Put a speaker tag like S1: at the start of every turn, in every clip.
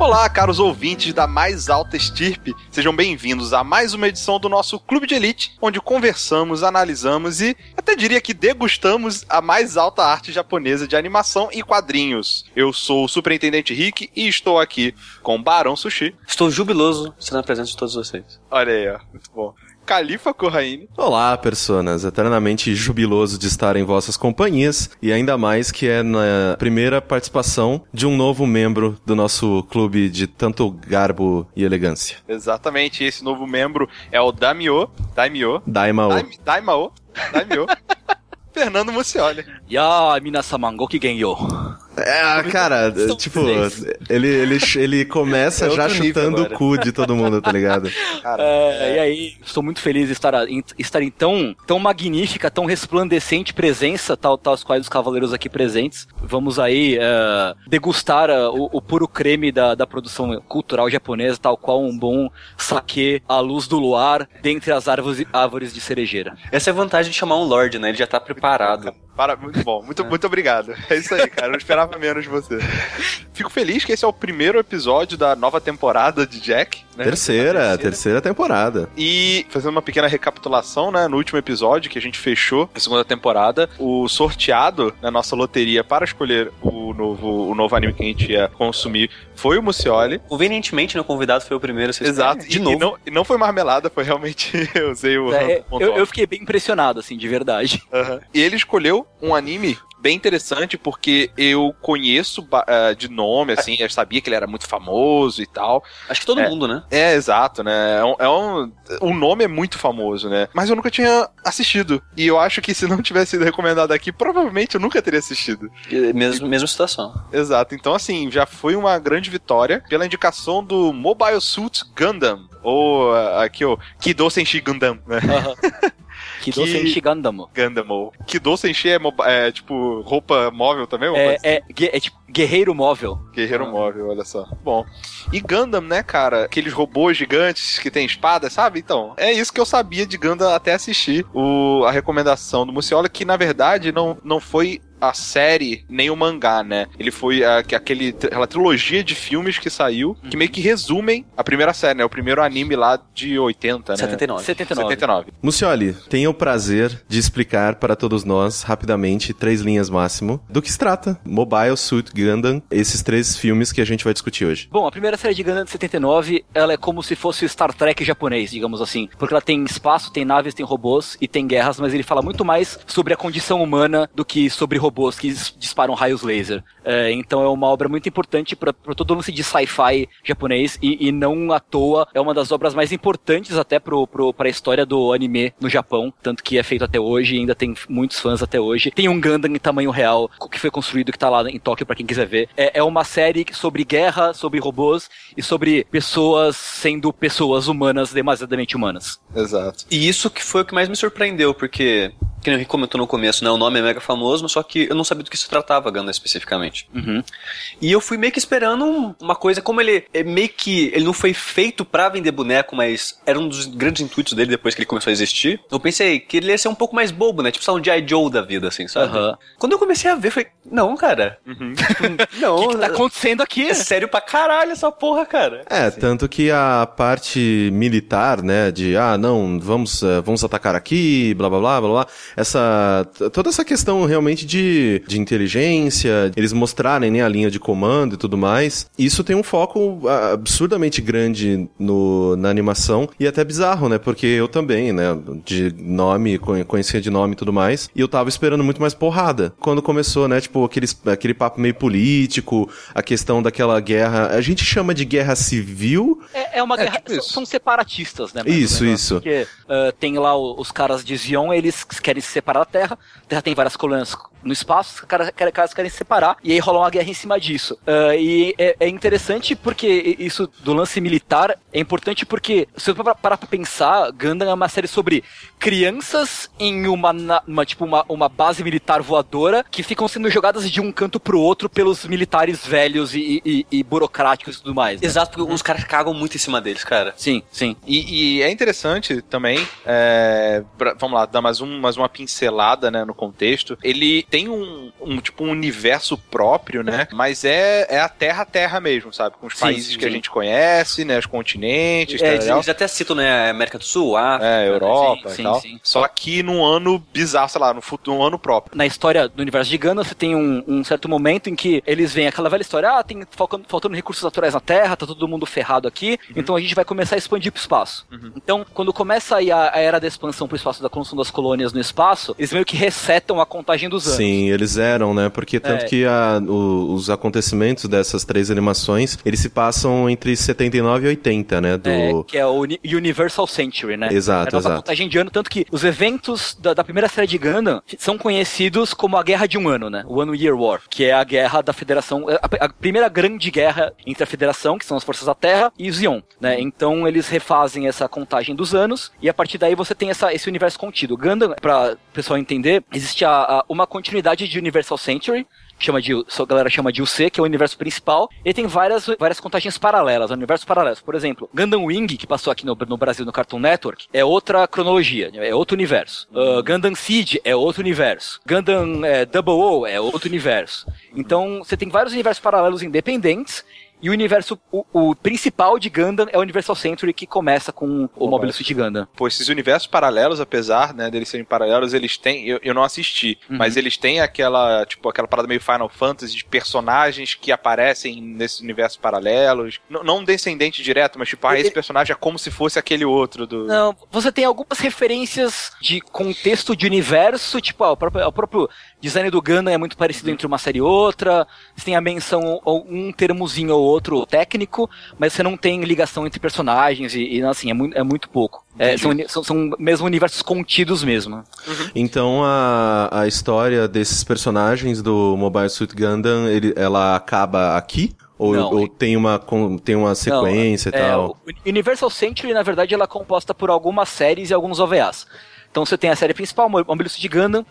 S1: Olá, caros ouvintes da mais alta estirpe, sejam bem-vindos a mais uma edição do nosso Clube de Elite, onde conversamos, analisamos e até diria que degustamos a mais alta arte japonesa de animação e quadrinhos. Eu sou o Superintendente Rick e estou aqui com o Barão Sushi.
S2: Estou jubiloso sendo na presença de todos vocês.
S1: Olha aí, ó, muito bom. Califa Corraine.
S3: Olá, personas. Eternamente jubiloso de estar em vossas companhias e ainda mais que é na primeira participação de um novo membro do nosso clube de tanto garbo e elegância.
S1: Exatamente, esse novo membro é o Damio. Daimyo.
S3: Daimao.
S1: Daim, Daimao. Daimyo. Fernando Mucioli.
S2: Ya, minasaman, gokigenyo.
S3: É, cara, tipo, ele, ele, ele começa
S1: É
S3: já chutando o
S1: agora.
S3: cu de todo mundo, tá ligado?
S1: Cara,
S2: É, E aí, estou muito feliz de estar, em, estar em tão, tão magnífica, tão resplandecente presença, tal, tal quais os cavaleiros aqui presentes. Vamos aí é, degustar é, o, o puro creme da, da produção cultural japonesa, tal qual um bom saque à luz do luar, dentre as árvores, árvores de cerejeira.
S4: Essa é a vantagem de chamar um Lorde, né? Ele já tá preparado.
S1: Para, muito bom, muito, muito obrigado. É isso aí, cara. Eu não esperava menos de você. Fico feliz que esse é o primeiro episódio da nova temporada de Jack. Né?
S3: Terceira, terceira temporada.
S1: E fazendo uma pequena recapitulação, né? No último episódio que a gente fechou a segunda temporada, o sorteado na nossa loteria para escolher o novo, o novo anime que a gente ia consumir foi o Mucioli.
S4: Convenientemente, né, o convidado foi o primeiro. Vocês
S1: Exato.
S4: De
S1: e,
S4: novo.
S1: E não, e não foi marmelada, foi realmente. eu usei o.
S2: É, eu, eu fiquei bem impressionado, assim, de verdade.
S1: Aham. E ele escolheu um anime bem interessante porque eu conheço eh, de nome, assim, eu sabia que ele era muito famoso e tal.
S4: Acho que todo
S1: É.
S4: mundo, né?
S1: É, exato, né? É um, é um- o nome é muito famoso, né? Mas eu nunca tinha assistido. E eu acho que se não tivesse sido recomendado aqui, provavelmente eu nunca teria assistido.
S4: Mesmo, mesma situação.
S1: Exato. Então, assim, já foi uma grande vitória pela indicação do Mobile Suit Gundam. Ou ah, aqui, ó, Kido Senshi Gundam, né?
S2: Que
S1: Que-
S2: doce Shigandamo.
S1: Gundam, ou Kido Senshi é, mobi- é, tipo roupa móvel também?
S2: É,
S1: coisa
S2: é, é tipo guerreiro móvel.
S1: Guerreiro móvel, olha só. Bom. E Gundam, né, cara? Aqueles robôs gigantes que tem espada, sabe? Então, é isso que eu sabia de Gundam até assistir o, a recomendação do Muciola, que na verdade não, não foi a série nem o mangá, né? Ele foi a, que- aquele, aquela trilogia de filmes que saiu, que meio que resumem a primeira série, né? O primeiro anime lá de 80, né?
S4: 79.
S2: 79.
S1: 79.
S3: Mucioli, tenha o prazer de explicar para todos nós, rapidamente, três linhas máximo, do que se trata Mobile Suit Gundam, esses três filmes que a gente vai discutir hoje.
S2: Bom, a primeira série de Gundam de 79, ela é como se fosse o Star Trek japonês, digamos assim. Porque ela tem espaço, tem naves, tem robôs e tem guerras, mas ele fala muito mais sobre a condição humana do que sobre robôs que dis- disparam raios laser. É, então é uma obra muito importante para todo lance de sci-fi japonês e, e não à toa é uma das obras mais importantes até pro, pra história do anime no Japão, tanto que é feito até hoje e ainda tem muitos fãs até hoje. Tem um Gundam em tamanho real que foi construído que tá lá em Tóquio pra quem quiser ver. É, é uma série sobre guerra, sobre robôs e sobre pessoas sendo pessoas humanas, demasiadamente humanas.
S1: Exato.
S4: E isso que foi o que mais me surpreendeu, porque, que nem comentou no começo, né? O nome é mega famoso, mas só que eu não sabia do que se tratava Gundam especificamente.
S2: Uhum.
S4: E eu fui meio que esperando um- uma coisa, como ele é meio que. Ele não foi feito pra vender boneco, mas era um dos grandes intuitos dele depois que ele começou a existir. Eu pensei que ele ia ser um pouco mais bobo, né? Tipo só um G.I. Joe da vida, assim, sabe?
S2: Aham.
S4: Quando eu comecei a ver, falei, não, cara. Não,
S2: O que, que tá acontecendo aqui?
S4: é sério pra caralho essa porra, cara.
S3: É, tanto que a parte militar, né, de ah, não, vamos, eh, vamos atacar aqui, blá blá blá blá blá, essa toda essa questão realmente de, de inteligência, eles mostrarem né, a linha de comando e tudo mais. Isso tem um foco ah, absurdamente grande no, na animação e até bizarro, né? Porque eu também, né, de nome, conhe- conhecia de nome e tudo mais, e eu tava esperando muito mais porrada. Quando começou, né, tipo, aqueles, aquele papo meio político, a questão daquela guerra, a gente chama de guerra civil,
S2: É, é uma
S1: É,
S2: guerra.
S1: tipo
S2: são-
S1: isso.
S2: são separatistas, né?
S3: Isso, isso.
S2: Porque ah, tem lá os caras de Zion, eles querem se separar da Terra. A Terra tem várias colônias no espaço, os caras, querem- caras querem se separar. E aí rola uma guerra em cima disso. Ah, e é, é interessante porque isso do lance militar é importante porque, se você parar pra pensar, Gundam é uma série sobre crianças em uma, uma, tipo, uma, uma base militar voadora que ficam sendo jogadas de um canto pro outro pelos militares velhos e, e- e burocráticos e tudo mais. né?
S4: Exato, porque os caras cagam muito em cima deles, cara.
S2: Sim, sim.
S1: E, e é interessante também, é, pra- vamos lá, dar mais, um, mais uma pincelada, né, no contexto. Ele tem um, um tipo um universo próprio, né? Mas é, é a Terra Terra mesmo, sabe? Com os
S4: Sim,
S1: países
S4: sim,
S1: que a gente conhece, né? Os continentes,
S4: É,
S1: tá
S4: eles, eles até citam, né, América do Sul, África.
S1: É, Europa
S2: sim,
S1: e tal. Só que num ano bizarro, sei lá, no futuro, um ano próprio.
S2: na história do universo de Gundam, você tem um, um certo momento em que eles veem aquela velha história, ah, tem faltando, faltando recursos naturais na Terra, tá todo mundo ferrado aqui, então a gente vai começar a expandir pro espaço. Então, quando começa aí a, a era da expansão pro espaço, da construção das colônias no espaço, eles meio que resetam a contagem dos anos.
S3: Sim, eles eram, né? Porque tanto
S2: É.
S3: que a- o- os acontecimentos dessas três animações, eles se passam entre 79 e 80, né? Do...
S2: É, que é o Uni- Universal Century, né?
S3: Exato,
S2: é
S3: exato.
S2: contagem de ano, tanto que os eventos da, da primeira série de Gundam são conhecidos como a Guerra de um Ano, né? O One Year War, que é a guerra da Federação, a, a primeira grande guerra entre a Federação, que são as Forças da Terra, e os Zion, né? Então eles refazem essa contagem dos anos, e a partir daí você tem essa, esse universo contido. Gundam, pra pessoal entender, existe a- a- uma continuidade de Universal Century, que chama de, a galera chama de UC, que é o universo principal, e tem várias, várias contagens paralelas, universos paralelos. Por exemplo, Gundam Wing, que passou aqui no, no Brasil no Cartoon Network, é outra cronologia, é outro universo. Uh, Gundam Seed é outro universo. Gundam é, Double O é outro universo. Então, você tem vários universos paralelos independentes, e o universo, o, o principal de Gundam é o Universal Century, que começa com o Mobile Suit Gundam.
S1: Pô, esses universos paralelos, apesar, né, deles serem paralelos, eles têm, eu, eu não assisti,
S2: Uhum.
S1: mas eles têm aquela, tipo, aquela parada meio Final Fantasy de personagens que aparecem nesses universos paralelos. N não um descendente direto, mas tipo, ah, esse personagem é como se fosse aquele outro do...
S2: Não, você tem algumas referências de contexto de universo, tipo, ah, o, próprio, o próprio design do Gundam é muito parecido entre uma série e outra, você tem a menção ou um termozinho ou outro técnico, mas você não tem ligação entre personagens e, e, assim, é muito, é muito pouco. É, são, são, são mesmo universos contidos mesmo.
S3: Então a, a história desses personagens do Mobile Suit Gundam, ele, ela acaba aqui? Ou,
S2: Não,
S3: ou tem, uma, tem uma sequência e
S2: É,
S3: tal?
S2: o Universal Century, na verdade, ela é composta por algumas séries e alguns OVAs. Então você tem a série principal, Mobile Suit Gundam,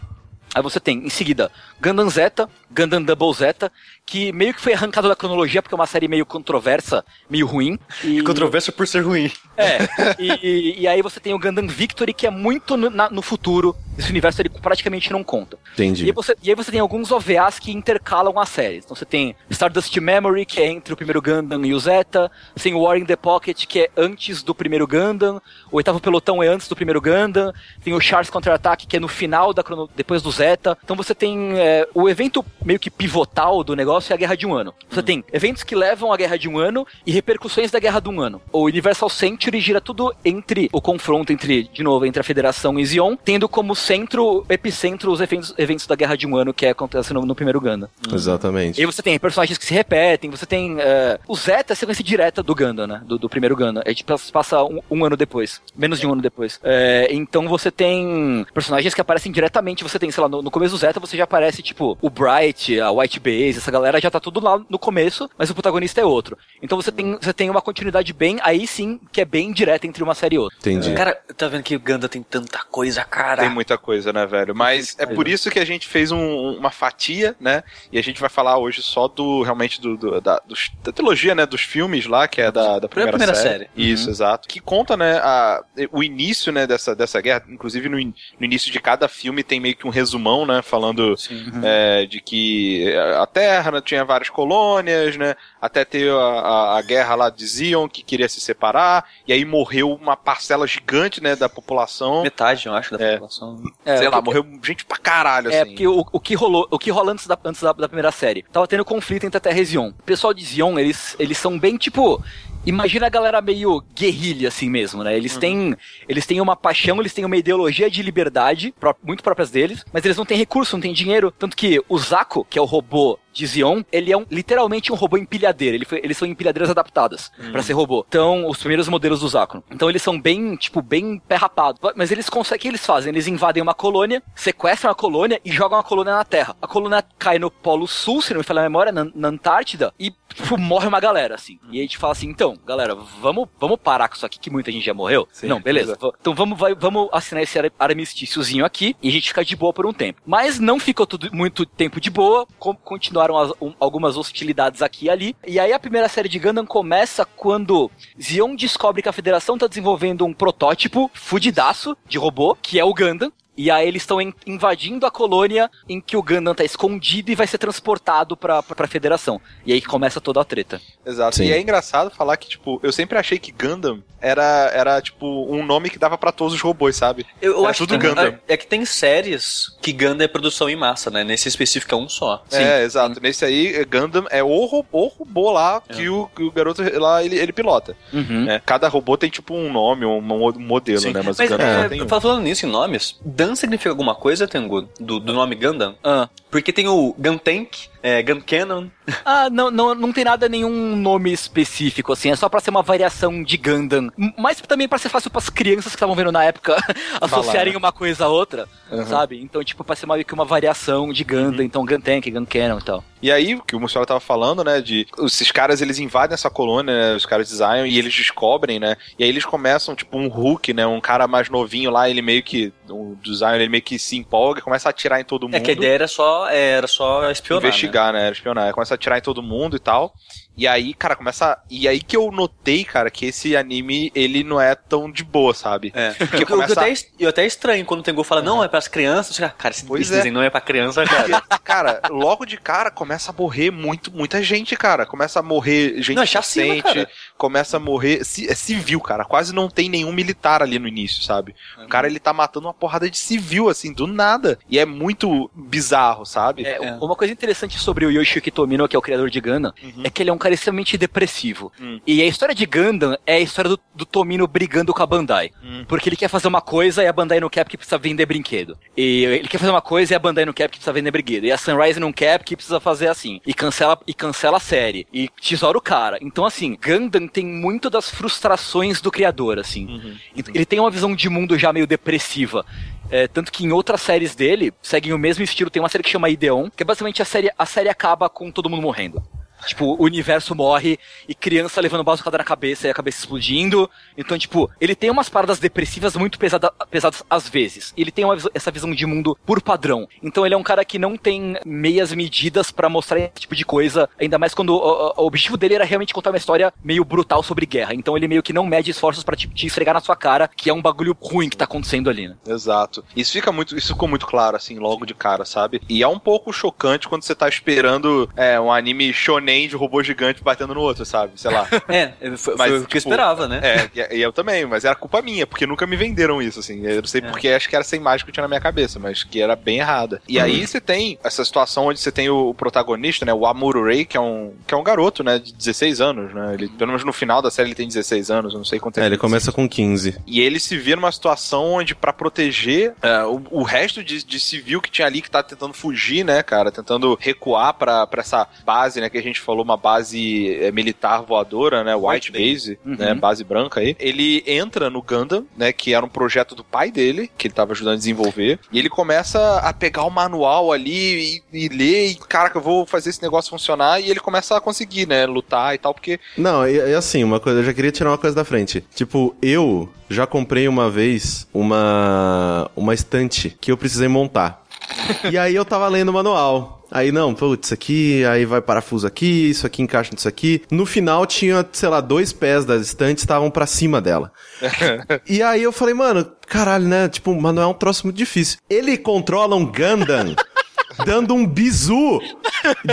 S2: Aí você tem, em seguida, Gundam Zeta, Gundam Double Zeta, que meio que foi arrancado da cronologia porque é uma série meio controversa, meio ruim. E,
S4: Controvérsia por ser ruim.
S2: é, e, e aí você tem o Gundam Victory, que é muito no, na- no futuro. Esse universo ele praticamente não conta. E
S3: Entendi.
S2: aí, você, e aí você tem alguns OVAs que intercalam as séries. Então você tem Stardust Memory, que é entre o primeiro Gundam e o Zeta. Você tem War in the Pocket, que é antes do primeiro Gundam. O oitavo pelotão é antes do primeiro Gundam. Tem o Charles Contra-Ataque, que é no final, da crono- depois do Zeta. Então você tem é, o evento meio que pivotal do negócio é a Guerra de um Ano. Você tem eventos que levam à Guerra de um Ano e repercussões da Guerra de um Ano. O Universal Century gira tudo entre o confronto entre, de novo, entre a Federação e Zion, tendo como centro, epicentro, os eventos, eventos da Guerra de um Ano que acontece no, no primeiro Gundam.
S3: Exatamente.
S2: E você tem personagens que se repetem, você tem. é, o Zeta é a sequência direta do Gundam, né? Do, do primeiro Gundam. A gente passa- passa um, um ano depois. Menos de um ano depois. É, então você tem personagens que aparecem diretamente. Você tem, sei lá, no, no começo do Zeta você já aparece, tipo, o Bright, a White Base, essa galera já tá tudo lá no começo, mas o protagonista é outro. Então você tem, você tem uma continuidade bem, aí sim, que é bem direta entre uma série e outra.
S3: Entendi.
S4: Cara, tá vendo que o Ganda tem tanta coisa, cara.
S1: Tem muita coisa, né, velho? Mas é por isso que a gente fez um- uma fatia, né? E a gente vai falar hoje só do, realmente, do, do- da, dos- da trilogia, né? Dos filmes lá, que é da, da primeira,
S4: primeira
S1: série.
S4: série.
S1: Isso, exato. Que conta, né, a- o início, né, dessa, dessa guerra. Inclusive, no, in- no início de cada filme tem meio que um resumão, né? Falando é, de que a Terra né, tinha várias colônias, né? Até ter a, a, a guerra lá de Zion, que queria se separar. E aí morreu uma parcela gigante, né, da população.
S4: Metade, eu acho, da
S1: É.
S4: população.
S2: É,
S1: Sei lá,
S2: que-
S1: morreu gente pra caralho,
S2: É,
S1: assim.
S2: porque o, o que rolou, o que rola antes da, antes da, da primeira série? Tava tendo conflito entre a Terra e Zion. O pessoal de Zion, eles, eles são bem tipo. Imagina a galera meio guerrilha assim mesmo, né? Eles têm eles têm uma paixão, eles têm uma ideologia de liberdade, muito próprias deles, mas eles não têm recurso, não têm dinheiro. Tanto que o Zaco, que é o robô de Zion, ele é um, literalmente um robô empilhadeira. Ele foi- eles são empilhadeiras adaptadas pra ser robô. Então, os primeiros modelos do Zaco. Então, eles são bem, tipo, bem pé rapado. Mas eles conseguem, o que eles fazem? Eles invadem uma colônia, sequestram a colônia e jogam a colônia na Terra. A colônia cai no Polo Sul, se não me falha a memória, na, na Antártida, e tipo, morre uma galera, assim. E aí a gente fala assim, então, galera, vamos, vamos parar com isso aqui, que muita gente já morreu?
S1: Sim,
S2: não, beleza. Então vamos, vai- vamos assinar esse ar- armistíciozinho aqui e a gente fica de boa por um tempo. Mas não ficou tudo muito tempo de boa, com- continuaram as- um- algumas hostilidades aqui e ali. E aí a primeira série de Gundam começa quando Zion descobre que a Federação tá desenvolvendo um protótipo fudidaço de robô, que é o Gundam. E aí eles estão invadindo a colônia em que o Gundam tá escondido e vai ser transportado pra, pra federação. E aí começa toda a treta.
S1: Exato.
S3: Sim.
S1: E é engraçado falar que, tipo, eu sempre achei que Gundam era, era tipo, um nome que dava pra todos os robôs, sabe?
S4: Eu, eu
S1: Era
S4: acho
S1: tudo
S4: que
S1: Gundam.
S4: É, é que tem séries que Gundam é produção em massa, né? Nesse específico é um só.
S1: é, exato. Nesse aí, Gundam é o robô, o robô lá que, o, que o garoto lá ele, ele pilota.
S2: Uhum.
S1: né? Cada robô tem tipo um nome, um, um modelo,
S4: Sim.
S1: né? Mas,
S4: Mas
S1: o Gundam
S4: é,
S1: só tem um.
S4: falando nisso em nomes, Dan significa alguma coisa, Tengu? Do, do nome Gundam?
S2: Ah.
S4: Porque tem o Guntank, é, Gun Cannon.
S2: Ah, não, não, não tem nada, nenhum nome específico, assim. É só pra ser uma variação de Gundam. Mas também pra ser fácil pras crianças que estavam vendo na época associarem uma coisa a outra,
S1: Uhum.
S2: sabe? Então, tipo, pra ser meio que uma variação de Gundam. Então, Guntank, Gun Cannon e tal.
S1: E aí, o que o Mussola tava falando, né, de esses caras, eles invadem essa colônia, né, os caras de Zion, e eles descobrem, né, e aí eles começam, tipo, um Hulk, né, um cara mais novinho lá, ele meio que, o Zion, ele meio que se empolga, começa a atirar em todo mundo.
S4: É que a ideia era só, era só espionar. né?
S1: investigar, né? Era espionar. Começa a atirar em todo mundo e tal. E aí, cara, começa. E aí que eu notei, cara, que esse anime, ele não é tão de boa, sabe?
S4: É.
S1: Porque
S4: Eu, eu,
S1: começa.
S4: até, eu até estranho quando o Tengu fala, não, é pras crianças. Eu fico, Cara, esse,
S1: Pois
S4: esse
S1: é.
S4: desenho não é pra criança, cara.
S1: Cara, logo de cara começa a morrer muito, muita gente, cara. Começa a morrer gente
S4: Não, é chacina,
S1: inocente,
S4: cara.
S1: começa a morrer. É civil, cara. Quase não tem nenhum militar ali no início, sabe? O cara ele tá matando uma porrada de civil, assim, do nada. E é muito bizarro, sabe?
S2: É,
S4: É.
S2: Uma coisa interessante sobre o Yoshiki Tomino, que é o criador de Gundam, é que ele é um cara extremamente depressivo.
S1: Hum.
S2: E a história de Gundam é a história do, do Tomino brigando com a Bandai.
S1: Hum.
S2: Porque ele quer fazer uma coisa e a Bandai não quer porque precisa vender brinquedo. E ele quer fazer uma coisa e a Bandai não quer porque precisa vender brinquedo. E a Sunrise não quer porque precisa fazer assim. E cancela, e cancela a série. E tesoura o cara. Então, assim, Gundam tem muito das frustrações do criador, assim.
S1: Uhum.
S2: Ele tem uma visão de mundo já meio depressiva. É, tanto que em outras séries dele, seguem o mesmo estilo. Tem uma série que chama Ideon, que é basicamente a série, a série acaba com todo mundo morrendo. Tipo, o universo morre e criança levando bazucada na cabeça e a cabeça explodindo. Então, tipo, ele tem umas paradas depressivas muito pesada, pesadas às vezes. Ele tem uma essa visão de mundo por padrão. Então, ele é um cara que não tem meias medidas pra mostrar esse tipo de coisa. Ainda mais quando o, o- objetivo dele era realmente contar uma história meio brutal sobre guerra. Então, ele meio que não mede esforços pra tipo, te esfregar na sua cara que é um bagulho ruim que tá acontecendo ali, né?
S1: Exato. Isso fica muito, isso ficou muito claro, assim, logo de cara, sabe? E é um pouco chocante quando você tá esperando é, um anime shonen de robô gigante batendo no outro, sabe? Sei lá.
S4: É, foi,
S1: Mas,
S4: foi o que eu
S1: tipo,
S4: esperava, né?
S1: É, e- eu também, mas era culpa minha, porque nunca me venderam isso, assim. Eu não sei porque, acho que era essa imagem que eu tinha na minha cabeça, mas que era bem errada. E aí você tem essa situação onde você tem o, protagonista, né, o Amuro Ray, que é um que é um garoto, né, de 16 anos, né? Ele, pelo menos no final da série ele tem 16 anos, eu não sei quanto
S3: É, ele começa com 15.
S1: E ele se vê numa situação onde, pra proteger é, o, o resto de, de civil que tinha ali, que tá tentando fugir, né, cara? Tentando recuar pra, pra essa base, né, que a gente falou, uma base é, militar voadora, né? White,
S4: White
S1: Base,
S2: Uhum.
S1: né? Base branca aí. Ele entra no Gundam, né? Que era um projeto do pai dele, que ele tava ajudando a desenvolver. E ele começa a pegar o manual ali e, e ler, e, caraca, eu vou fazer esse negócio funcionar. E ele começa a conseguir, né? Lutar e tal, porque
S3: Não, e assim, uma coisa, eu já queria tirar uma coisa da frente. Tipo, eu já comprei uma vez uma uma estante que eu precisei montar. e aí eu tava lendo o manual. Aí não, putz, isso aqui, aí vai parafuso aqui, isso aqui encaixa nisso aqui. No final tinha, sei lá, dois pés das estantes estavam pra cima dela. e aí eu falei, mano, caralho, né? Tipo, o manual é um troço muito difícil. Ele controla um Gundam dando um bizu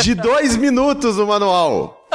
S3: de dois minutos no manual.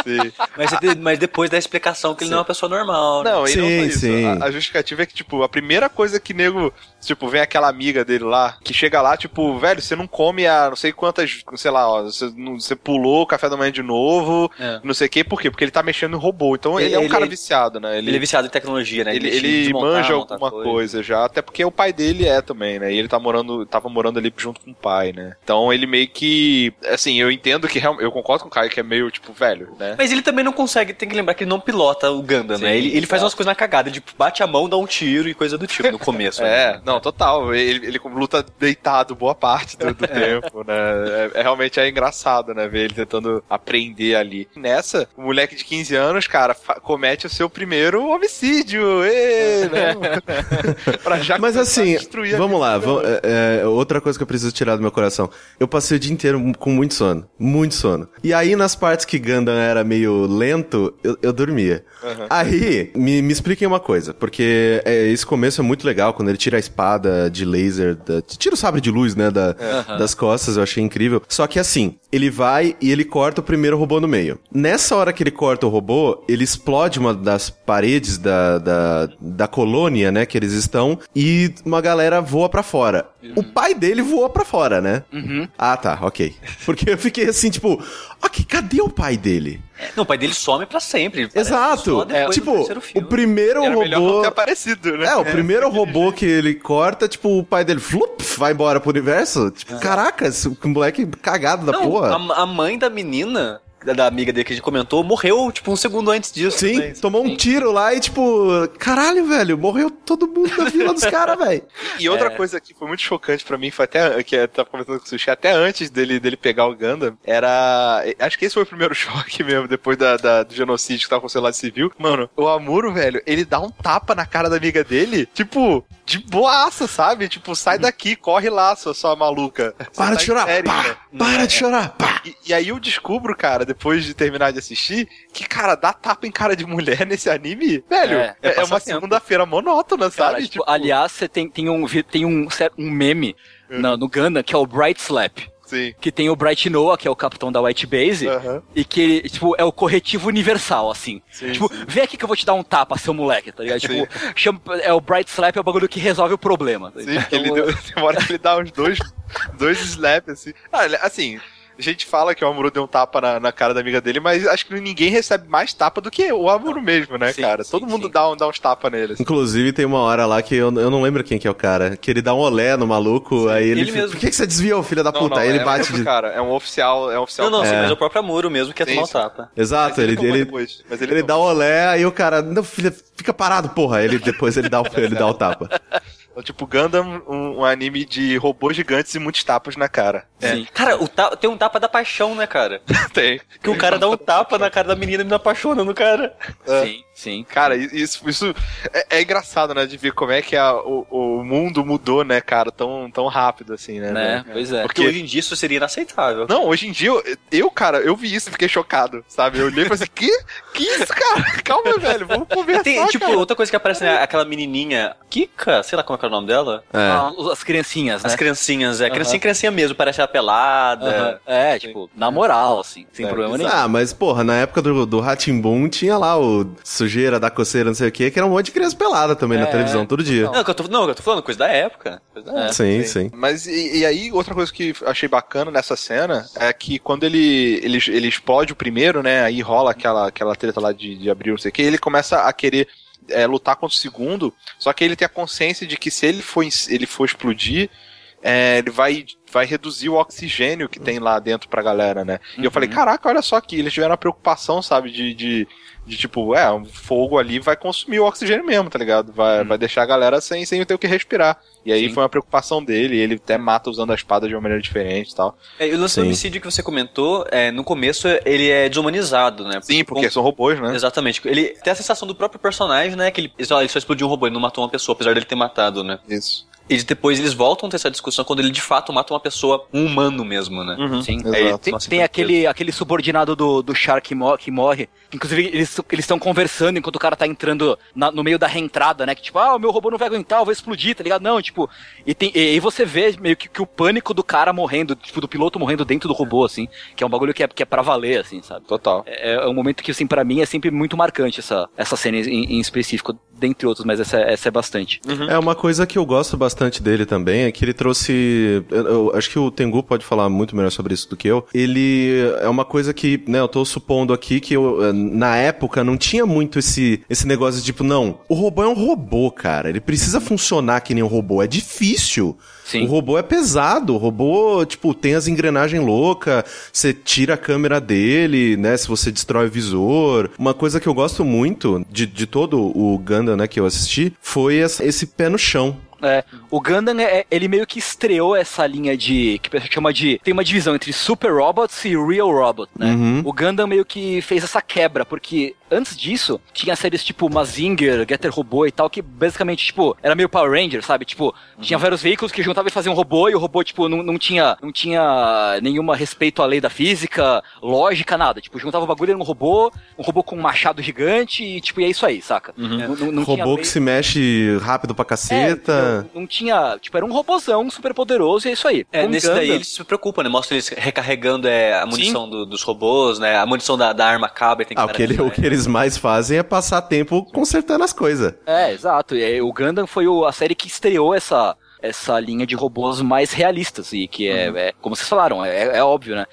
S4: Mas, mas depois da explicação que ele não é uma pessoa normal. né?
S1: Não, e não
S3: Sim,
S1: só isso.
S3: sim.
S1: A, a justificativa é que, tipo, a primeira coisa que nego, tipo, vem aquela amiga dele lá, que chega lá, tipo, velho, você não come a não sei quantas, sei lá, ó, você, não- você pulou o café da manhã de novo,
S4: É.
S1: não sei o quê, por quê? Porque ele tá mexendo no robô. Então ele,
S4: Ele-
S1: é um
S4: ele-
S1: cara
S4: ele-
S1: viciado, né?
S4: Ele é viciado em tecnologia, né?
S1: ele,
S4: Ele,
S1: ele manja alguma coisa. já, até porque o pai dele é também, né? E ele tá morando, tava morando ali junto com o pai, né? Então ele meio que, assim, eu entendo que eu concordo com o Caio que é meio tipo velho, né?
S4: Mas ele também não consegue, tem que lembrar que ele não pilota o
S1: Sim,
S4: né? Ele, ele faz umas coisas na cagada, de bate a mão, dá um tiro e coisa do tipo no começo.
S1: É,
S4: né?
S1: não, total. Ele, ele luta deitado boa parte do, do tempo, né? É, é realmente é engraçado, né? Ver ele tentando aprender ali. Nessa, o moleque de 15 anos, cara, comete o seu primeiro homicídio. Ê, né? pra já
S3: Mas assim, vamos lá. vamos- é, é, outra coisa que eu preciso tirar do meu coração. Eu passei o dia inteiro com muito sono. Muito sono. E aí, nas partes que Gundam era meio lento, eu, eu dormia. Aí, me, me expliquem uma coisa, porque é, esse começo é muito legal, quando ele tira a espada de laser, da- tira o sabre de luz, né, da- das costas, eu achei incrível. Só que assim, ele vai e ele corta o primeiro robô no meio. Nessa hora que ele corta o robô, ele explode uma das paredes da, da, da colônia, né, que eles estão, e uma galera voa pra fora. O pai dele voou pra fora, né? Ah, tá, ok. Porque eu fiquei assim, tipo, ok, cadê o pai dele?
S4: Não, o pai dele some pra sempre.
S3: Exato.
S4: do
S3: tipo, o primeiro
S1: Era melhor não
S3: robô.
S1: ter aparecido, né?
S3: É, o primeiro robô que ele corta, tipo, o pai dele flup, vai embora pro universo. Tipo, caraca, esse moleque cagado da
S4: Não,
S3: porra.
S4: a, a mãe da menina, da, amiga dele que a gente comentou, morreu, tipo, um segundo antes disso.
S3: Sim,
S4: né?
S3: tomou um tiro lá e, tipo, caralho, velho, morreu todo mundo da vila dos caras, velho.
S1: E outra coisa que foi muito chocante pra mim, foi até, que eu tava comentando com o Sushi, até antes dele, dele pegar o Gundam, era, acho que esse foi o primeiro choque mesmo, depois da, da- do genocídio que tava com o celular civil. Mano, o Amuro, velho, ele dá um tapa na cara da amiga dele, tipo, de boaça, sabe? Tipo, sai daqui, corre lá, sua, sua maluca. Você
S3: Para
S1: tá
S3: de chorar,
S1: histérica.
S3: pá, para de chorar, pá.
S1: E, e aí eu descubro, cara, depois de terminar de assistir, que, cara, dar tapa em cara de mulher nesse anime, velho,
S2: É,
S1: é,
S4: é
S1: é uma segunda-feira monótona,
S2: Cara,
S1: sabe?
S2: tipo, aliás, você tem, tem, um, tem um, um meme na- no Gundam que é o Bright Slap.
S1: Sim.
S2: Que tem o Bright Noah, que é o capitão da White Base,
S1: Aham.
S2: e que ele, tipo, é o corretivo universal, assim.
S1: Sim,
S2: tipo,
S1: sim.
S2: vem aqui que eu vou te dar um tapa, seu moleque, tá ligado? Tipo, chama, é o Bright Slap, é o bagulho que resolve o problema. tá
S1: Sim, porque ele deu, tem hora que ele dá uns dois, dois slaps, assim. Ah, assim, a gente fala que o Amuro deu um tapa na, na cara da amiga dele, mas acho que ninguém recebe mais tapa do que o Amuro mesmo, né,
S2: Sim,
S1: cara?
S2: sim,
S1: Todo mundo
S2: sim.
S1: dá, um, dá uns tapas nele. assim.
S3: Inclusive, tem uma hora lá que eu, eu não lembro quem que é o cara, que ele dá um olé no maluco, aí ele,
S4: ele
S3: fica,
S4: mesmo.
S3: Por que, que você desviou, filho da puta? aí ele
S1: é
S3: bate
S1: outro
S3: de...
S1: cara, é um oficial, é um oficial.
S4: Não, não, sim,
S3: É.
S4: mas é o próprio Amuro mesmo que
S1: Sim,
S4: tomar o
S1: sim.
S4: tapa.
S3: Exato,
S1: Mas
S3: ele,
S1: tomou
S3: ele,
S1: depois, mas
S3: ele,
S1: ele
S3: dá o olé, aí o cara, não, filha, fica parado, porra. Aí ele, depois ele dá o, ele dá o tapa.
S1: Então, tipo, Gundam, um, um anime de robôs gigantes e muitos tapas na cara.
S2: Sim.
S4: Cara, o ta- tem um tapa da paixão, né, cara?
S1: Tem.
S4: Que o cara dá um tapa na cara da menina e menina apaixona no cara.
S2: Sim, sim.
S1: Cara, isso, isso é, é engraçado, né? De ver como é que a- o, o mundo mudou, né, cara, tão, tão rápido assim, né?
S2: Né? Pois é.
S4: Porque
S1: Porque-
S4: hoje em dia isso seria inaceitável.
S1: Não, hoje em dia, eu, eu, cara, eu vi isso e fiquei chocado, sabe? Eu olhei e falei assim, que? Que isso, cara? Calma, velho, vamos conversar,
S4: Tem, tipo,
S1: cara.
S4: outra coisa que aparece, né? Aquela menininha, Kika, sei lá como é que é o nome dela.
S3: É.
S2: Ah, as criancinhas, né?
S4: As criancinhas, é. Criancinha, criancinha mesmo, parece ela pelada.
S2: Aham. É, tipo, na moral, assim, sem
S1: É,
S2: problema nenhum.
S3: Ah, mas porra, na época do, do Ratimbum tinha lá o sujeira da coceira, não sei o que, que era um monte de criança pelada também na
S2: É,
S3: televisão todo dia.
S4: Não, que eu tô, não, eu tô falando coisa da época. Coisa da época.
S3: Sim, sim.
S1: Mas e, e aí, outra coisa que achei bacana nessa cena é que quando ele, ele, ele explode o primeiro, né? Aí rola aquela, aquela treta lá de, de abril, não sei o que, ele começa a querer é, lutar contra o segundo, só que ele tem a consciência de que se ele for, ele for explodir, é, ele vai, vai reduzir o oxigênio que tem lá dentro pra galera, né? E eu falei, caraca, olha só que eles tiveram a preocupação, sabe, de, de, de tipo, é, um fogo ali vai consumir o oxigênio mesmo, tá ligado? Vai, vai deixar a galera sem, sem ter o que respirar. E aí
S2: Sim.
S1: foi uma preocupação dele, ele até mata usando a espada de uma maneira diferente e tal.
S4: É, e o lance do homicídio que você comentou, é, no começo ele é desumanizado, né?
S1: Sim, porque são robôs, né?
S4: Exatamente. Ele tem a sensação do próprio personagem, né? Que ele, ele só explodiu um robô, ele não matou uma pessoa, apesar dele ter matado, né?
S1: Isso.
S4: E depois eles voltam a ter essa discussão quando ele de fato mata uma pessoa, um humano mesmo, né?
S2: Sim.
S1: Exato.
S2: É, tem, tem
S4: que
S2: aquele, aquele subordinado do, do Shark que, que morre. Inclusive, eles eles estão conversando enquanto o cara tá entrando na- no meio da reentrada, né? Que tipo, ah, o meu robô não vai aguentar, eu vou explodir, tá ligado? Não, tipo. E, tem, e aí você vê meio que, que o pânico do cara morrendo, tipo, do piloto morrendo dentro do robô, assim. Que é um bagulho que é, que é pra valer, assim, sabe?
S1: Total.
S2: É, é um momento que, assim, pra mim é sempre muito marcante essa, essa cena em, em específico, dentre outros, mas essa, essa é bastante.
S3: É uma coisa que eu gosto bastante dele também, é que ele trouxe. Eu, eu acho que o Tengu pode falar muito melhor sobre isso do que eu. Ele é uma coisa que, né, eu tô supondo aqui que eu, eh, na época não tinha muito esse, esse negócio de tipo, não, o robô é um robô, cara. Ele precisa funcionar que nem um robô. É difícil.
S2: Sim.
S3: O robô é pesado, o robô, tipo, tem as engrenagens loucas, você tira a câmera dele, né, se você destrói o visor. Uma coisa que eu gosto muito de, de todo o Gundam, né, que eu assisti, foi essa- esse pé no chão.
S2: É, o Gundam, é, ele meio que estreou essa linha de. que o pessoal chama de. Tem uma divisão entre Super Robots e Real Robot, né?
S3: Uhum.
S2: O Gundam meio que fez essa quebra, porque antes disso, tinha séries tipo Mazinger, Getter Robô e tal, que basicamente, tipo, era meio Power Ranger, sabe? Tipo, tinha vários veículos que juntavam e faziam um robô, e o robô, tipo, não, não tinha não tinha nenhuma respeito à lei da física, lógica, nada. Tipo, juntava o bagulho num robô, um robô com um machado gigante, e tipo, e é isso aí, saca? Não, não- não tinha
S3: Robô
S2: lei-
S3: que se mexe rápido pra
S2: É,
S3: caceta.
S2: não, não tinha. Tipo, era um robôzão super poderoso e é isso aí.
S4: É, nesse
S2: Gundam-
S4: daí eles se preocupam, né? Mostra eles recarregando é, a munição do- dos robôs, né? A munição da, da arma acaba e tem que
S3: Ah, o que, ele- o que eles mais fazem é passar tempo consertando as coisas.
S2: É, exato. E o Gundam foi o- a série que estreou essa, essa linha de robôs mais realistas. E que é, é, como vocês falaram, é, é óbvio, né?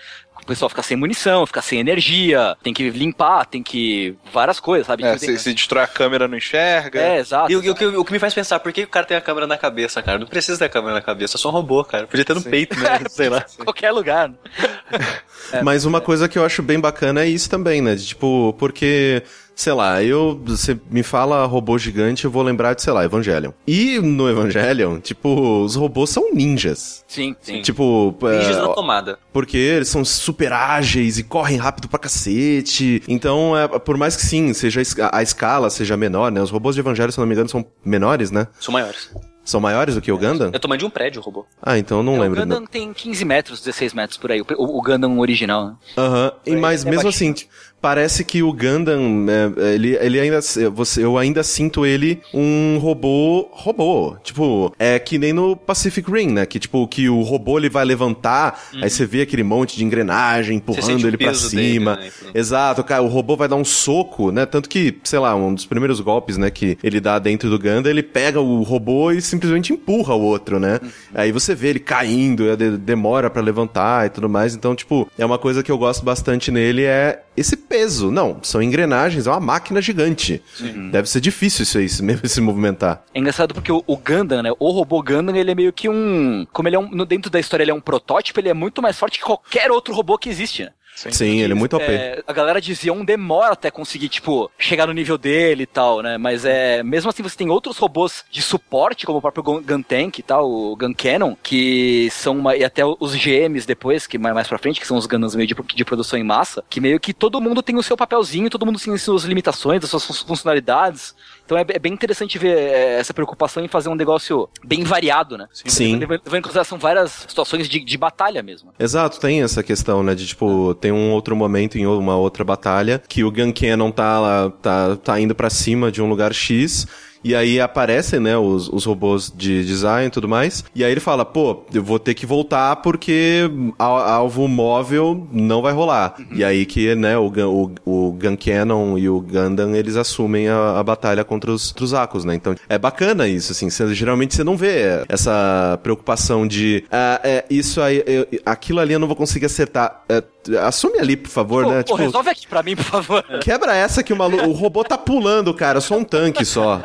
S2: O pessoal fica sem munição, fica sem energia, tem que limpar, tem que. várias coisas, sabe?
S1: É, se, se destrói a câmera, não enxerga.
S2: é exato.
S4: E o, o que, o que me faz pensar, por que o cara tem a câmera na cabeça, cara? Não precisa ter câmera na cabeça, é só um robô, cara. Podia ter no peito, né? Sei lá.
S2: Qualquer lugar.
S3: Mas uma coisa que eu acho bem bacana é isso também, né? De, tipo, porque, sei lá, eu. Você me fala robô gigante, eu vou lembrar de, sei lá, Evangelion. E no Evangelion, tipo, os robôs são ninjas.
S2: Sim, sim.
S3: Tipo,
S4: Ninjas
S3: é,
S4: na tomada.
S3: porque eles são super ágeis e correm rápido pra cacete. Então, é, por mais que sim, seja a esca- a escala seja menor, né? Os robôs de Evangelho, se eu não me engano, são menores, né?
S4: São maiores.
S3: São maiores do que o Gundam?
S4: É o tamanho de um prédio, o robô.
S3: Ah, então eu não
S2: É,
S3: lembro.
S2: o Gundam
S3: não.
S2: tem 15 metros, 16 metros por aí. O, o, Gundam original, né?
S3: Aham, e mas
S2: é
S3: mesmo
S2: baixinho.
S3: assim, parece que o Gundam, é, ele, ele ainda, você, eu ainda sinto ele um robô, robô, tipo, é que nem no Pacific Rim, né, que tipo, que o robô ele vai levantar, aí você vê aquele monte de engrenagem empurrando ele pra
S4: peso dele,
S3: cima,
S4: né,
S3: exato, cara, o robô vai dar um soco, né, tanto que, sei lá, um dos primeiros golpes, né, que ele dá dentro do Gundam, ele pega o robô e simplesmente empurra o outro, né, aí você vê ele caindo, é, de- demora pra levantar e tudo mais, então, tipo, é uma coisa que eu gosto bastante nele é esse peso. Não, são engrenagens, é uma máquina gigante. Deve ser difícil isso aí, mesmo se movimentar.
S2: É engraçado porque o, o Gundam, né? O robô Gundam, ele é meio que um. Como ele é um. no- Dentro da história, ele é um protótipo, ele é muito mais forte que qualquer outro robô que existe, né?
S3: Sim, ele é muito OP.
S2: É, a galera dizia um demora até conseguir, tipo, chegar no nível dele e tal, né? Mas é. Mesmo assim, você tem outros robôs de suporte, como o próprio Gun Tank e tal, o Gun Cannon, que são uma, e até os GMs depois, que mais, mais pra frente, que são os Gundams meio de, de produção em massa, que meio que todo mundo tem o seu papelzinho, todo mundo tem as suas limitações, as suas fun- funcionalidades. Então é, é bem interessante ver é, essa preocupação em fazer um negócio bem variado, né?
S3: Sim.
S2: Levando levando em consideração várias situações de, de batalha mesmo.
S3: Exato, tem essa questão, né? De tipo, tem um outro momento em uma outra batalha que o Gun Cannon tá, lá, tá, tá indo pra cima de um lugar X. E aí aparecem, né, os, os robôs de design e tudo mais. E aí ele fala, pô, eu vou ter que voltar porque al- alvo móvel não vai rolar. E aí que, né, o, Gun- o, o Gun Cannon e o Gundam, eles assumem a, a batalha contra os Trusacos, né? Então, é bacana isso, assim. Cê- geralmente você não vê essa preocupação de, ah, é, isso aí, eu- aquilo ali eu não vou conseguir acertar. É, assume ali, por favor,
S2: Pô,
S3: né?
S2: pô, resolve aqui pra mim, por favor.
S3: Quebra essa que o maluco, o robô tá pulando, cara, só um tanque só.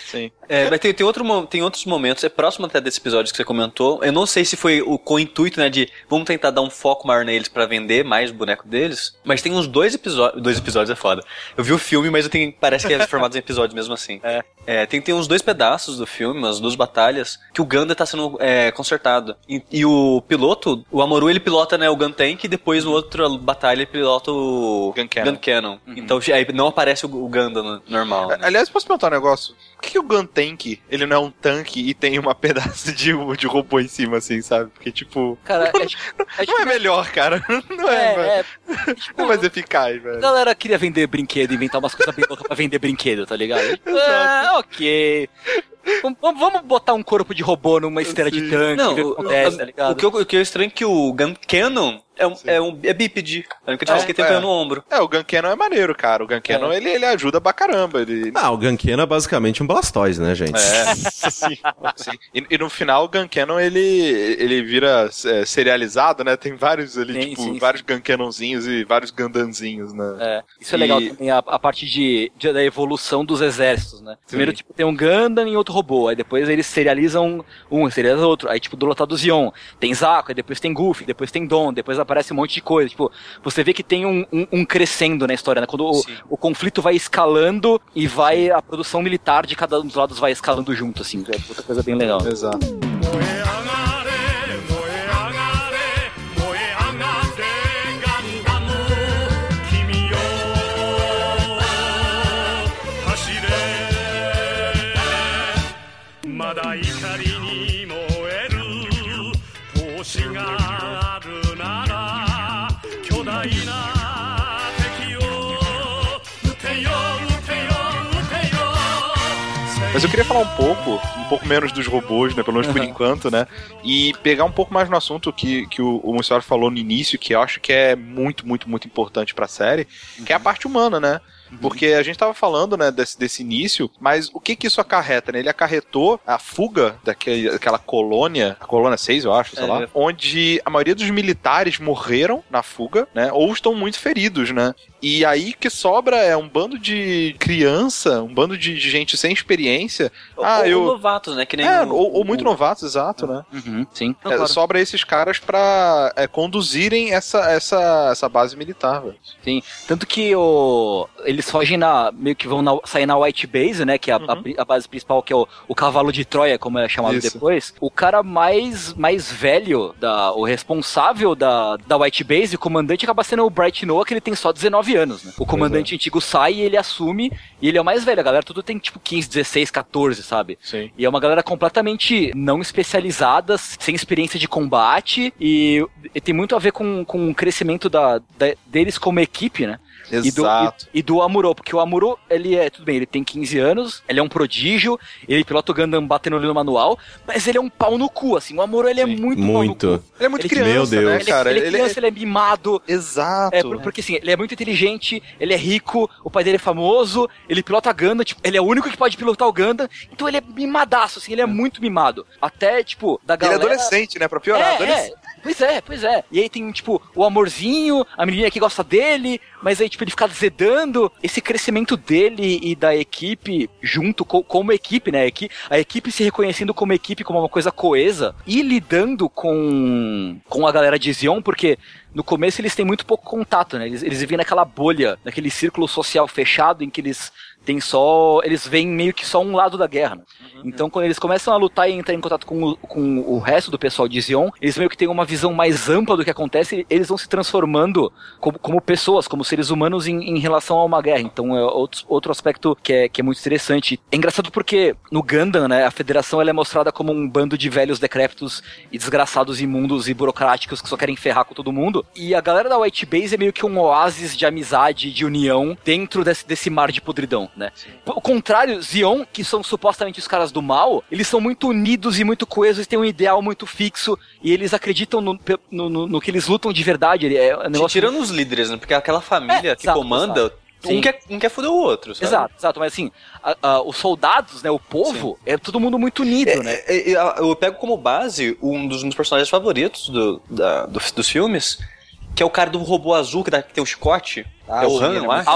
S1: Sim.
S4: É, mas tem, tem, outro, tem outros momentos, é próximo até desse episódio que você comentou. Eu não sei se foi o, com o intuito, né, de vamos tentar dar um foco maior neles pra vender mais boneco deles. Mas tem uns dois episódios. Dois episódios é foda. Eu vi o filme, mas eu tenho, parece que é formado em episódios mesmo assim.
S2: É.
S4: tem, tem uns dois pedaços do filme, umas duas batalhas, que o Ganda tá sendo é, consertado. E, e o piloto, o Amoru, ele pilota né, o Gun Tank e depois no outra batalha ele pilota o
S1: Gun Cannon.
S4: Então aí não aparece o, o Ganda no- normal. né?
S1: Aliás, posso perguntar um negócio? Por que, que o Gun Tank, ele não é um tanque e tem uma pedaço de, de robô em cima, assim, sabe? Porque, tipo,
S2: Cara, é, tipo- é,
S1: não é melhor, cara. Não é, velho.
S2: é, é, tipo,
S1: Não é mais eficaz,
S2: A
S1: velho.
S2: galera queria vender brinquedo, inventar umas coisas bem loucas pra vender brinquedo, tá ligado? Ah, ok. Vamos, botar um corpo de robô numa esteira de tanque,
S4: Não,
S2: ver o
S4: o,
S2: que acontece,
S4: o-
S2: tá ligado?
S4: o que, eu, o que é estranho é que o Gun Cannon é um, é um é bípede. É a única diferença
S1: É,
S4: que tem
S1: é.
S4: no ombro.
S1: É, o Gun Cannon é maneiro, cara. O Gun Cannon, ele, ele ajuda pra caramba. Ele...
S3: Ah, o Gankena é basicamente um Blastoise, né, gente?
S1: É, sim, sim. E, e no final o Gun Cannon ele, ele vira é, serializado, né? Tem vários ali,
S2: Sim,
S1: tipo,
S2: sim,
S1: vários Gun Cannonzinhos e vários Gundanzinhos, né?
S2: É, isso é
S1: E-
S2: legal também, a, a parte de, de- da evolução dos exércitos, né? Primeiro, tipo, tem um Gundam e outro robô, aí depois eles serializam um, serializam outro, aí tipo, do lotado Zion, tem Zaku, aí depois tem Goofy, depois tem Don, depois aparece um monte de coisa. Tipo, você vê que tem um, um, um crescendo na história, né? Quando o, o, conflito vai escalando e vai a produção militar de cada um dos lados vai escalando junto, assim. É outra coisa bem legal.
S1: Exato. Madaí eu queria falar um pouco, um pouco menos dos robôs, né? Pelo menos por enquanto, né? E pegar um pouco mais no assunto que, que o, o Mussaro falou no início, que eu acho que é muito, muito, muito importante pra série, que é a parte humana, né? Porque a gente tava falando, né, desse, desse início, mas o que que isso acarreta, né? Ele acarretou a fuga daquele, daquela colônia, a colônia 6, eu acho, sei
S4: É,
S1: lá, onde a maioria dos militares morreram na fuga, né? Ou estão muito feridos, né? E aí que sobra é um bando de criança, um bando de, de gente sem experiência. Ah,
S4: ou,
S1: eu.
S4: ou novatos, né? Que nem
S1: É,
S4: o-
S1: ou, ou muito
S4: o-
S1: novatos, exato, né?
S2: Uhum, sim. Não,
S1: É,
S2: claro.
S1: Sobra esses caras pra é, conduzirem essa, essa, essa base militar, velho.
S2: Sim. Tanto que o, eles fogem na. meio que vão na- sair na White Base, né? Que é a, a pri- a base principal, que é o, o cavalo de Troia, como é chamado
S1: Isso.
S2: depois. O cara mais, mais velho, da, o responsável da, da White Base, o comandante, acaba sendo o Bright Noah, que ele tem só 19 anos, né? O comandante antigo sai e ele assume, e ele é o mais velho. A galera tudo tem tipo 15, 16, 14, sabe?
S1: Sim.
S2: E é uma galera completamente não especializada, sem experiência de combate, e, e tem muito a ver com, com o crescimento da, da- deles como equipe, né? E do,
S1: Exato.
S2: e, e do Amuro, porque o Amuro, ele é, tudo bem, ele tem 15 anos, ele é um prodígio, ele pilota o Gundam batendo ali no manual, mas ele é um pau no cu, assim, o Amuro, ele é
S1: Sim.
S2: muito pau no
S3: Muito.
S2: cu.
S1: Ele é muito
S2: Ele-
S1: criança,
S3: Meu Deus.
S1: né,
S2: Ele,
S1: cara?
S2: ele é criança, ele é mimado,
S1: Exato.
S2: é, por- porque assim, ele é muito inteligente, ele é rico, o pai dele é famoso, ele pilota Ganda, tipo, ele é o único que pode pilotar o Ganda, então ele é mimadaço, assim, ele é muito mimado. Até, tipo, da
S1: Ele é
S2: galera...
S1: adolescente, né? Pra piorar.
S2: É,
S1: adolescente.
S2: é. Pois é, pois é. E aí tem, tipo, o amorzinho, a menininha que gosta dele, mas aí, tipo, ele fica zedando. Esse crescimento dele e da equipe junto co- como equipe, né? A equipe se reconhecendo como equipe, como uma coisa coesa. E lidando com, com a galera de Zion, porque no começo eles têm muito pouco contato, né? Eles, eles vivem naquela bolha, naquele círculo social fechado em que eles têm só. Eles veem meio que só um lado da guerra, né? Então, quando eles começam a lutar e entrar em contato com o, com o resto do pessoal de Zion, eles meio que têm uma visão mais ampla do que acontece e eles vão se transformando como, como pessoas, como seres humanos em, em relação a uma guerra. Então, é outro, outro aspecto que é, que é muito interessante. É engraçado porque no Gundam, né, a federação ela é mostrada como um bando de velhos decrépitos e desgraçados, imundos e burocráticos que só querem ferrar com todo mundo. E a galera da White Base é meio que um oásis de amizade, de união, dentro desse, desse mar de podridão, né? Ao contrário, Zion, que são supostamente os caras do mal, eles são muito unidos e muito coesos, têm um ideal muito fixo e eles acreditam no, no, no- no que eles lutam de verdade. Ele é um negócio
S4: Tirando os líderes, né? Porque aquela família
S2: É,
S4: que
S2: exato,
S4: comanda,
S2: exato. Sim.
S4: um quer, um quer foder o outro, sabe?
S2: Exato, exato, mas assim, a- a- os soldados, né, o povo, é todo mundo muito unido, né?
S4: É, é, é, Eu pego como base um dos meus personagens favoritos do, da- do- dos filmes, que é o cara do robô azul que, dá- que tem o chicote.
S1: Ah,
S4: é o Han, eu acho.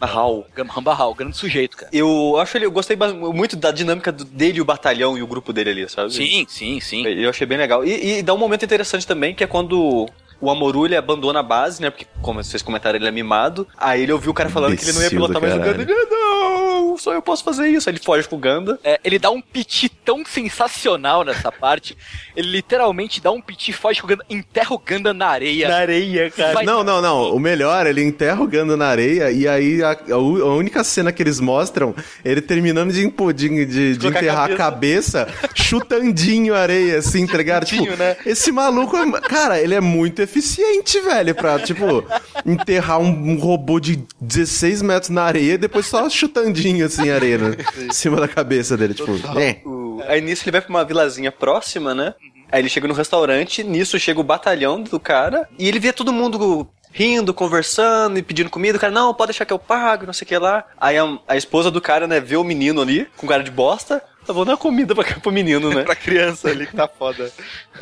S4: Mahal.
S2: Gamba Hal, grande sujeito, cara.
S4: Eu acho ele, eu gostei muito da dinâmica dele, o batalhão e o grupo dele ali, sabe?
S2: Sim, sim, sim.
S4: Eu achei bem legal. E, e dá um momento interessante também, que é quando o Amoru ele abandona a base, né? Porque, como vocês comentaram, ele é mimado. Aí ele ouviu o cara falando que ele não ia pilotar mais o. Ganda. Ele, não, só eu posso fazer isso. Aí ele foge com o Ganda.
S2: É, ele dá um piti tão sensacional nessa parte. Ele literalmente dá um piti, foge com o Ganda, enterra o Ganda na areia.
S4: areia, cara.
S2: Vai-
S3: Não, não, não. O melhor, ele enterra o Ganda na areia e aí a, a única cena que eles mostram, ele terminando de, de, de- de
S4: Colocar a
S3: enterrar a cabeça, chutandinho a areia, assim, tá ligado? Tipo,
S1: né?
S3: esse maluco, é- cara, ele é muito eficiente, velho, pra, tipo, enterrar um, um robô de 16 metros na areia e depois só chutandinho, assim, a areia, né? em cima da cabeça dele, tipo, é.
S4: O- Aí nisso ele vai pra uma vilazinha próxima, né? Aí ele chega no restaurante, nisso chega o batalhão do cara, e ele vê todo mundo rindo, conversando e pedindo comida. O cara, não, pode deixar que eu pago, não sei o que lá. Aí a, a esposa do cara, né, vê o menino ali, com cara de bosta. Tá vou dar comida pra, pro menino, né?
S1: Pra criança ali que tá foda.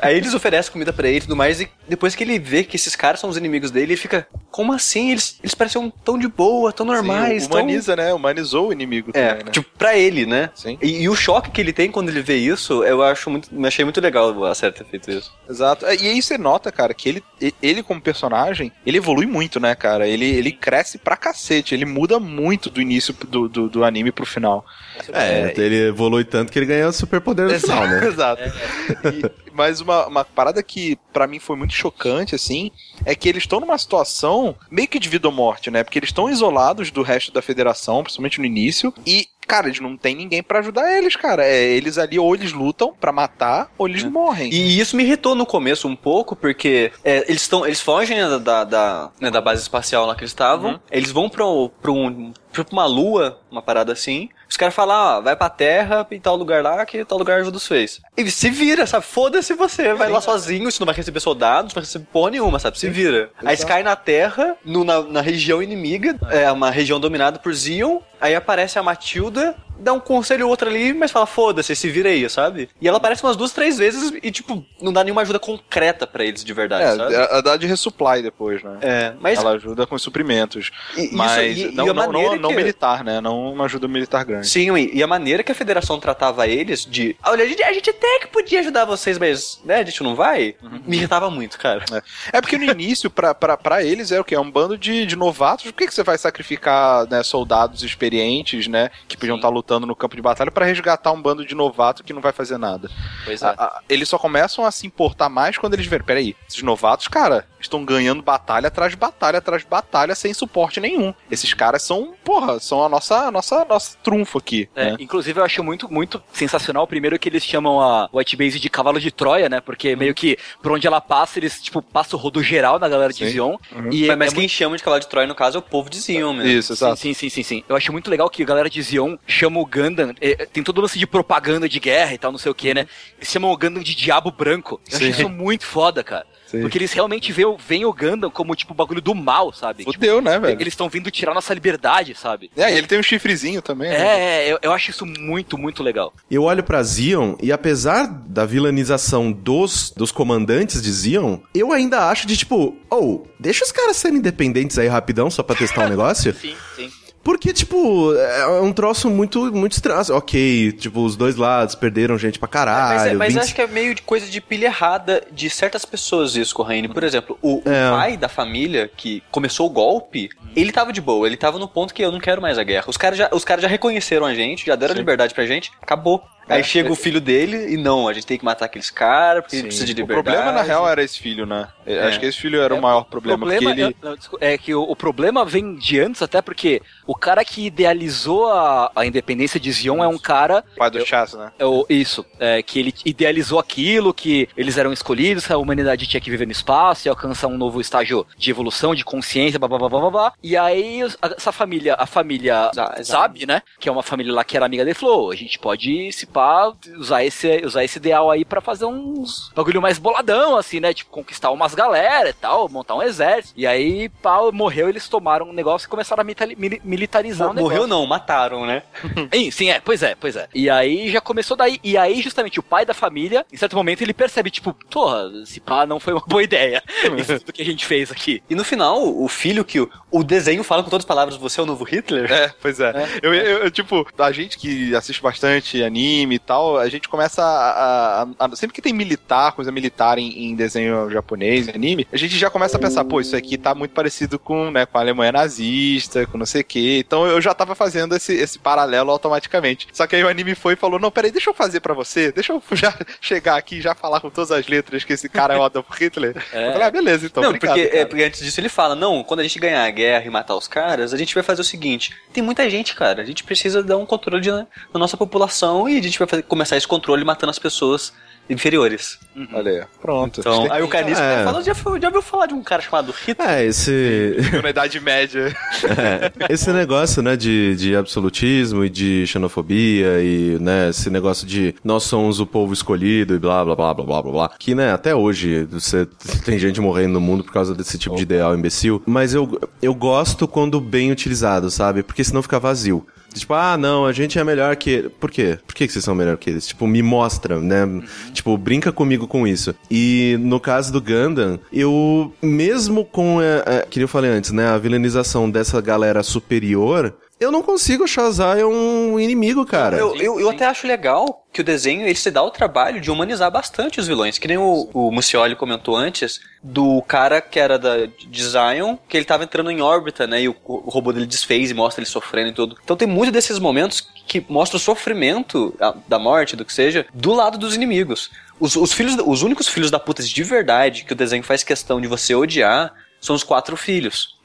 S4: Aí eles oferecem comida pra ele e tudo mais, e depois que ele vê que esses caras são os inimigos dele, ele fica, como assim? Eles, eles parecem tão de boa, tão normais,
S1: Sim,
S4: tão...
S1: humaniza, né? Humanizou o inimigo
S4: É,
S1: também, né?
S4: tipo, pra ele, né?
S1: Sim.
S4: E, e o choque que ele tem quando ele vê isso, eu acho muito. Me achei muito legal a série ter feito isso.
S1: Exato. É, E aí você nota, cara, que ele, ele como personagem, ele evolui muito, né, cara? Ele, ele cresce pra cacete, ele muda muito do início do, do, do anime pro final.
S3: É, ele evolui tanto que ele ganha o superpoder no final, né?
S1: Exato. E- mas uma, uma parada que pra mim foi muito chocante, assim, é que eles estão numa situação meio que de vida ou morte, né? Porque eles estão isolados do resto da federação, principalmente no início, e cara, eles não tem ninguém pra ajudar eles, cara. É, eles ali ou eles lutam pra matar, ou eles morrem.
S4: E isso me irritou no começo um pouco, porque é, eles estão. Eles fogem né, da, da, né, da base espacial lá que eles estavam. Eles vão pra, um- pra um. pra uma lua, uma parada assim. Os caras falam, ah, vai pra terra e tal lugar lá, que tal lugar ajuda os fez. E se vira, sabe? Foda-se você. Vai lá sozinho, você não vai receber soldados, não vai receber porra nenhuma, sabe? Se vira. Aí eles caem na terra, no- na, na região inimiga, é uma região dominada por Zion. Aí aparece a Matilda, dá um conselho ou outro ali, mas fala, foda-se, se vira aí, sabe? E ela aparece umas duas, três vezes e, tipo, não dá nenhuma ajuda concreta pra eles de verdade, sabe?
S1: É, ela dá de resupply depois, né?
S4: É, mas
S1: Ela ajuda com suprimentos.
S4: E- isso-
S1: mas
S4: e- e
S1: não,
S4: a
S1: não, não, não
S4: que-
S1: militar, né? Não uma ajuda militar grande.
S4: Sim, e e a maneira que a federação tratava eles de. Olha, a gente, a gente até que podia ajudar vocês, mas né, a gente não vai, me irritava muito, cara.
S1: É porque no início, pra, pra, pra eles, é o quê? É um bando de, de novatos. Por que, que você vai sacrificar né, soldados experientes, né? Que podiam estar lutando no campo de batalha pra resgatar um bando de novato que não vai fazer nada?
S4: Pois
S1: A- a- eles só começam a se importar mais quando eles verem, peraí, esses novatos, cara, estão ganhando batalha atrás de batalha atrás de batalha sem suporte nenhum. Esses caras são, porra, são a nossa, a nossa, nossa trunfo aqui.
S2: É,
S1: né?
S2: Inclusive, eu acho muito, muito sensacional. Primeiro que eles chamam a White Base de cavalo de Troia, né? Porque meio que por onde ela passa, eles, tipo, passam o rodo geral na galera de
S1: Sim.
S2: Zion.
S1: Uhum.
S2: E
S4: mas
S2: é,
S4: mas
S2: é
S4: quem chama de cavalo de Troia, no caso, é o povo de Zion mesmo.
S1: Isso,
S2: Sim,
S1: exato.
S2: sim, sim, sim, sim. Eu acho muito legal que a galera de Zion chama o Gundam. é, tem todo o lance de propaganda de guerra e tal, não sei o que, né? Eles chamam o Gundam de Diabo Branco. Eu acho
S1: Sim.
S2: isso muito foda, cara.
S1: Sim.
S2: Porque eles realmente veem, o- veem o Gundam como, tipo, o bagulho do mal, sabe? Tipo,
S1: Fudeu, né, velho?
S2: eles estão vindo tirar nossa liberdade, sabe?
S1: É, e ele tem um chifrezinho também, né?
S2: É, é, eu, eu acho isso muito, muito legal.
S3: Eu olho pra Zion e apesar da vilanização dos, dos comandantes de Zion, eu ainda acho de tipo, oh, deixa os caras serem independentes aí rapidão só pra testar o negócio.
S2: Sim, sim.
S3: Porque, tipo, é um troço muito, muito estranho. Ok, tipo, os dois lados perderam gente pra caralho.
S4: Mas, é- mas
S3: 20
S4: acho que é meio de coisa de pilha errada de certas pessoas isso, Corraine. Por exemplo, o, o
S3: É.
S4: pai da família que começou o golpe, ele tava de boa, ele tava no ponto que eu não quero mais a guerra. Os caras já, os caras já reconheceram a gente, já deram liberdade pra gente, acabou. Aí
S1: É,
S4: chega
S1: é-
S4: o filho dele e não, a gente tem que matar aqueles caras porque ele
S1: Sim.
S4: precisa de
S1: O
S4: liberdade.
S1: problema, na real, era esse filho, né?
S4: É.
S1: Acho que esse filho era
S2: É,
S1: o maior problema,
S2: problema
S1: porque ele...
S2: é, não, desculpa, é que o, o problema vem de antes, até porque o cara que idealizou a, a independência de Zion é um cara.
S1: Pai do Chas, né?
S2: É o, isso, é, que ele idealizou aquilo, que eles eram escolhidos, que a humanidade tinha que viver no espaço e alcançar um novo estágio de evolução, de consciência, blá blá blá blá blá. blá. E aí a- essa família, a família
S4: Za- Zabi.
S2: Zabi, né? Que é uma família lá que era amiga dele, falou: a gente pode se pá, usar esse, usar esse ideal aí pra fazer uns bagulho mais boladão, assim, né? Tipo, conquistar umas galera e tal, montar um exército. E aí, pá, morreu, eles tomaram um negócio e começaram a mitali- mili- militarizar o negócio.
S4: Morreu não, mataram, né?
S2: Sim, sim, é, pois é, pois é. E aí já começou daí. E aí, justamente, o pai da família, em certo momento, ele percebe, tipo, porra, esse pá não foi uma boa ideia. Isso tudo que a gente fez aqui.
S4: E no final, o filho que o, o desenho fala com todas as palavras, você é o novo Hitler?
S1: É, pois é. Eu, eu- eu, tipo, a gente que assiste bastante anime e tal, a gente começa a. a- a- sempre que tem militar, coisa militar em, em desenho japonês, anime, a gente já começa a pensar, pô, isso aqui tá muito parecido com, né, com a Alemanha nazista, com não sei o quê. Então eu já tava fazendo esse, esse paralelo automaticamente. Só que aí o anime foi e falou: não, peraí, deixa eu fazer pra você, deixa eu já chegar aqui e já falar com todas as letras que esse cara é o Adolf Hitler.
S2: É.
S1: Eu falei, ah, beleza, então.
S4: não,
S1: obrigado,
S4: porque, é, porque antes disso ele fala, não, quando a gente ganhar a guerra e matar os caras, a gente vai fazer o seguinte, tem muita gente, cara, a gente precisa dar um controle de- na nossa população e a gente vai fazer- começar esse controle matando as pessoas inferiores.
S1: Olha aí, pronto.
S4: Então, aí o Canisco
S3: É.
S4: fala, já, já ouviu falar de um cara chamado Hitler?
S3: É, esse.
S1: na Idade Média.
S3: É, esse negócio, né, de, de absolutismo e de xenofobia e, né, esse negócio de nós somos o povo escolhido e blá, blá, blá, blá, blá, blá, blá. Que, né, até hoje você tem gente morrendo no mundo por causa desse tipo de ideal imbecil. Mas eu, eu gosto quando bem utilizado, sabe? Porque senão fica vazio. Tipo, ah, não, a gente é melhor que. Por quê? Por que que vocês são melhor que eles? Tipo, me mostra, né? Tipo, brinca comigo com isso. E no caso do Gundam, eu, mesmo com. É, é, que eu falei antes, né? A vilanização dessa galera superior. Eu não consigo achar o Zion um inimigo, cara.
S4: Eu, eu, eu até acho legal que o desenho ele se dá o trabalho de humanizar bastante os vilões. Que nem o, o Mucioli comentou antes, do cara que era da, de Zion, que ele tava entrando em órbita, né? E o, o robô dele desfez e mostra ele sofrendo e tudo. Então tem muitos desses momentos que mostram o sofrimento a- da morte, do que seja, do lado dos inimigos. Os, os filhos, os únicos filhos da puta de verdade que o desenho faz questão de você odiar são os quatro filhos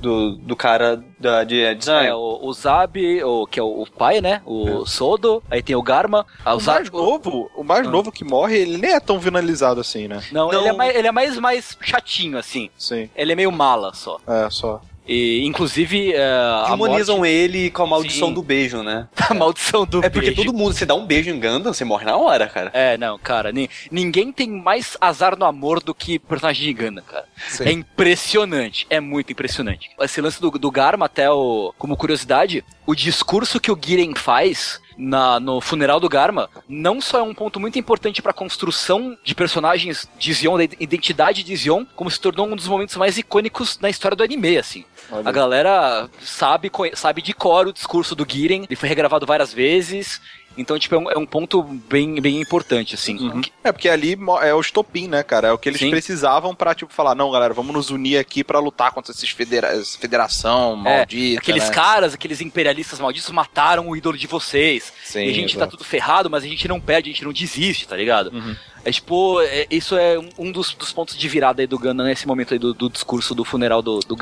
S4: do, do cara da, de design.
S2: É, o, o Zab, o, que é o, o pai, né? O Sodo, aí tem o Garma. Ah,
S1: O
S2: Zab-
S1: mais novo, o mais novo que morre, ele nem é tão vinalizado assim, né?
S2: Não,
S4: Não.
S2: Ele, é mais, ele é mais, mais chatinho, assim.
S1: Sim.
S2: Ele é meio mala só.
S1: É, só.
S2: E, inclusive, é, a
S4: Humanizam
S2: morte,
S4: ele com a maldição
S2: Sim.
S4: do beijo, né?
S2: a maldição do
S4: É porque
S2: beijo.
S4: todo mundo, você dá um beijo em Gundam, você morre na hora, cara.
S2: É, não, cara, ni- ninguém tem mais azar no amor do que personagem de Gundam, cara.
S1: Sim.
S2: É impressionante, é muito impressionante. Esse lance do, do Garma, até o, como curiosidade, o discurso que o Giren faz na, no funeral do Garma não só é um ponto muito importante pra construção de personagens de Zion, da identidade de Zion, como se tornou um dos momentos mais icônicos na história do anime, assim.
S1: Olha.
S2: A galera sabe, sabe de cor o discurso do Giren, ele foi regravado várias vezes. Então, tipo, é um, é um ponto bem, bem importante, assim.
S1: Uhum. É, porque ali é o estopim, né, cara? É o que eles
S2: Sim.
S1: precisavam pra, tipo, falar, não, galera, vamos nos unir aqui pra lutar contra esses federa essa federação
S2: É,
S1: maldita,
S2: aqueles
S1: né?
S2: caras, aqueles imperialistas malditos mataram o ídolo de vocês.
S1: Sim,
S2: e a gente tá
S1: exato.
S2: tudo ferrado, mas a gente não perde, a gente não desiste, tá ligado?
S1: Uhum.
S2: É tipo, é- isso é um- dos, dos pontos de virada aí do Gundam nesse momento aí do, do discurso do funeral do, do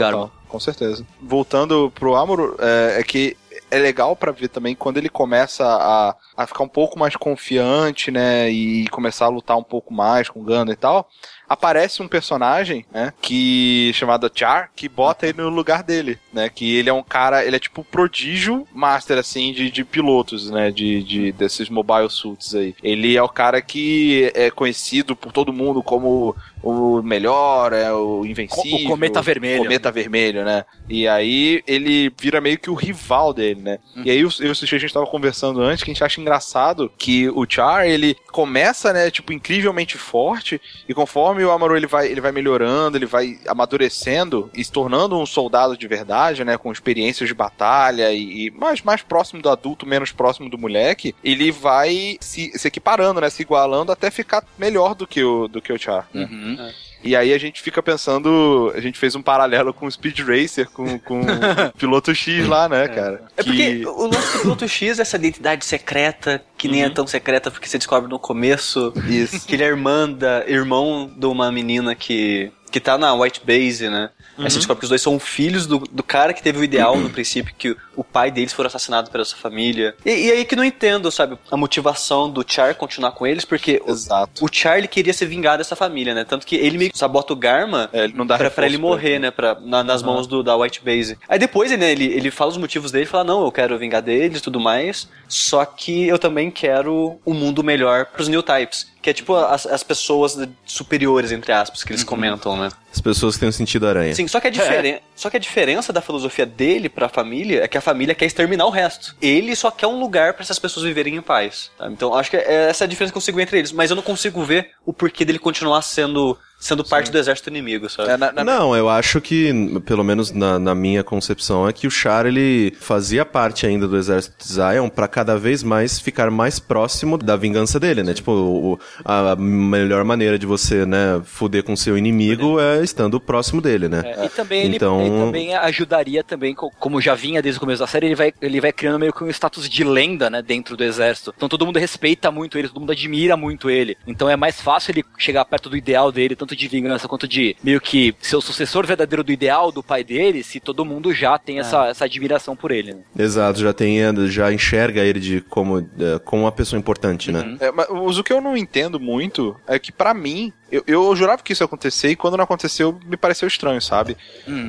S1: com certeza. Voltando pro Amuro, é, é que é legal pra ver também quando ele começa a, a ficar um pouco mais confiante, né, e começar a lutar um pouco mais com o Gundam e tal. Aparece um personagem, né, que chamado Char, que bota ele no lugar dele, né, que ele é um cara, ele é tipo prodígio master, assim, de, de pilotos, né, de, de desses mobile suits aí. Ele é o cara que é conhecido por todo mundo como o melhor, é o invencível.
S2: O cometa vermelho.
S1: Cometa vermelho, né? E aí ele vira meio que o rival dele, né? E aí eu, eu e o Sushi, a gente tava conversando antes que a gente acha engraçado que o Char, ele começa, né, tipo, incrivelmente forte e conforme o Amaru ele vai, ele vai melhorando, ele vai amadurecendo e se tornando um soldado de verdade, né, com experiências de batalha e, e mais, mais próximo do adulto, menos próximo do moleque, ele vai se, se equiparando, né, se igualando até ficar melhor do que o, do que o Char. né?
S2: Uhum.
S1: E aí a gente fica pensando, a gente fez um paralelo com o Speed Racer, com, com o piloto X lá, né, cara?
S4: É
S1: Que-
S4: porque o lance do piloto X é essa identidade secreta, que nem é tão secreta porque você descobre no começo
S1: Isso.
S4: que ele é irmã da, irmão de uma menina que, que tá na White Base, né? Aí você descobre que os dois são filhos do, do cara que teve o ideal no princípio, que o, o pai deles foi assassinado pela sua família. E, e aí que não entendo, sabe, a motivação do Char continuar com eles, porque o,
S1: Exato.
S4: o Charlie queria se vingar dessa família, né? Tanto que ele meio que sabota o Garma
S1: É, ele não dá
S4: pra, pra ele morrer,
S1: ele.
S4: né? Pra, na- nas mãos do, da White Base. Aí depois né, ele, ele fala os motivos dele, fala, não, eu quero vingar deles e tudo mais, só que eu também quero um mundo melhor pros New Types. Que é tipo as, as pessoas superiores, entre aspas, que eles comentam, né?
S3: As pessoas que têm o sentido aranha.
S4: Sim, só que, a diferen... só que a diferença da filosofia dele pra família é que a família quer exterminar o resto. Ele só quer um lugar pra essas pessoas viverem em paz. sabe? Então acho que é essa a diferença que eu consigo ver entre eles. Mas eu não consigo ver o porquê dele continuar sendo, sendo parte do exército inimigo, sabe?
S1: É, na- na-
S3: Não, eu acho que, pelo menos na, na minha concepção, é que o Char ele fazia parte ainda do exército de Zion pra cada vez mais ficar mais próximo da vingança dele, né? Tipo, o- a melhor maneira de você, né, fuder com seu inimigo é estando próximo dele, né?
S2: É, e também ele,
S3: Então-
S2: ele também ajudaria também, co- como já vinha desde o começo da série, ele vai, ele vai criando meio que um status de lenda, né, dentro do exército. Então todo mundo respeita muito ele, todo mundo admira muito ele. Então é mais fácil ele chegar perto do ideal dele, tanto de vingança quanto de meio que ser o sucessor verdadeiro do ideal do pai dele, se todo mundo já tem essa, essa admiração por ele, né?
S3: Exato, já tem, já enxerga ele de como, eh, como uma pessoa importante, né?
S1: É, mas o que eu não entendo muito é que, pra mim, eu, eu jurava que isso ia acontecer e quando não aconteceu, me pareceu estranho, sabe?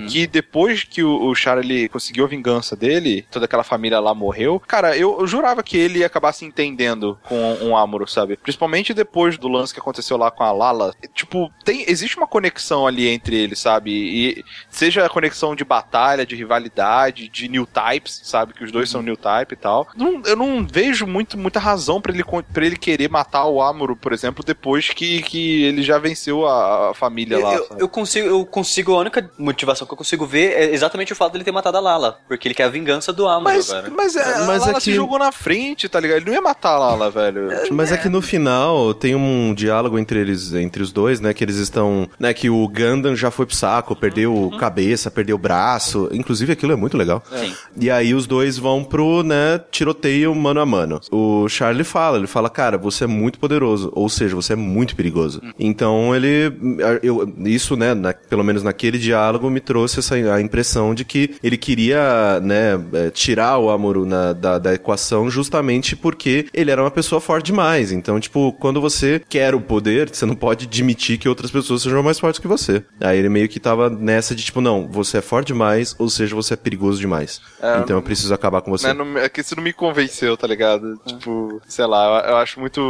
S1: Que depois que o, o Char ele conseguiu a vingança dele, toda aquela família lá morreu, cara, eu, eu jurava que ele ia acabar se entendendo com um Amuro, sabe? Principalmente depois do lance que aconteceu lá com a Lala. Tipo, tem, existe uma conexão ali entre eles, sabe? E seja a conexão de batalha, de rivalidade, de new types, sabe? Que os dois são new type e tal. Não- eu não vejo muito, muita razão pra ele, pra ele querer matar o Amuro, por exemplo, depois que, que ele já venceu a, a família lá.
S4: Eu, eu consigo, eu consigo, a única motivação que eu consigo ver é exatamente o fato dele ter matado a Lala. Porque ele quer a vingança do Amuro
S1: Mas,
S4: agora.
S1: mas, é,
S3: Mas
S1: a Lala
S3: é
S1: se
S3: que-
S1: jogou na frente, tá ligado? Ele não ia matar a Lala, velho. Tipo,
S3: Mas é que no final tem um diálogo entre eles, entre os dois, né? Que eles estão, né? Que o Gundam já foi pro saco, perdeu cabeça, perdeu braço. Inclusive aquilo é muito legal.
S2: Sim.
S3: E aí os dois vão pro, né? Tiroteio mano a mano. O Charlie fala, ele fala, cara, você é muito poderoso, ou seja, você é muito perigoso. Então ele, eu, isso, né, na- pelo menos naquele diálogo me trouxe essa a impressão de que ele queria, né, é, tirar o Amuro na- da, da equação justamente porque ele era uma pessoa forte demais. Então, tipo, quando você quer o poder, você não pode admitir que outras pessoas sejam mais fortes que você. Aí ele meio que tava nessa de tipo, não, você é forte demais, ou seja, você é perigoso demais. então eu preciso acabar com você.
S1: Né, não- é que isso não me convenceu, tá ligado? Tipo, sei lá, eu, eu acho muito.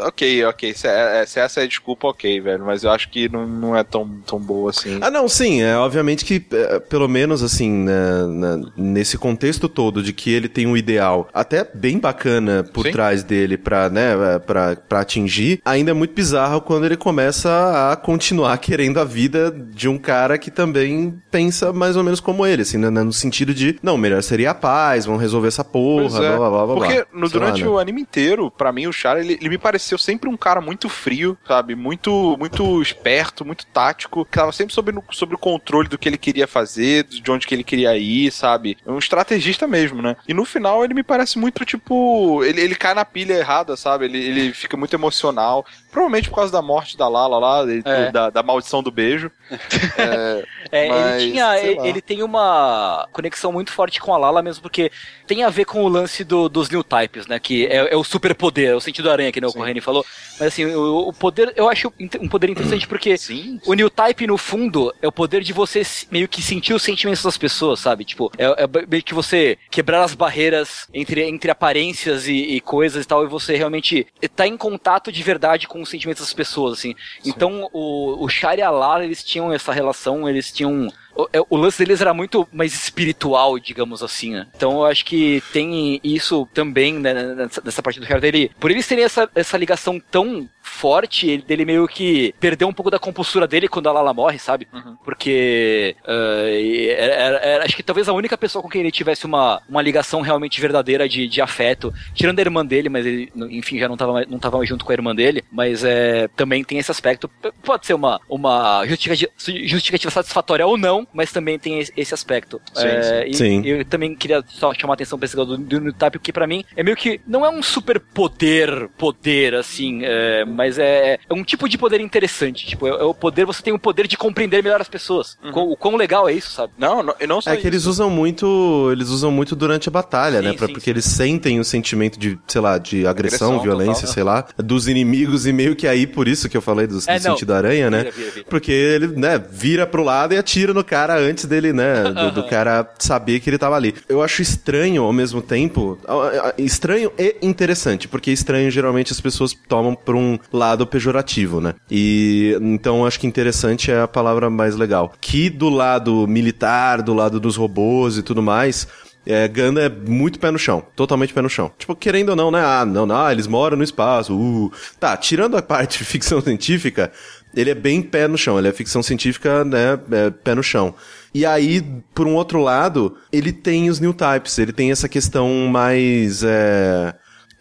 S1: Ok, ok. Se, é- se essa é a desculpa, ok, velho. Mas eu acho que não, não é tão, tão boa assim.
S3: Ah, não, sim, é obviamente que, é, pelo menos assim, né, na- nesse contexto todo de que ele tem um ideal até bem bacana por
S1: Sim.
S3: trás dele pra, né, pra, pra atingir, ainda é muito bizarro quando ele começa a continuar querendo a vida de um cara que também pensa mais ou menos como ele, assim, né, no sentido de, não, melhor seria a paz, vamos resolver essa porra,
S1: é.
S3: blá, blá, blá,
S1: Porque
S3: blá.
S1: no-
S3: Sei lá,
S1: durante
S3: né?
S1: o anime inteiro, pra mim, o Chara, ele, ele me pareceu sempre um cara muito frio, sabe? Muito muito esperto, muito tático, que tava sempre sobre, sobre o controle do que ele queria fazer, de onde que ele queria ir, sabe? Um estrategista mesmo, né? E no final ele me parece muito, tipo, ele, ele cai na pilha errada, sabe? Ele, ele fica muito emocional. Provavelmente por causa da morte da Lala lá, ele-
S2: É.
S1: da, da maldição do beijo. É,
S2: É,
S1: Mas,
S2: ele tinha. Ele, ele tem uma conexão muito forte com a Lala mesmo, porque tem a ver com o lance do- dos new types, né? Que é, é o superpoder, é o sentido aranha que né, o Corrêne falou. Mas assim, o, o poder, eu acho um poder interessante porque
S1: sim.
S2: o new type, no fundo, é o poder de você meio que sentir os sentimentos das pessoas, sabe? Tipo, é, é meio que você quebrar as barreiras entre, entre aparências e, e coisas e tal, e você realmente tá em contato de verdade com os sentimentos das pessoas, assim. Então, o, o Char e a Lara, eles tinham essa relação, eles tinham. O, é, o lance deles era muito mais espiritual, digamos assim, né? Então eu acho que tem isso também, né, nessa, nessa parte do Char dele. Por eles terem essa, essa ligação tão forte, ele, dele meio que perdeu um pouco da compostura dele quando a Lala morre, sabe? Porque ah, e era- era- era- acho que talvez a única pessoa com quem ele tivesse uma, uma ligação realmente verdadeira de, de afeto, tirando a irmã dele, mas ele, enfim, já não tava, mais- não tava junto com a irmã dele, mas é, também tem esse aspecto. Pode ser uma, uma justificativa, justificativa satisfatória ou não, mas também tem esse- aspecto.
S1: Sim,
S2: É, e
S3: Sim.
S2: Eu também queria só chamar a atenção pra esse negócio do, do Newtype, porque pra mim é meio que não é um super poder, poder, assim, é, mas é, é um tipo de poder interessante. Tipo, é, é o poder, você tem o poder de compreender melhor as pessoas. Quão- O quão legal é isso, sabe?
S1: Não, não, e não só
S3: É que
S1: isso.
S3: eles usam muito, eles usam muito durante a batalha,
S2: Sim,
S3: né? Pra-
S2: sim,
S3: porque
S2: sim.
S3: eles sentem o sentimento de, sei lá, de agressão,
S1: Agressão
S3: violência,
S1: total.
S3: sei lá, dos inimigos e meio que aí por isso que eu falei do, do
S2: É, não.
S3: sentido aranha, né?
S2: Vira, vira, vira.
S3: Porque ele, né, vira pro lado e atira no cara antes dele, né, do, do cara saber que ele tava ali. Eu acho estranho ao mesmo tempo, estranho e interessante, porque estranho geralmente as pessoas tomam por um lado pejorativo, né? E então acho que interessante é a palavra mais legal. Que do lado militar, do lado dos robôs e tudo mais, é, Ganda é muito pé no chão, totalmente pé no chão. Tipo, querendo ou não, né? Ah, não, não, ah, eles moram no espaço. Uh. Tá, tirando a parte de ficção científica, ele é bem pé no chão, ele é ficção científica, né? é, pé no chão. E aí, por um outro lado, ele tem os new types, ele tem essa questão mais. É,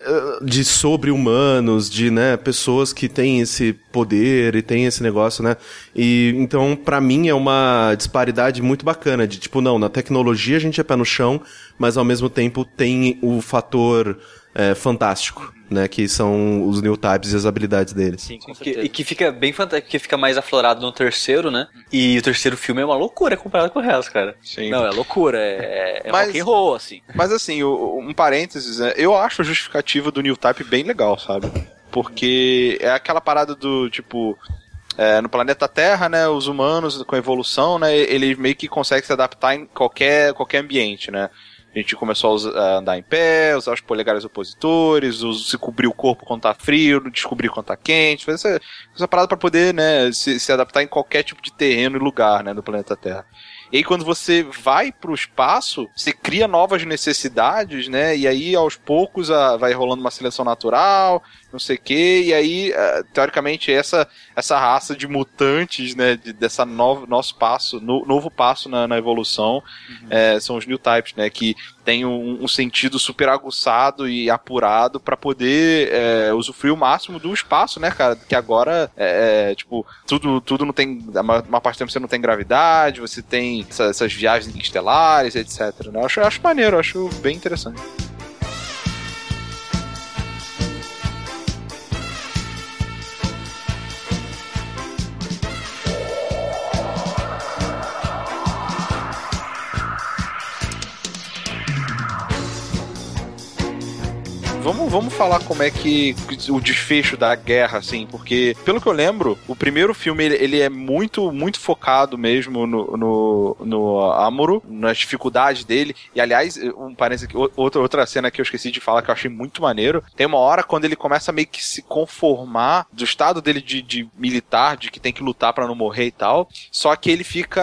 S3: eh, de sobre-humanos, de, né, pessoas que têm esse poder e têm esse negócio, né? E então, pra mim é uma disparidade muito bacana de tipo, não, na tecnologia a gente é pé no chão, mas ao mesmo tempo tem o fator eh, fantástico, né, que são os new types e as habilidades deles.
S2: Sim, com
S4: Que-
S2: certeza.
S4: e que fica bem fantástico, que fica mais aflorado no terceiro, né? E o terceiro filme é uma loucura comparado com o resto, cara.
S1: Sim.
S2: Não, é loucura, é, é
S1: Mas-
S2: rock and roll, assim.
S1: Mas assim, um parênteses, né? eu acho a justificativa do New Type bem legal, sabe? Porque é aquela parada do tipo. é, no planeta Terra, né, os humanos com a evolução, né, eles meio que conseguem se adaptar em qualquer, qualquer ambiente, né. A gente começou a, usar- andar em pé, usar os polegares opositores, us- se cobrir o corpo quando tá frio, descobrir quando tá quente, fazer essa, essa parada pra poder, né, se, se adaptar em qualquer tipo de terreno e lugar, né, do planeta Terra. E aí, quando você vai pro espaço, você cria novas necessidades, né? E aí, aos poucos, a- vai rolando uma seleção natural, não sei o quê. E aí, eh, teoricamente, essa, essa raça de mutantes, né? De, dessa novo, nosso passo, no- novo passo na, na evolução, eh, são os new types, né? Que tem um, um sentido super aguçado e apurado para poder eh, usufruir o máximo do espaço, né, cara? Que agora, é, é, tipo, tudo, tudo não tem. A maior maior parte do tempo você não tem gravidade, você tem essa- essas viagens estelares, etc. Né? Eu acho, eu acho maneiro, eu acho bem interessante. Vamos, vamos falar como é que o desfecho da guerra, assim, porque, pelo que eu lembro, o primeiro filme ele, ele é muito, muito focado mesmo no, no, no Amuro, nas dificuldades dele. E, aliás, um parênteses aqui, outra, outra cena que eu esqueci de falar que eu achei muito maneiro. Tem uma hora quando ele começa meio que se conformar do estado dele de, de militar, de que tem que lutar pra não morrer e tal. Só que ele fica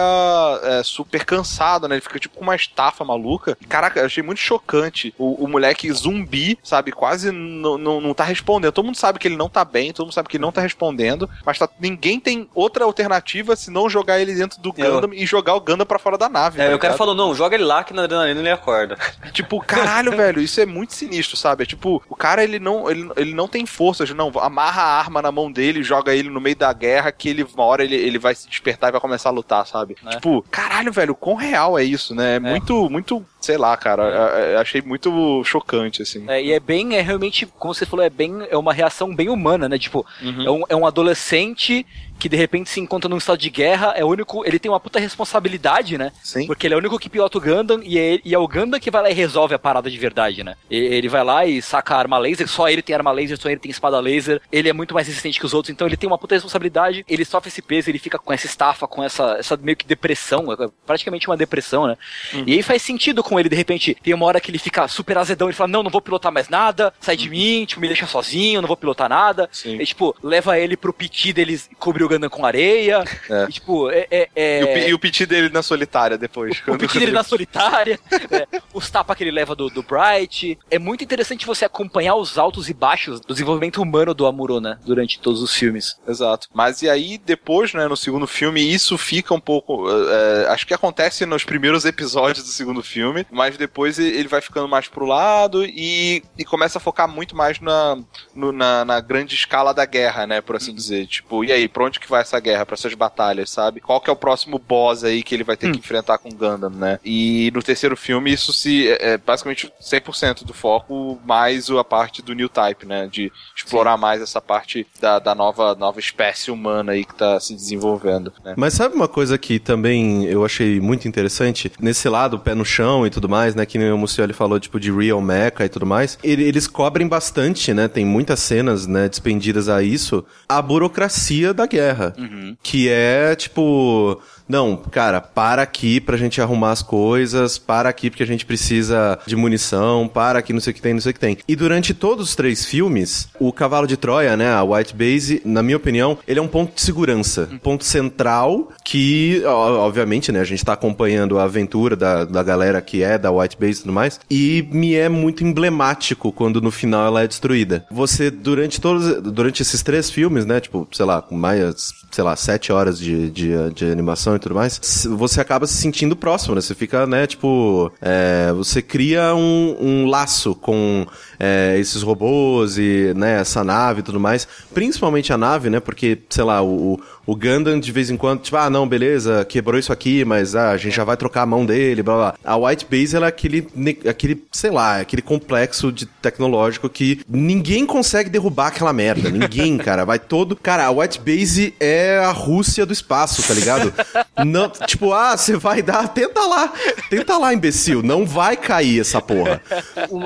S1: é, super cansado, né? Ele fica tipo com uma estafa maluca. Caraca, eu achei muito chocante o, o moleque zumbi, sabe? Quase não, tá respondendo. Todo mundo sabe que ele não tá bem, todo mundo sabe que ele não tá respondendo, mas tá, ninguém tem outra alternativa se não jogar ele dentro do
S4: Eu-
S1: Gundam e jogar o Gundam pra fora da nave.
S4: É,
S1: tá
S4: o cara falou, não, joga ele lá que na adrenalina ele acorda.
S1: Tipo, caralho, velho, isso é muito sinistro, sabe? É tipo, o cara ele não, ele, ele não tem forças, não. Amarra a arma na mão dele, joga ele no meio da guerra, que ele, uma hora ele, ele vai se despertar e vai começar a lutar, sabe?
S2: É.
S1: Tipo, caralho, velho, quão real é isso, né? É muito, muito, sei lá, cara. achei muito chocante, assim.
S2: É, e é bem, é realmente, como você falou, é bem, é uma reação bem humana, né? Tipo,
S1: Uhum.
S2: é, um, é um adolescente que de repente se encontra num estado de guerra, é o único, ele tem uma puta responsabilidade, né?
S1: Sim.
S2: Porque ele é o único que pilota o Gundam e é, e é o Gundam que vai lá e resolve a parada de verdade, né? E- ele vai lá e saca a arma laser, só ele tem arma laser, só ele tem espada laser, ele é muito mais resistente que os outros, então ele tem uma puta responsabilidade, ele sofre esse peso, ele fica com essa estafa, com essa, essa meio que depressão, é praticamente uma depressão, né? E aí faz sentido com ele, de repente, tem uma hora que ele fica super azedão, ele fala, não, não vou pilotar mais nada, sai de mim, tipo, me deixa sozinho, não vou pilotar nada.
S1: Sim.
S2: E, tipo, leva ele pro piti deles cobrir o Gundam com areia.
S1: É.
S2: E, tipo, é. é, é-
S1: E, o, pi- o piti dele na solitária depois.
S2: o
S1: quando-
S2: piti dele na solitária, é, os tapas que ele leva do, do Bright. É muito interessante você acompanhar os altos e baixos do desenvolvimento humano do Amuro, né? Durante todos os filmes.
S1: Exato. Mas e aí, depois, né, no segundo filme, isso fica um pouco. é, acho que acontece nos primeiros episódios do segundo filme, mas depois ele vai ficando mais pro lado e, e começa a focar muito mais na, no- na, na grande escala da guerra, né, por assim dizer. Tipo, e aí, pra onde que vai essa guerra, pra essas batalhas, sabe? Qual que é o próximo boss aí que ele vai ter que enfrentar com o Gundam, né? E no terceiro filme, isso se é, é basicamente 100% do foco, mais a parte do new type, né? De explorar mais essa parte da, da nova, nova espécie humana aí que tá se desenvolvendo, né?
S3: Mas sabe uma coisa que também eu achei muito interessante? Nesse lado, pé no chão e tudo mais, né? Que nem o Mucioli falou, tipo, de real mecha e tudo mais. Ele- Eles cobrem bastante, né? Tem muitas cenas, né, despendidas a isso. A burocracia da guerra. Que é, tipo... Não, cara, para aqui pra gente arrumar as coisas, para aqui porque a gente precisa de munição, para aqui não sei o que tem, não sei o que tem. E durante todos os três filmes, o Cavalo de Troia, né, a White Base, na minha opinião, ele é um ponto de segurança, um ponto central que, obviamente, né, a gente tá acompanhando a aventura da, da galera que é da White Base e tudo mais, e me é muito emblemático quando no final ela é destruída. Você, durante todos, durante esses três filmes, né, tipo, sei lá, com mais, sei lá, sete horas de, de, de animação e tudo mais, você acaba se sentindo próximo, né? Você fica, né, tipo, é, você cria um, um laço com é, esses robôs e, né, essa nave e tudo mais. Principalmente a nave, né? Porque, sei lá, o, o Gundam de vez em quando, tipo, ah, não, beleza, quebrou isso aqui, mas ah, a gente já vai trocar a mão dele, blá blá. A White Base, ela é aquele, aquele, sei lá, aquele complexo de tecnológico que ninguém consegue derrubar aquela merda. Ninguém, cara. Vai todo. Cara, a White Base é a Rússia do espaço, tá ligado? Não, tipo, ah, você vai dar. Tenta lá. Tenta lá, imbecil. Não vai cair essa porra.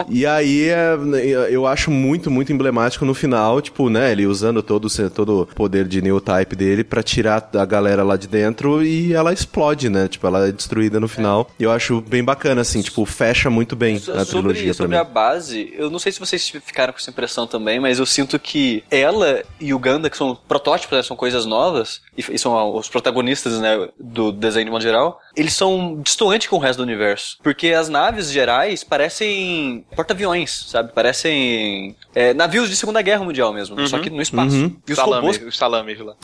S3: E aí é, eu acho muito, muito emblemático no final, tipo, né, ele usando todo, o- todo poder de Neotype dele pra tirar a galera lá de dentro e ela explode, né? Tipo, ela é destruída no final. E eu acho bem bacana, assim, tipo, fecha muito bem
S4: So-
S3: a
S4: sobre
S3: trilogia
S4: sobre
S3: mim.
S4: a base, eu não sei se vocês ficaram com essa impressão também, mas eu sinto que ela e o Ganda, que são protótipos, né, são coisas novas, e, e são os protagonistas né, do desenho de modo geral, eles são distantes com o resto do universo. Porque as naves gerais parecem porta-aviões, sabe? Parecem é, navios de Segunda Guerra Mundial mesmo, só que no espaço.
S3: Uhum.
S4: E os
S1: salame,
S4: robôs
S1: os salames lá.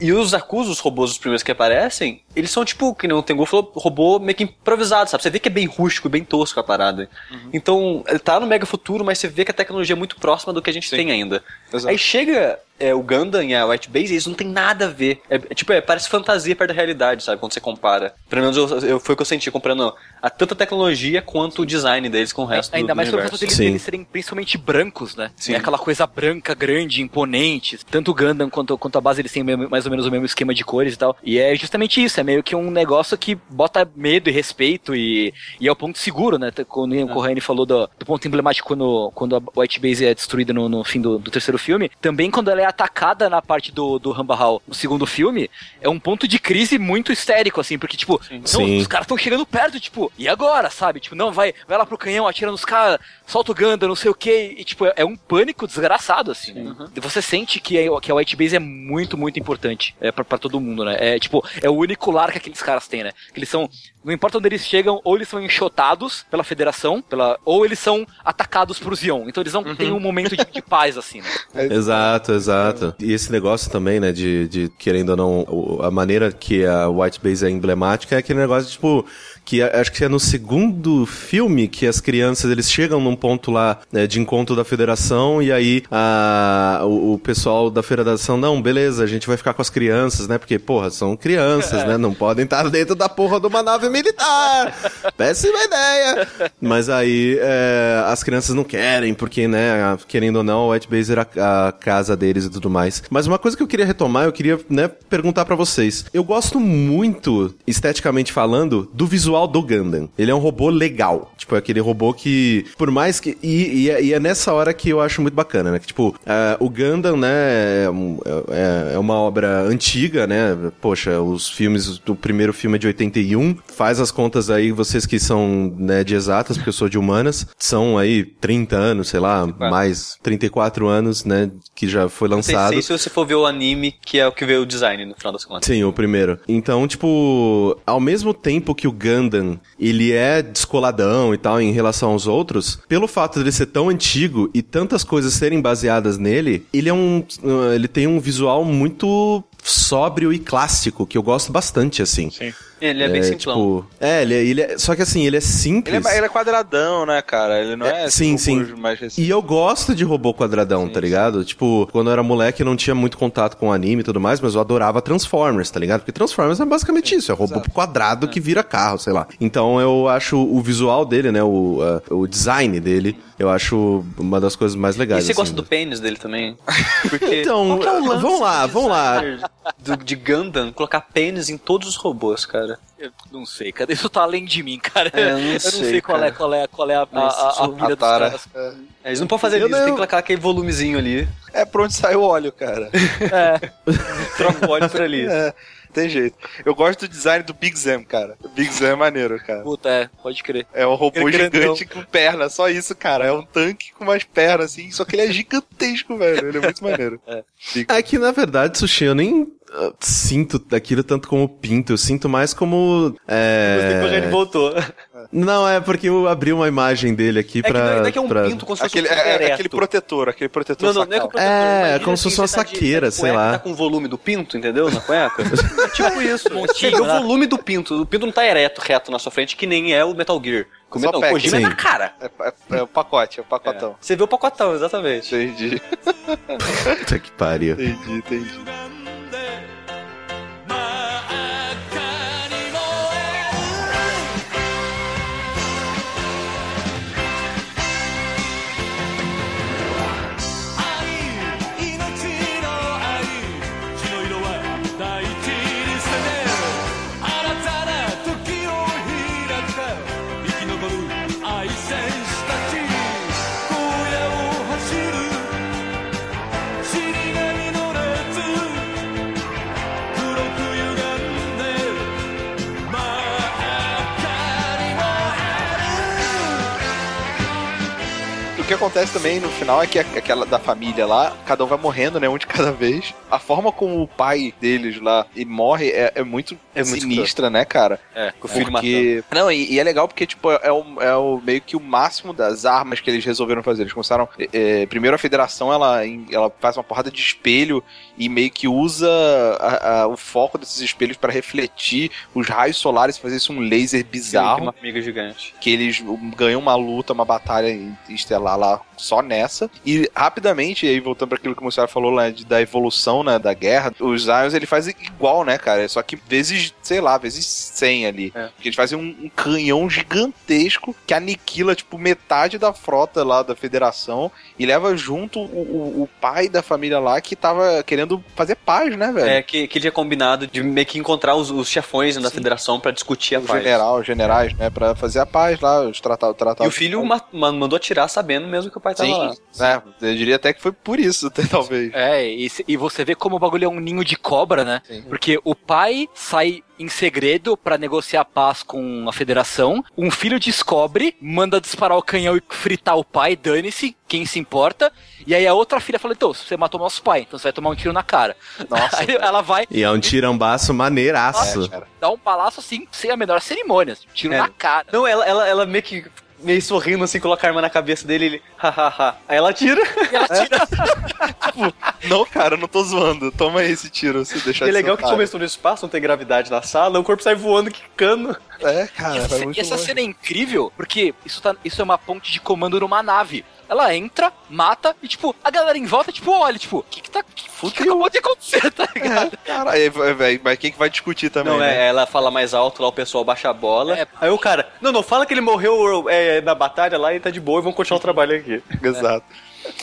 S4: e os Akus, os robôs, os primeiros que aparecem, eles são tipo, que nem o Tengu falou, robô meio que improvisado, sabe? Você vê que é bem rústico, bem tosco a parada.
S1: Uhum.
S4: Então, ele tá no mega futuro, mas você vê que a tecnologia é muito próxima do que a gente tem ainda.
S1: Exato.
S4: Aí chega é, o Gundam e a White Base, eles não tem nada a ver. É, é tipo, é, parece fantasia perto da realidade, sabe? Quando você compara. Pelo menos eu, eu- foi o que eu senti comprando a tanta tecnologia quanto o design deles com o resto
S2: Ainda
S4: do,
S2: mais
S4: do
S2: pelo fato deles, deles serem principalmente brancos, né?
S4: Sim.
S2: É aquela coisa branca, grande, imponente. Tanto o Gundam quanto, quanto a base eles têm mais ou menos o mesmo esquema de cores e tal. E é justamente isso, é meio que um negócio que bota medo e respeito e, e é o ponto seguro, né? Quando o Corraine falou do, do ponto emblemático quando, quando a White Base é destruída no, no fim do, do terceiro filme. Também quando ela é atacada na parte do, do Ramba Hall no segundo filme, é um ponto de crise muito histérico, assim, porque, tipo, não,
S3: Sim.
S2: os caras estão chegando perto, tipo, e agora, sabe? Tipo, não, vai, vai lá pro canhão, atira nos caras, solta o Ganda, não sei o que, e tipo, é, é um pânico desgraçado, assim, né? E você sente que, a- que a White Base é muito, muito importante é, pra, pra todo mundo, né? É, tipo, é o único lar que aqueles caras têm, né? Que eles são, não importa onde eles chegam, ou eles são enxotados pela federação, pela, ou eles são atacados por Zion. Então eles não têm um momento de, de paz, assim, né?
S3: Exato, exato. E esse negócio também, né, de, de querendo ou não, a maneira que a White Base é emblemática é aquele negócio, tipo, que a- acho que é no segundo filme que as crianças, eles chegam num ponto lá né, de encontro da federação e aí a, o, o pessoal da federação, não, beleza, a gente vai ficar com as crianças, né, porque, porra, são crianças, né, não podem estar dentro da porra de uma nave militar. Péssima ideia. Mas aí é, as crianças não querem, porque, né, a- querendo ou não, o White Base era a casa deles e tudo mais. Mas uma coisa que eu queria retomar, eu queria, né, perguntar pra vocês. Eu gosto muito, esteticamente falando, do visual do Gundam. Ele é um robô legal. Tipo, é aquele robô que, por mais que... E, e é, e é nessa hora que eu acho muito bacana, né? Que, tipo, é, o Gundam, né, é, é- é uma obra antiga, né? Poxa, os filmes, o primeiro filme é de 81. Faz as contas aí, vocês que são, né, de exatas, porque eu sou de humanas, são aí 30 anos, sei lá, mais 34 anos, né, que já foi lançado.
S4: 36 se você for ver o anime, que é o que vê o design, no final das contas.
S3: Sim, o primeiro. Então, tipo, ao mesmo tempo que o Gundam, ele é descoladão e tal em relação aos outros, pelo fato dele ser tão antigo e tantas coisas serem baseadas nele, ele é um uh, ele tem um visual muito sóbrio e clássico, que eu gosto bastante, assim.
S1: Sim.
S4: Ele é, bem simplão.
S3: Tipo, é, ele é, ele é- Só que assim, ele é
S1: Ele
S3: simples.
S1: é, ele é quadradão, né, cara? Ele não é,
S3: É, sim, sim.
S1: mais recentes.
S3: E eu gosto de robô quadradão, tá ligado? Tipo, quando eu era moleque eu não tinha muito contato com anime e tudo mais, mas eu adorava Transformers, tá ligado? Porque Transformers é basicamente isso, é robô quadrado que vira carro, sei lá. Então eu acho o visual dele, né, o, ah, o design dele, eu acho uma das coisas mais
S4: E
S3: legais.
S4: você
S3: assim,
S4: gosta do pênis dele também? Porque
S3: Então,
S4: é
S3: vamos lá, vamos lá.
S4: Do, de Gundam colocar pênis em todos os robôs, cara.
S2: Eu não sei, cara. Isso tá além de mim, cara.
S4: É, eu não
S2: eu não
S4: sei,
S2: sei, qual, é, qual é qual é a, a, a, a
S4: sou
S2: vida dos caras.
S4: É, Eles não podem fazer
S3: Eu
S4: isso,
S3: não-
S4: tem que colocar aquele volumezinho ali.
S1: É pra onde sai o óleo, cara.
S4: Troca o óleo por ali.
S1: É, tem jeito. Eu gosto do design do Big Zam, cara. O Big Zam é maneiro, cara.
S2: Puta, é, pode crer.
S1: É um robô
S2: grandão.
S1: gigante com perna, só isso, cara. É um tanque com umas pernas, assim, só que ele é gigantesco, velho. Ele é muito maneiro. Big-
S3: É que, na verdade, Sushi, eu nem ah, sinto aquilo tanto como pinto, eu sinto mais como... É...
S4: Depois ele voltou.
S3: Não, é porque eu abri uma imagem dele aqui
S4: É que,
S3: pra...
S4: não é- não é que é um
S3: pra-
S4: pinto como se fosse
S1: Aquele,
S4: um
S1: é,
S4: ereto.
S1: aquele protetor, aquele protetor
S4: Não, não, não é que o
S1: sacal.
S4: protetor.
S3: É, como se
S4: assim,
S3: fosse uma saqueira,
S4: de
S3: sei lá.
S4: Tá com o volume do pinto, entendeu? Na cueca. É tipo isso. Você vê o
S2: né?
S4: volume do pinto. O pinto não tá ereto, reto na sua frente, que nem é o Metal Gear. O Metal
S1: pega,
S4: Kojima é na cara.
S1: É, é- é o pacote, é o pacotão.
S4: Você vê o pacotão, exatamente.
S1: Entendi,
S3: Puta que pariu.
S1: entendi, entendi. O que acontece também no final é que aquela da família lá, cada um vai morrendo, né? Um de cada vez. A forma como o pai deles lá e morre é, é muito
S4: É muito
S1: sinistra, né, cara?
S4: É, com o filho
S1: Porque... Não, e, e é legal porque, tipo, é o, é o meio que o máximo das armas que eles resolveram fazer. Eles começaram. é, primeiro a federação ela, ela faz uma porrada de espelho e meio que usa a- a- o foco desses espelhos para refletir os raios solares e fazer isso um laser bizarro
S4: Uma amiga gigante.
S1: que eles ganham uma luta, uma batalha estelar lá só nessa. E rapidamente, aí voltando para aquilo que o Mussar falou lá de, da evolução, né, da guerra, os Zions ele faz igual, né, cara? Só que vezes, sei lá, vezes 100 ali.
S4: É.
S1: Porque eles fazem um, um canhão gigantesco que aniquila, tipo, metade da frota lá da federação e leva junto o, o- o pai da família lá que tava querendo fazer paz, né, velho?
S4: É, que, que ele tinha combinado de meio que encontrar os, os chefões né, da federação pra discutir a
S1: o
S4: paz.
S1: general, os generais, né, pra fazer a paz lá, os tratados.
S4: E o filho ma- mandou atirar sabendo mesmo que o pai tava
S1: Sim,
S4: lá.
S1: é, eu diria até que foi por isso, até, talvez.
S2: É, e, e você vê como o bagulho é um ninho de cobra, né?
S1: Sim.
S2: Porque o pai sai em segredo pra negociar a paz com a federação, um filho descobre, manda disparar o canhão e fritar o pai, dane-se, quem se importa, e aí a outra filha fala, então, você matou nosso pai, então você vai tomar um tiro na cara.
S1: Nossa.
S2: Aí ela vai,
S3: E é um tirambaço maneiraço.
S1: É,
S2: dá um balaço assim, sem a menor cerimônia, assim, tiro
S4: É.
S2: na cara.
S4: Não, ela, ela, ela meio que meio sorrindo assim, coloca a arma na cabeça dele ele, hahaha. Aí ela tira.
S2: E ela tira
S1: Não, cara, eu não tô zoando. Toma aí esse tiro, se deixar
S4: E é legal que começou no espaço, não tem gravidade na sala, o corpo sai voando, quicando.
S1: É, cara,
S2: E essa, e essa cena é incrível, porque isso, tá, isso é uma ponte de comando numa nave. Ela entra, mata, e tipo, a galera em volta, tipo, olha, tipo, o que que tá. O que, que acabou de acontecer, tá ligado?
S1: É, cara, aí, vai- vai- mas quem que vai discutir também,
S4: Não,
S1: né?
S4: é, ela fala mais alto lá, o pessoal baixa a bola.
S2: É.
S4: Aí o cara, não, não, fala que ele morreu é, na batalha lá e tá de boa e vamos continuar o trabalho aqui.
S1: Exato.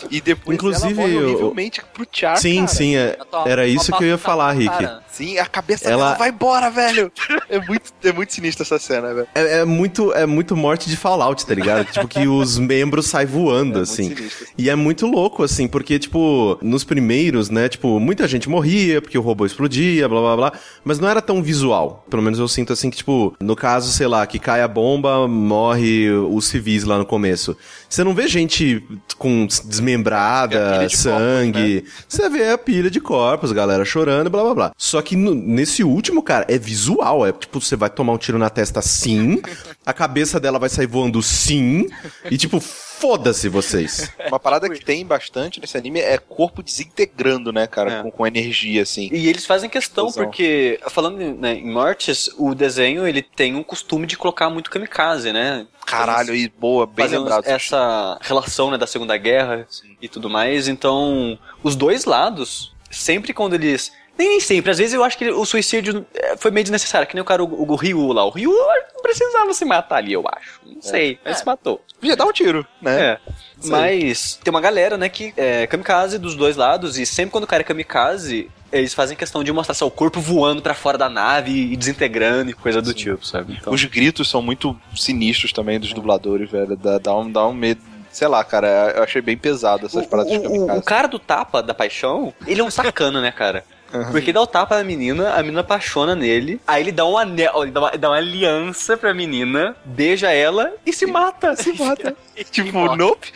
S1: E depois
S3: Inclusive,
S1: ela horrivelmente pro Char,
S3: Sim,
S1: cara.
S3: sim, é- era isso que eu ia falar, Rick.
S2: Cara,
S1: Sim, a cabeça
S3: Ela-
S1: dela vai embora, velho. É muito, é muito sinistra essa cena, velho.
S3: É, é muito, é muito morte de Fallout, tá ligado? tipo, que os membros saem voando,
S1: É
S3: assim.
S1: muito sinistro.
S3: E é muito louco, assim, porque, tipo, nos primeiros, né, tipo, muita gente morria porque o robô explodia, blá blá blá, mas não era tão visual. Pelo menos eu sinto assim que, tipo, no caso, sei lá, que cai a bomba, morre os civis lá no começo. Você não vê gente com
S1: É
S3: desmembrada,
S1: de
S3: sangue. Você vê a pilha de corpos, galera chorando, blá blá blá. Só que no- nesse último, cara, é visual. É tipo, você vai tomar um tiro na testa sim, a cabeça dela vai sair voando sim, e tipo, foda-se vocês.
S1: Uma parada que tem bastante nesse anime é corpo desintegrando, né, cara?
S4: É.
S1: Com, com energia, assim.
S4: E eles fazem questão,
S1: Explosão.
S4: porque, falando né, em mortes, o desenho ele tem um costume de colocar muito kamikaze, né?
S1: Caralho, e boa, bem lembrado.
S4: essa relação né, da Segunda Guerra e tudo mais. Então, os dois lados, sempre quando eles. Nem sempre, às vezes eu acho que o suicídio é, foi meio desnecessário, que nem o cara, o, o Ryu lá. O Ryu não precisava se matar ali, eu acho. Não sei, mas se matou.
S1: Podia dar um tiro, né?
S4: É. Mas tem uma galera, né, que é kamikaze dos dois lados, e sempre quando o cara é kamikaze, eles fazem questão de mostrar só o corpo voando pra fora da nave e desintegrando e coisa do tipo, sabe? Então,
S1: Os gritos são muito sinistros também dos dubladores, velho. Dá, dá, um, dá um medo. Sei lá, cara, eu achei bem pesado essas
S4: o,
S1: paradas de
S4: o,
S1: kamikaze.
S4: o cara do tapa, da paixão, ele é um sacana, né, cara? Porque dá o tapa na menina, a menina apaixona nele, aí ele dá um anel, ele dá uma, dá uma aliança pra menina, beija ela e se mata. Se mata.
S1: Tipo, nope.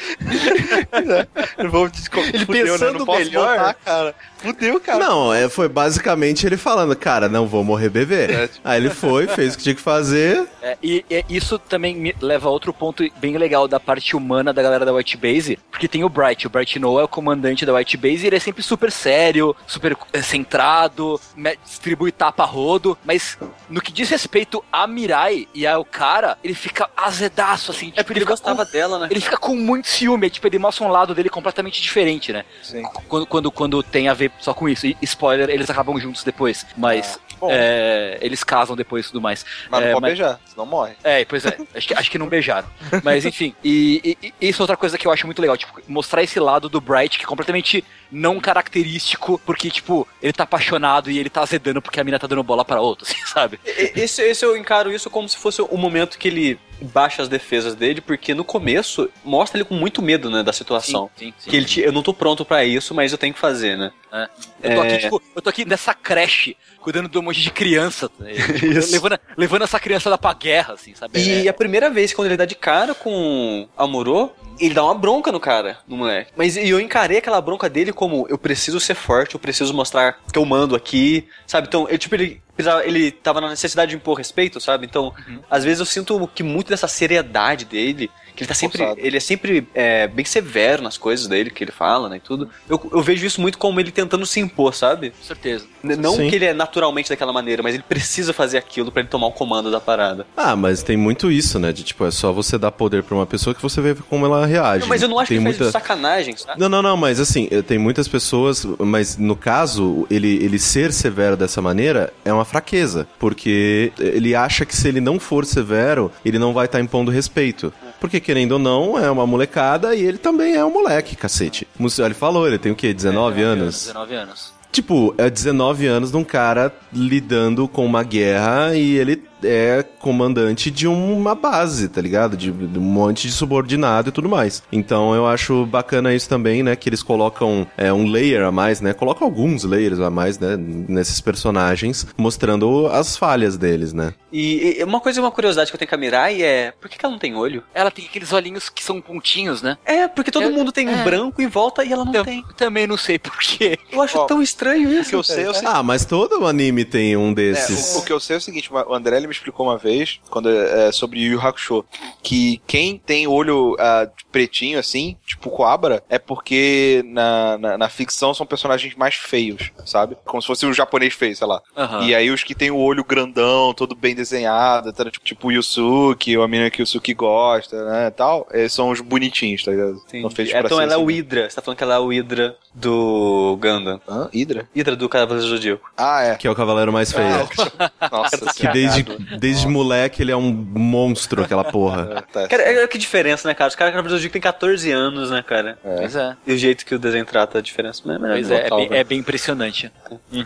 S1: É, vou desco-
S4: Ele
S1: fudeu, né?
S4: pensando
S1: não posso
S4: melhor.
S1: voltar, cara. Fudeu, cara.
S3: Não, é, foi basicamente ele falando, cara, não vou morrer bebê.
S1: É, tipo-
S3: Aí ele foi, fez o que tinha que fazer.
S2: É, e, e isso também me leva a outro ponto bem legal da parte humana da galera da White Base, porque tem o Bright, o Bright Noah é o comandante da White Base e ele é sempre super sério, super é, centrado, distribui tapa rodo, mas no que diz respeito a Mirai e ao cara, ele fica azedaço, assim, tipo,
S4: É porque ele
S2: fica
S4: gostava
S2: com-
S4: dela, né?
S2: Ele fica com muito ciúme, tipo, ele mostra um lado dele completamente diferente, né?
S1: Sim.
S2: Quando, quando, quando tem a ver só com isso. E spoiler, eles acabam juntos depois. Mas
S1: bom.
S2: é, eles casam depois e tudo mais.
S1: Mas não
S2: É,
S1: pode beijar, senão morre.
S2: é, pois é. Acho que, acho que não beijaram. Mas enfim, e, e- e isso é outra coisa que eu acho muito legal, tipo, mostrar esse lado do Bright que é completamente não característico, porque, tipo, ele tá apaixonado e ele tá azedando porque a mina tá dando bola pra outra, assim, sabe?
S4: Esse, esse eu encaro isso como se fosse o momento que ele baixa as defesas dele, porque no começo mostra ele com muito medo, né, da situação.
S2: Sim, sim,
S4: Que ele, eu não tô pronto pra isso, mas eu tenho que fazer, né?
S2: É. Eu tô
S4: É.
S2: aqui, tipo, eu tô aqui nessa creche, cuidando de um monte de criança, né? Tipo, levando, levando essa criança pra guerra, assim, sabe?
S4: E
S2: É.
S4: a primeira vez quando ele dá de cara com Amorô, ele dá uma bronca no cara, no moleque. Mas eu encarei aquela bronca dele como eu preciso ser forte, eu preciso mostrar que eu mando aqui, sabe? Então, eu, tipo, ele, ele tava na necessidade de impor respeito, sabe? Então, às vezes eu sinto que muito dessa seriedade dele, Que ele tá sempre.
S1: Forçado.
S4: Ele é sempre é, bem severo nas coisas dele, que ele fala, né? E tudo. Eu, eu vejo isso muito como ele tentando se impor, sabe?
S2: Com certeza.
S4: N- Não
S3: Sim.
S4: que ele é naturalmente daquela maneira, mas ele precisa fazer aquilo pra ele tomar o comando da parada.
S3: Ah, mas tem muito isso, né? De tipo, é só você dar poder pra uma pessoa que você vê como ela reage.
S4: Não, mas eu não acho
S3: tem
S4: que ele faz
S3: muita...
S4: de sacanagem, sabe?
S3: Não, não, não, mas assim, eh, tem muitas pessoas, mas no caso, ele, ele ser severo dessa maneira é uma fraqueza, porque ele acha que se ele não for severo, ele não vai estar impondo respeito. Porque, querendo ou não, é uma molecada e ele também é um moleque, cacete. O Mucioli falou, ele tem o quê? 19 anos?
S2: 19 anos.
S3: Tipo, é 19 anos de um cara lidando com uma guerra e ele é comandante de uma base, tá ligado? De, de um monte de subordinado e tudo mais. Então eu acho bacana isso também, né? Que eles colocam é, um layer a mais, né? Colocam alguns layers a mais, né? Nesses personagens, mostrando as falhas deles, né?
S4: E, e uma coisa, uma curiosidade que eu tenho com a Mirai é. Por que, que ela não tem olho?
S2: Ela tem aqueles olhinhos que são pontinhos, né?
S4: É, porque todo
S2: Eu-
S4: mundo tem um
S2: é.
S4: branco em volta e ela não
S2: Eu
S4: tem.
S2: também não sei porquê.
S4: Eu acho
S1: Ó,
S4: tão estranho isso.
S1: O que eu sei é o seguinte.
S3: Ah, mas todo anime tem um
S1: É,
S3: desses.
S1: o, o que eu sei é o seguinte, o André ele me explicou uma vez, quando é, sobre Yu Yu Hakusho, que quem tem olho ah, pretinho, assim, tipo Coabra, é porque na, na, na ficção são personagens mais feios, sabe? Como se fosse um japonês feio, sei lá.
S2: Aham.
S1: E aí os que tem o olho grandão, todo bem desenhado, tá, tipo, tipo o Yusuke, a menina que o Yusuke gosta, né, tal, eles são os bonitinhos, tá ligado? São feitos pra
S4: Então
S1: ser
S4: ela é
S1: assim.
S4: o Hydra. Você tá falando que ela é o Hydra do Gundam.
S1: Hã? Hydra?
S4: Hydra do Cavaleiro do Zodíaco.
S1: Ah, é.
S3: Que é o cavaleiro mais feio.
S1: Nossa
S3: que desde, desde moleque ele é um monstro, aquela porra.
S1: Tá.
S4: Cara, é, que diferença, né, cara? Os caras Cavaleiro do Zodíaco tem 14 anos, né, cara?
S2: Pois é.
S4: E o jeito que o desenho trata a diferença. Mas, mas
S2: Pois é, é bem,
S4: né?
S2: é bem impressionante.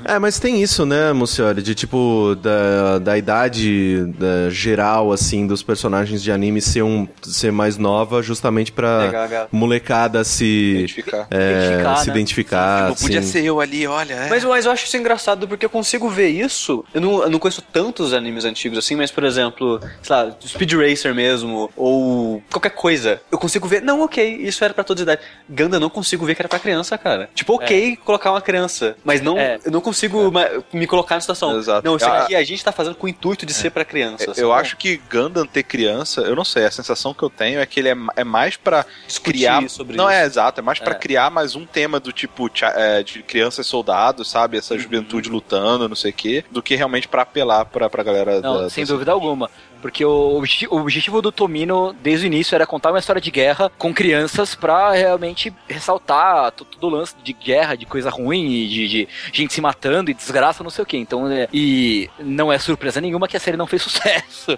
S3: É, mas tem isso, né, Mucioli? De tipo, da, da idade da, geral, assim, dos personagens de anime ser, um, ser mais nova, justamente pra
S4: Legal, legal.
S3: molecada se
S1: Identificar.
S3: é,
S2: Identificar,
S3: se
S2: né?
S3: identificar.
S1: Não podia
S3: assim.
S1: ser eu ali, olha. é.
S4: Mas, mas eu acho isso engraçado porque eu consigo ver isso. Eu não, eu não conheço tantos animes antigos assim, mas, por exemplo, sei lá, Speed Racer mesmo, ou qualquer coisa. Eu consigo ver, não, ok, isso era pra toda idade. Ganda eu não consigo ver que era pra criança, cara. Tipo, ok colocar uma criança, mas não,
S2: É.
S4: eu não consigo ma- me colocar na situação.
S1: Exato.
S4: Não, isso
S1: Ah,
S4: aqui a gente tá fazendo com o intuito de ser pra criança.
S1: Eu
S4: sabe?
S1: acho que Gundam ter criança, eu não sei, a sensação que eu tenho é que ele é, é mais pra
S4: Discutir
S1: criar.
S4: sobre
S1: não
S4: isso.
S1: é exato, é mais pra
S4: É.
S1: criar mais um tema do tipo é, de crianças soldados, sabe? Essa
S4: Uhum.
S1: juventude lutando, não sei o quê, do que realmente pra apelar pra, pra galera
S2: Não,
S1: da.
S2: sem
S1: da-
S2: dúvida alguma. Porque o, o objetivo do Tomino, desde o início, era contar uma história de guerra com crianças pra realmente ressaltar to- todo o lance de guerra, de coisa ruim, e de, de gente se matando e desgraça, não sei o que. Então, é, e não é surpresa nenhuma que a série não fez sucesso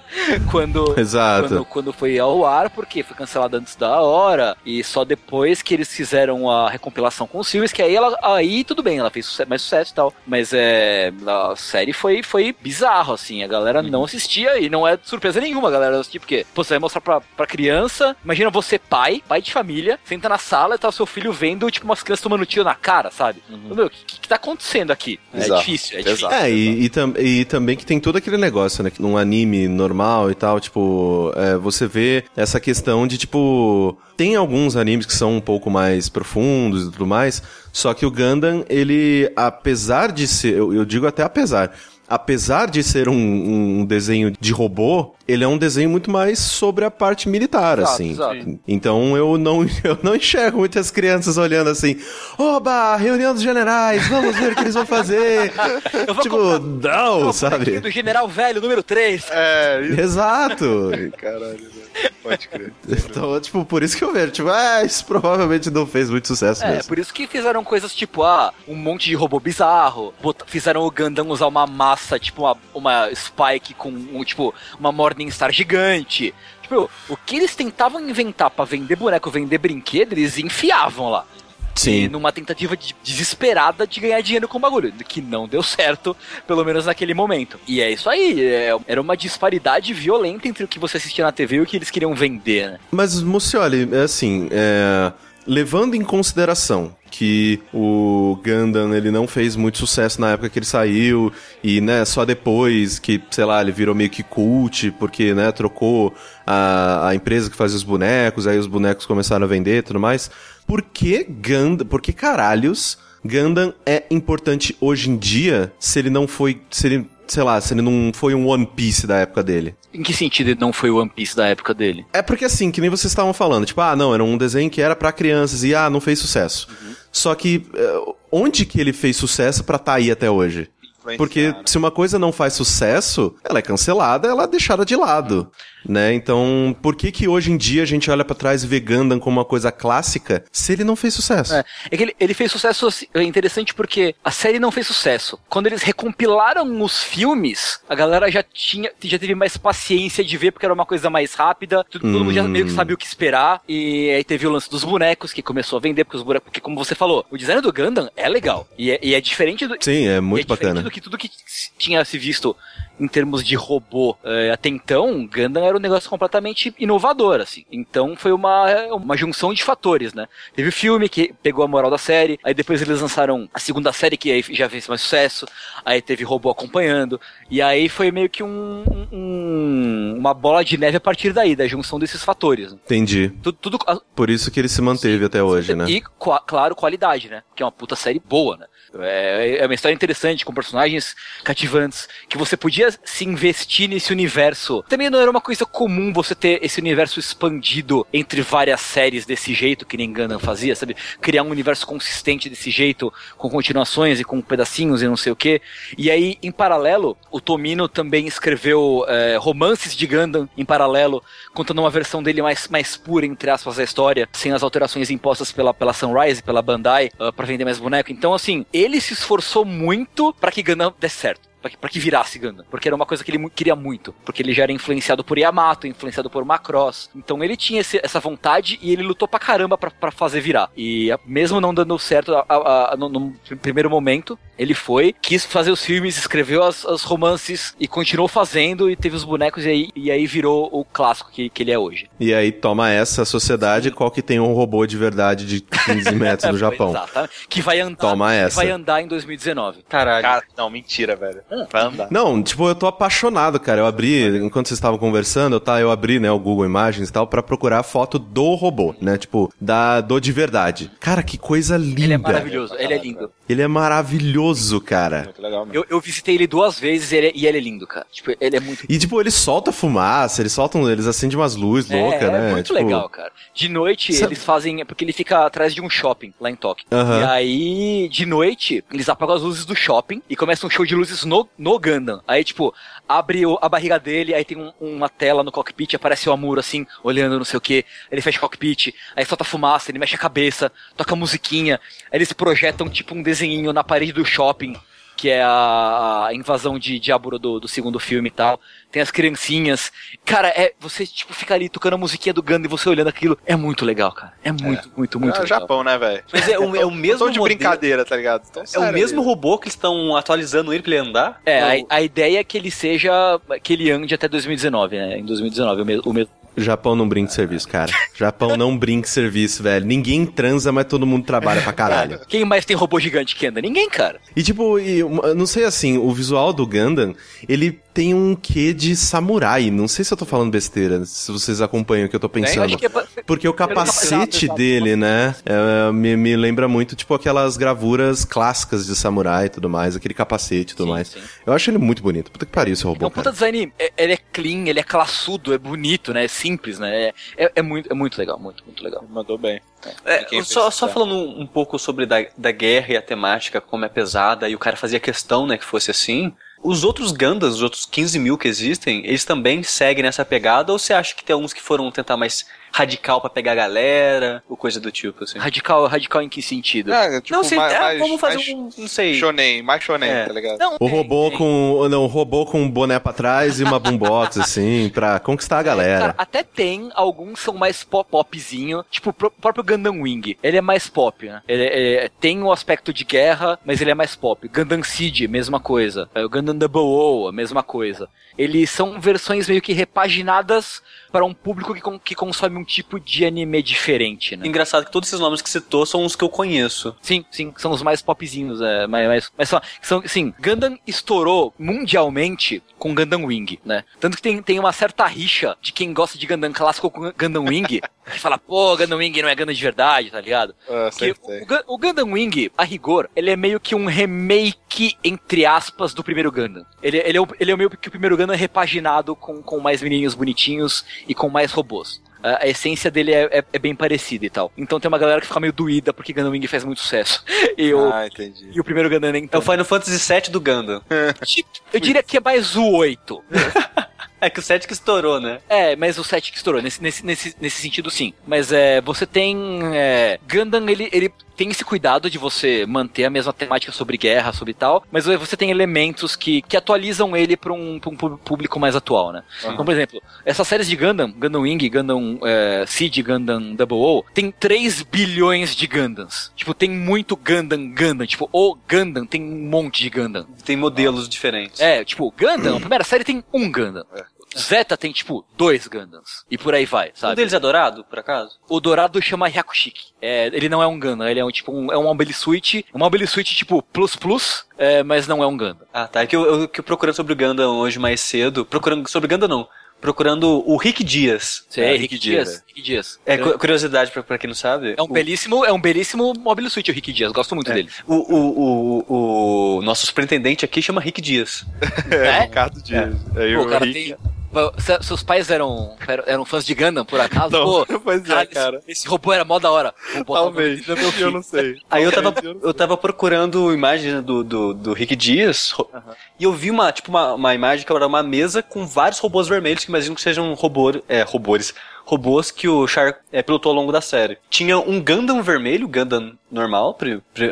S2: quando,
S3: Exato.
S2: quando, quando foi ao ar, porque foi cancelada antes da hora, e só depois que eles fizeram a recompilação com o Silvers, que aí ela aí tudo bem, ela fez suce- mais sucesso e tal. Mas é. A série foi, foi bizarro, assim. A galera não assistia e não é surpresa nenhuma galera assistir, porque pô, você vai mostrar pra, pra criança. Imagina você, pai, pai de família, senta na sala e tá o seu filho vendo, tipo, umas crianças tomando tiro na cara, sabe? Meu, o que, que tá acontecendo aqui? É
S1: Exato.
S2: difícil, é difícil.
S3: É, e, e, tam- e também que tem todo aquele negócio, né? Que num anime normal e tal, tipo, é, você vê essa questão de, tipo. Tem alguns animes que são um pouco mais profundos e tudo mais, só que o Gundam, ele, apesar de ser. Eu, eu digo até apesar. Apesar de ser um, um desenho de robô, ele é um desenho muito mais sobre a parte militar,
S2: Exato,
S3: assim.
S2: exato.
S3: Então eu não, eu não enxergo muitas crianças olhando assim, oba, reunião dos generais, vamos ver o que eles vão fazer.
S2: Eu vou
S3: tipo, não,
S2: Pô,
S3: sabe?
S2: do General Velho, número 3.
S1: É, isso.
S3: Exato.
S1: Caralho, pode crer.
S3: Então, tipo, por isso que eu vejo, tipo, ah, isso provavelmente não fez muito sucesso
S2: É,
S3: mesmo.
S2: por isso que fizeram coisas tipo, ah, um monte de robô bizarro. fizeram o Gundam usar uma massa, tipo uma, uma Spike com, um, tipo, uma Morningstar gigante. Tipo, o que eles tentavam inventar pra vender boneco, vender brinquedo, eles enfiavam lá. E
S3: Sim.
S2: numa tentativa de- desesperada de ganhar dinheiro com o bagulho, que não deu certo, pelo menos naquele momento. E é isso aí, é- era uma disparidade violenta entre o que você assistia na TV e o que eles queriam vender, né?
S3: Mas, Mucioli, é assim, é, levando em consideração que o Gundam ele não fez muito sucesso na época que ele saiu e né só depois que sei lá ele virou meio que cult porque né trocou a, a empresa que fazia os bonecos aí os bonecos começaram a vender e tudo mais por que Gundam por que caralhos Gundam é importante hoje em dia se ele não foi se ele sei lá, se ele não foi um One Piece da época dele.
S2: Em que sentido ele não foi o One Piece da época dele?
S3: É porque assim, que nem vocês estavam falando, tipo, ah, não, era um desenho que era pra crianças e ah, não fez sucesso. Só que eh, onde que ele fez sucesso pra tá aí até hoje? Porque se uma coisa não faz sucesso, ela é cancelada, ela é deixada de lado, né? Então, por que que hoje em dia a gente olha pra trás e vê Gundam como uma coisa clássica se ele não fez sucesso?
S2: É, é que ele, ele fez sucesso, é interessante porque a série não fez sucesso. Quando eles recompilaram os filmes, a galera já tinha, já teve mais paciência de ver porque era uma coisa mais rápida, todo mundo já meio que sabia o que esperar, e aí teve o lance dos bonecos que começou a vender, porque os bonecos, porque como você falou, o design do Gundam é legal, e é, e é diferente do...
S3: Sim, é muito
S2: é
S3: bacana.
S2: Que tudo que tinha se visto em termos de robô é, até então, Gundam era um negócio completamente inovador, assim. Então foi uma, uma junção de fatores, né? Teve o filme que pegou a moral da série, aí depois eles lançaram a segunda série que aí já fez mais sucesso, aí teve robô acompanhando, e aí foi meio que um, um- uma bola de neve a partir daí, da junção desses fatores. né?
S3: Entendi.
S2: Tudo, tudo
S3: Por isso que ele se manteve até hoje, né?
S2: e, claro, qualidade, né? Que é uma puta série boa, né? É, é uma história interessante, com personagens cativantes, que você podia se investir nesse universo. Também não era uma coisa comum você ter esse universo expandido entre várias séries desse jeito, que nem Gundam fazia, sabe? Criar um universo consistente desse jeito, com continuações e com pedacinhos e não sei o que. E aí, em paralelo, o Tomino também escreveu é, romances de Gundam em paralelo, contando uma versão dele mais, mais pura, entre aspas, da história, sem as alterações impostas pela, pela Sunrise, pela Bandai, uh, para vender mais boneco. Então, assim, ele se esforçou muito para que Gundam desse certo. Pra que, pra que virasse Gundam. Porque era uma coisa que ele queria muito. Porque ele já era influenciado por Yamato, influenciado por Macross. Então ele tinha esse- essa vontade e ele lutou pra caramba pra, pra fazer virar. E mesmo não dando certo a- a- a- no, no primeiro momento, ele foi, quis fazer os filmes, escreveu as, as romances e continuou fazendo e teve os bonecos e aí, e aí virou o clássico que, que ele é hoje.
S3: E aí toma essa sociedade, qual que tem um robô de verdade de 15 metros no Japão.
S2: Exatamente. Que vai andar,
S3: Toma
S2: que
S3: essa.
S2: vai andar em 2019.
S4: Caralho.
S1: Cara, não, mentira, velho. Vai andar.
S3: Não, tipo, eu tô apaixonado, cara. Eu abri, enquanto vocês estavam conversando, eu, tá, eu abri, né, o Google Imagens e tal, pra procurar a foto do robô, né? Tipo, da, do de verdade. Cara, que coisa linda.
S2: Ele é maravilhoso, ele é lindo.
S3: Ele é maravilhoso, cara.
S1: Muito legal mesmo.
S2: Eu, eu visitei ele duas vezes e ele, e ele é lindo, cara. Tipo, ele é muito
S3: E, tipo, ele solta fumaça, eles soltam, eles acendem umas luzes loucas,
S2: é,
S3: né?
S2: É muito
S3: Tipo,
S2: legal, cara. De noite
S3: Sabe-
S2: eles fazem. é Porque ele fica atrás de um shopping lá em Tóquio.
S3: Aham.
S2: E aí, de noite, eles apagam as luzes do shopping e começa um show de luzes no, no Gundam. Aí, tipo, abre a barriga dele, aí tem um- uma tela no cockpit, aparece o Amuro assim, olhando não sei o que. Ele fecha o cockpit, aí solta fumaça, ele mexe a cabeça, toca musiquinha. Aí eles projetam, tipo, um desenhinho na parede do shopping. Que é a, a invasão de Diablo do, do segundo filme e tal. Tem as criancinhas. Cara, é. Você, tipo, fica ali tocando a musiquinha do Gundam e você olhando aquilo. É muito legal, cara. É muito, muito, muito
S1: é
S2: legal.
S1: Japão, né, velho?
S4: Mas é o, é o mesmo
S1: de
S4: modelo-
S1: brincadeira, tá ligado? Então,
S4: É o mesmo robô que estão atualizando ele pra ele andar?
S2: É, a, a ideia é que ele seja. que ele ande até 2019, né? Em 2019, o mesmo. O mesmo.
S3: Japão não brinca de serviço, cara. Japão não brinca de serviço, velho. Ninguém transa, mas todo mundo trabalha pra caralho.
S2: Quem mais tem robô gigante que anda? Ninguém, cara.
S3: E tipo, e, não sei assim, o visual do Gundam, ele tem um quê de samurai. Não sei se eu tô falando besteira, se vocês acompanham o que eu tô pensando.
S2: Acho que é
S3: Porque o capacete dele, né, é, me, me lembra muito, tipo, aquelas gravuras clássicas de samurai e tudo mais, aquele capacete e tudo
S2: Sim,
S3: mais.
S2: sim.
S3: Eu acho ele muito bonito. Puta que pariu esse
S2: É
S3: robô,
S2: um puta design. é- Ele é clean, ele é classudo, é bonito, né? É simples, né? É, é, é muito, é muito legal, muito, muito legal.
S1: Mandou bem.
S4: É, só, só falando um, um pouco sobre da, da guerra e a temática, como é pesada, e o cara fazia questão, né, que fosse assim. Os outros Gundams, os outros 15 mil que existem, eles também seguem nessa pegada, ou você acha que tem alguns que foram tentar mais radical pra pegar a galera, ou coisa do tipo, assim?
S2: Radical, radical em que sentido?
S1: É, tipo,
S4: não sei,
S1: mais,
S4: é,
S1: mais,
S4: vamos fazer
S1: mais
S4: um, não sei.
S1: shonen, mais shonen,
S4: É.
S1: tá ligado?
S2: Não,
S3: O robô
S2: tem.
S3: com. Não, o robô com um boné pra trás e uma boombox, assim, pra conquistar a galera.
S2: Cara, até tem, alguns são mais pop popzinho, tipo o pró- próprio Gundam Wing, ele é mais pop, né? Ele é- tem o aspecto de guerra, mas ele é mais pop. Gundam Seed, mesma coisa. É, O Gundam Double O, a mesma coisa. Eles são versões meio que repaginadas para um público que, que consome num tipo de anime diferente, né?
S4: Engraçado que todos esses nomes que citou são os que eu conheço.
S2: Sim, sim, são os mais popzinhos, é, mas, mas, mas são, são, sim, Gundam estourou mundialmente com Gundam Wing, né? Tanto que tem, tem uma certa rixa de quem gosta de Gundam clássico com Gundam Wing, que fala, pô, Gundam Wing não é Gundam de verdade, tá ligado?
S1: Ah,
S2: Porque
S1: sei, sei.
S2: o, o Gundam Wing, a rigor, ele é meio que um remake, entre aspas, do primeiro Gundam. Ele, ele, é, o, ele é meio que o primeiro Gundam repaginado com, com mais menininhos bonitinhos e com mais robôs. A a essência dele é, é- é bem parecida e tal. Então tem uma galera que fica meio doída porque Gundam Wing faz muito sucesso. E, o,
S1: Ah, entendi.
S2: e o primeiro Gundam nem
S4: É o. Final Fantasy VII do Gundam.
S2: Eu diria que é mais o 8.
S4: É que o 7 que estourou, né?
S2: É, mas o 7 que estourou, nesse, nesse, nesse, nesse sentido sim. Mas é, você tem. É, Gundam, ele, ele tem esse cuidado de você manter a mesma temática sobre guerra, sobre tal, mas você tem elementos que, que atualizam ele para um, pra um público mais atual, né? Então, por exemplo, essas séries de Gundam, Gundam Wing, Gundam é, Seed, Gundam Double O, tem 3 bilhões de Gundams. Tipo, tem muito Gundam Gundam. Tipo, o Gundam tem um monte de Gundam.
S4: Tem modelos diferentes.
S2: É, tipo, Gundam, a primeira série tem um Gundam. Zeta tem, tipo, dois Gundams. E por aí vai,
S4: Um
S2: sabe?
S4: deles é dourado, por acaso?
S2: O Dourado chama Hyakushiki. É, ele não é um Gundam, ele é um, tipo, um, é um Mobile Suit. Um Mobile Suit, tipo, plus plus, é, mas não é um Gundam.
S4: Ah, tá. É que eu, eu, que eu procurando sobre o Gundam hoje mais cedo. Procurando sobre Gundam não. Procurando o Rick Dias.
S2: Sei,
S1: É,
S2: Rick
S1: Rick
S2: Dias.
S1: Dias,
S2: Rick Dias.
S4: É, cu- curiosidade pra, pra quem não sabe.
S2: É um
S4: o-
S2: belíssimo, é um belíssimo Mobile Suit, o Rick Dias. Gosto muito dele.
S4: O, o, o, o nosso superintendente aqui chama Rick Dias.
S1: É,
S2: É?
S1: Ricardo Dias. Aí
S2: Pô,
S1: o
S2: cara,
S1: Rick-
S2: tem. Se- Seus pais eram, eram, fãs de Gundam, por acaso?
S1: Não,
S2: Pô,
S1: pois é,
S2: caralho,
S1: cara.
S2: Esse, esse robô era mó da hora.
S1: Talvez. Eu não sei.
S4: Aí eu tava,
S1: não
S4: eu tava procurando imagem do, do, do Rick Dias ro- e eu vi uma, tipo, uma, uma imagem que era uma mesa com vários robôs vermelhos que imagino que sejam robô, é, robôs, robôs que o Char é, pilotou ao longo da série. Tinha um Gundam vermelho, Gundam normal,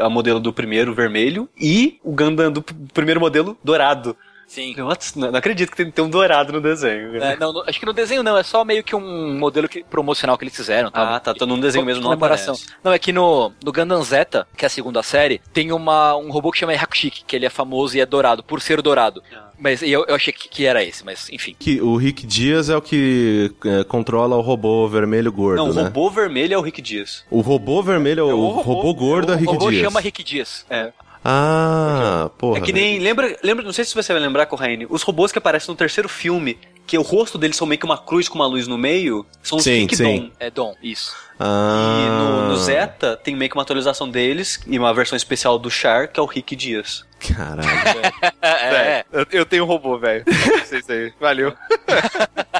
S4: a modelo do primeiro vermelho, e o Gundam do primeiro modelo dourado.
S2: Sim.
S4: What? Não, não acredito que tem, tem um dourado no desenho.
S2: É, não, no- acho que no desenho não, é só meio que um modelo que- promocional que eles fizeram, tá?
S4: Ah, tá, tô num desenho mesmo, não aparece.
S2: Não, é que no, no Gundam Zeta, que é a segunda série, tem uma, um robô que chama Hakushiki, que ele é famoso e é dourado, por ser dourado.
S4: Ah.
S2: Mas eu, eu achei que, que era esse, mas enfim.
S3: Que o Rick Dias é o que é, controla o robô vermelho gordo,
S4: Não, o
S3: né?
S4: robô vermelho é o Rick Dias.
S3: O robô vermelho é o,
S1: É o
S3: robô,
S1: robô-
S3: gordo é
S2: o
S3: Rick
S2: robô
S3: Dias.
S2: chama Rick Dias.
S4: É.
S3: Ah, porra.
S4: É que nem. Lembra, lembra, não sei se você vai lembrar, Corraine, os robôs que aparecem no terceiro filme, que o rosto deles são meio que uma cruz com uma luz no meio, são os
S3: Sim,
S4: Rick
S3: sim.
S4: Dom.
S2: É Dom, isso.
S3: Ah.
S4: E no, no Zeta tem meio que uma atualização deles e uma versão especial do Char, que é o Rick Dias.
S3: Caralho.
S2: É, é.
S1: Eu, eu tenho um robô, velho. Não sei se aí. Valeu.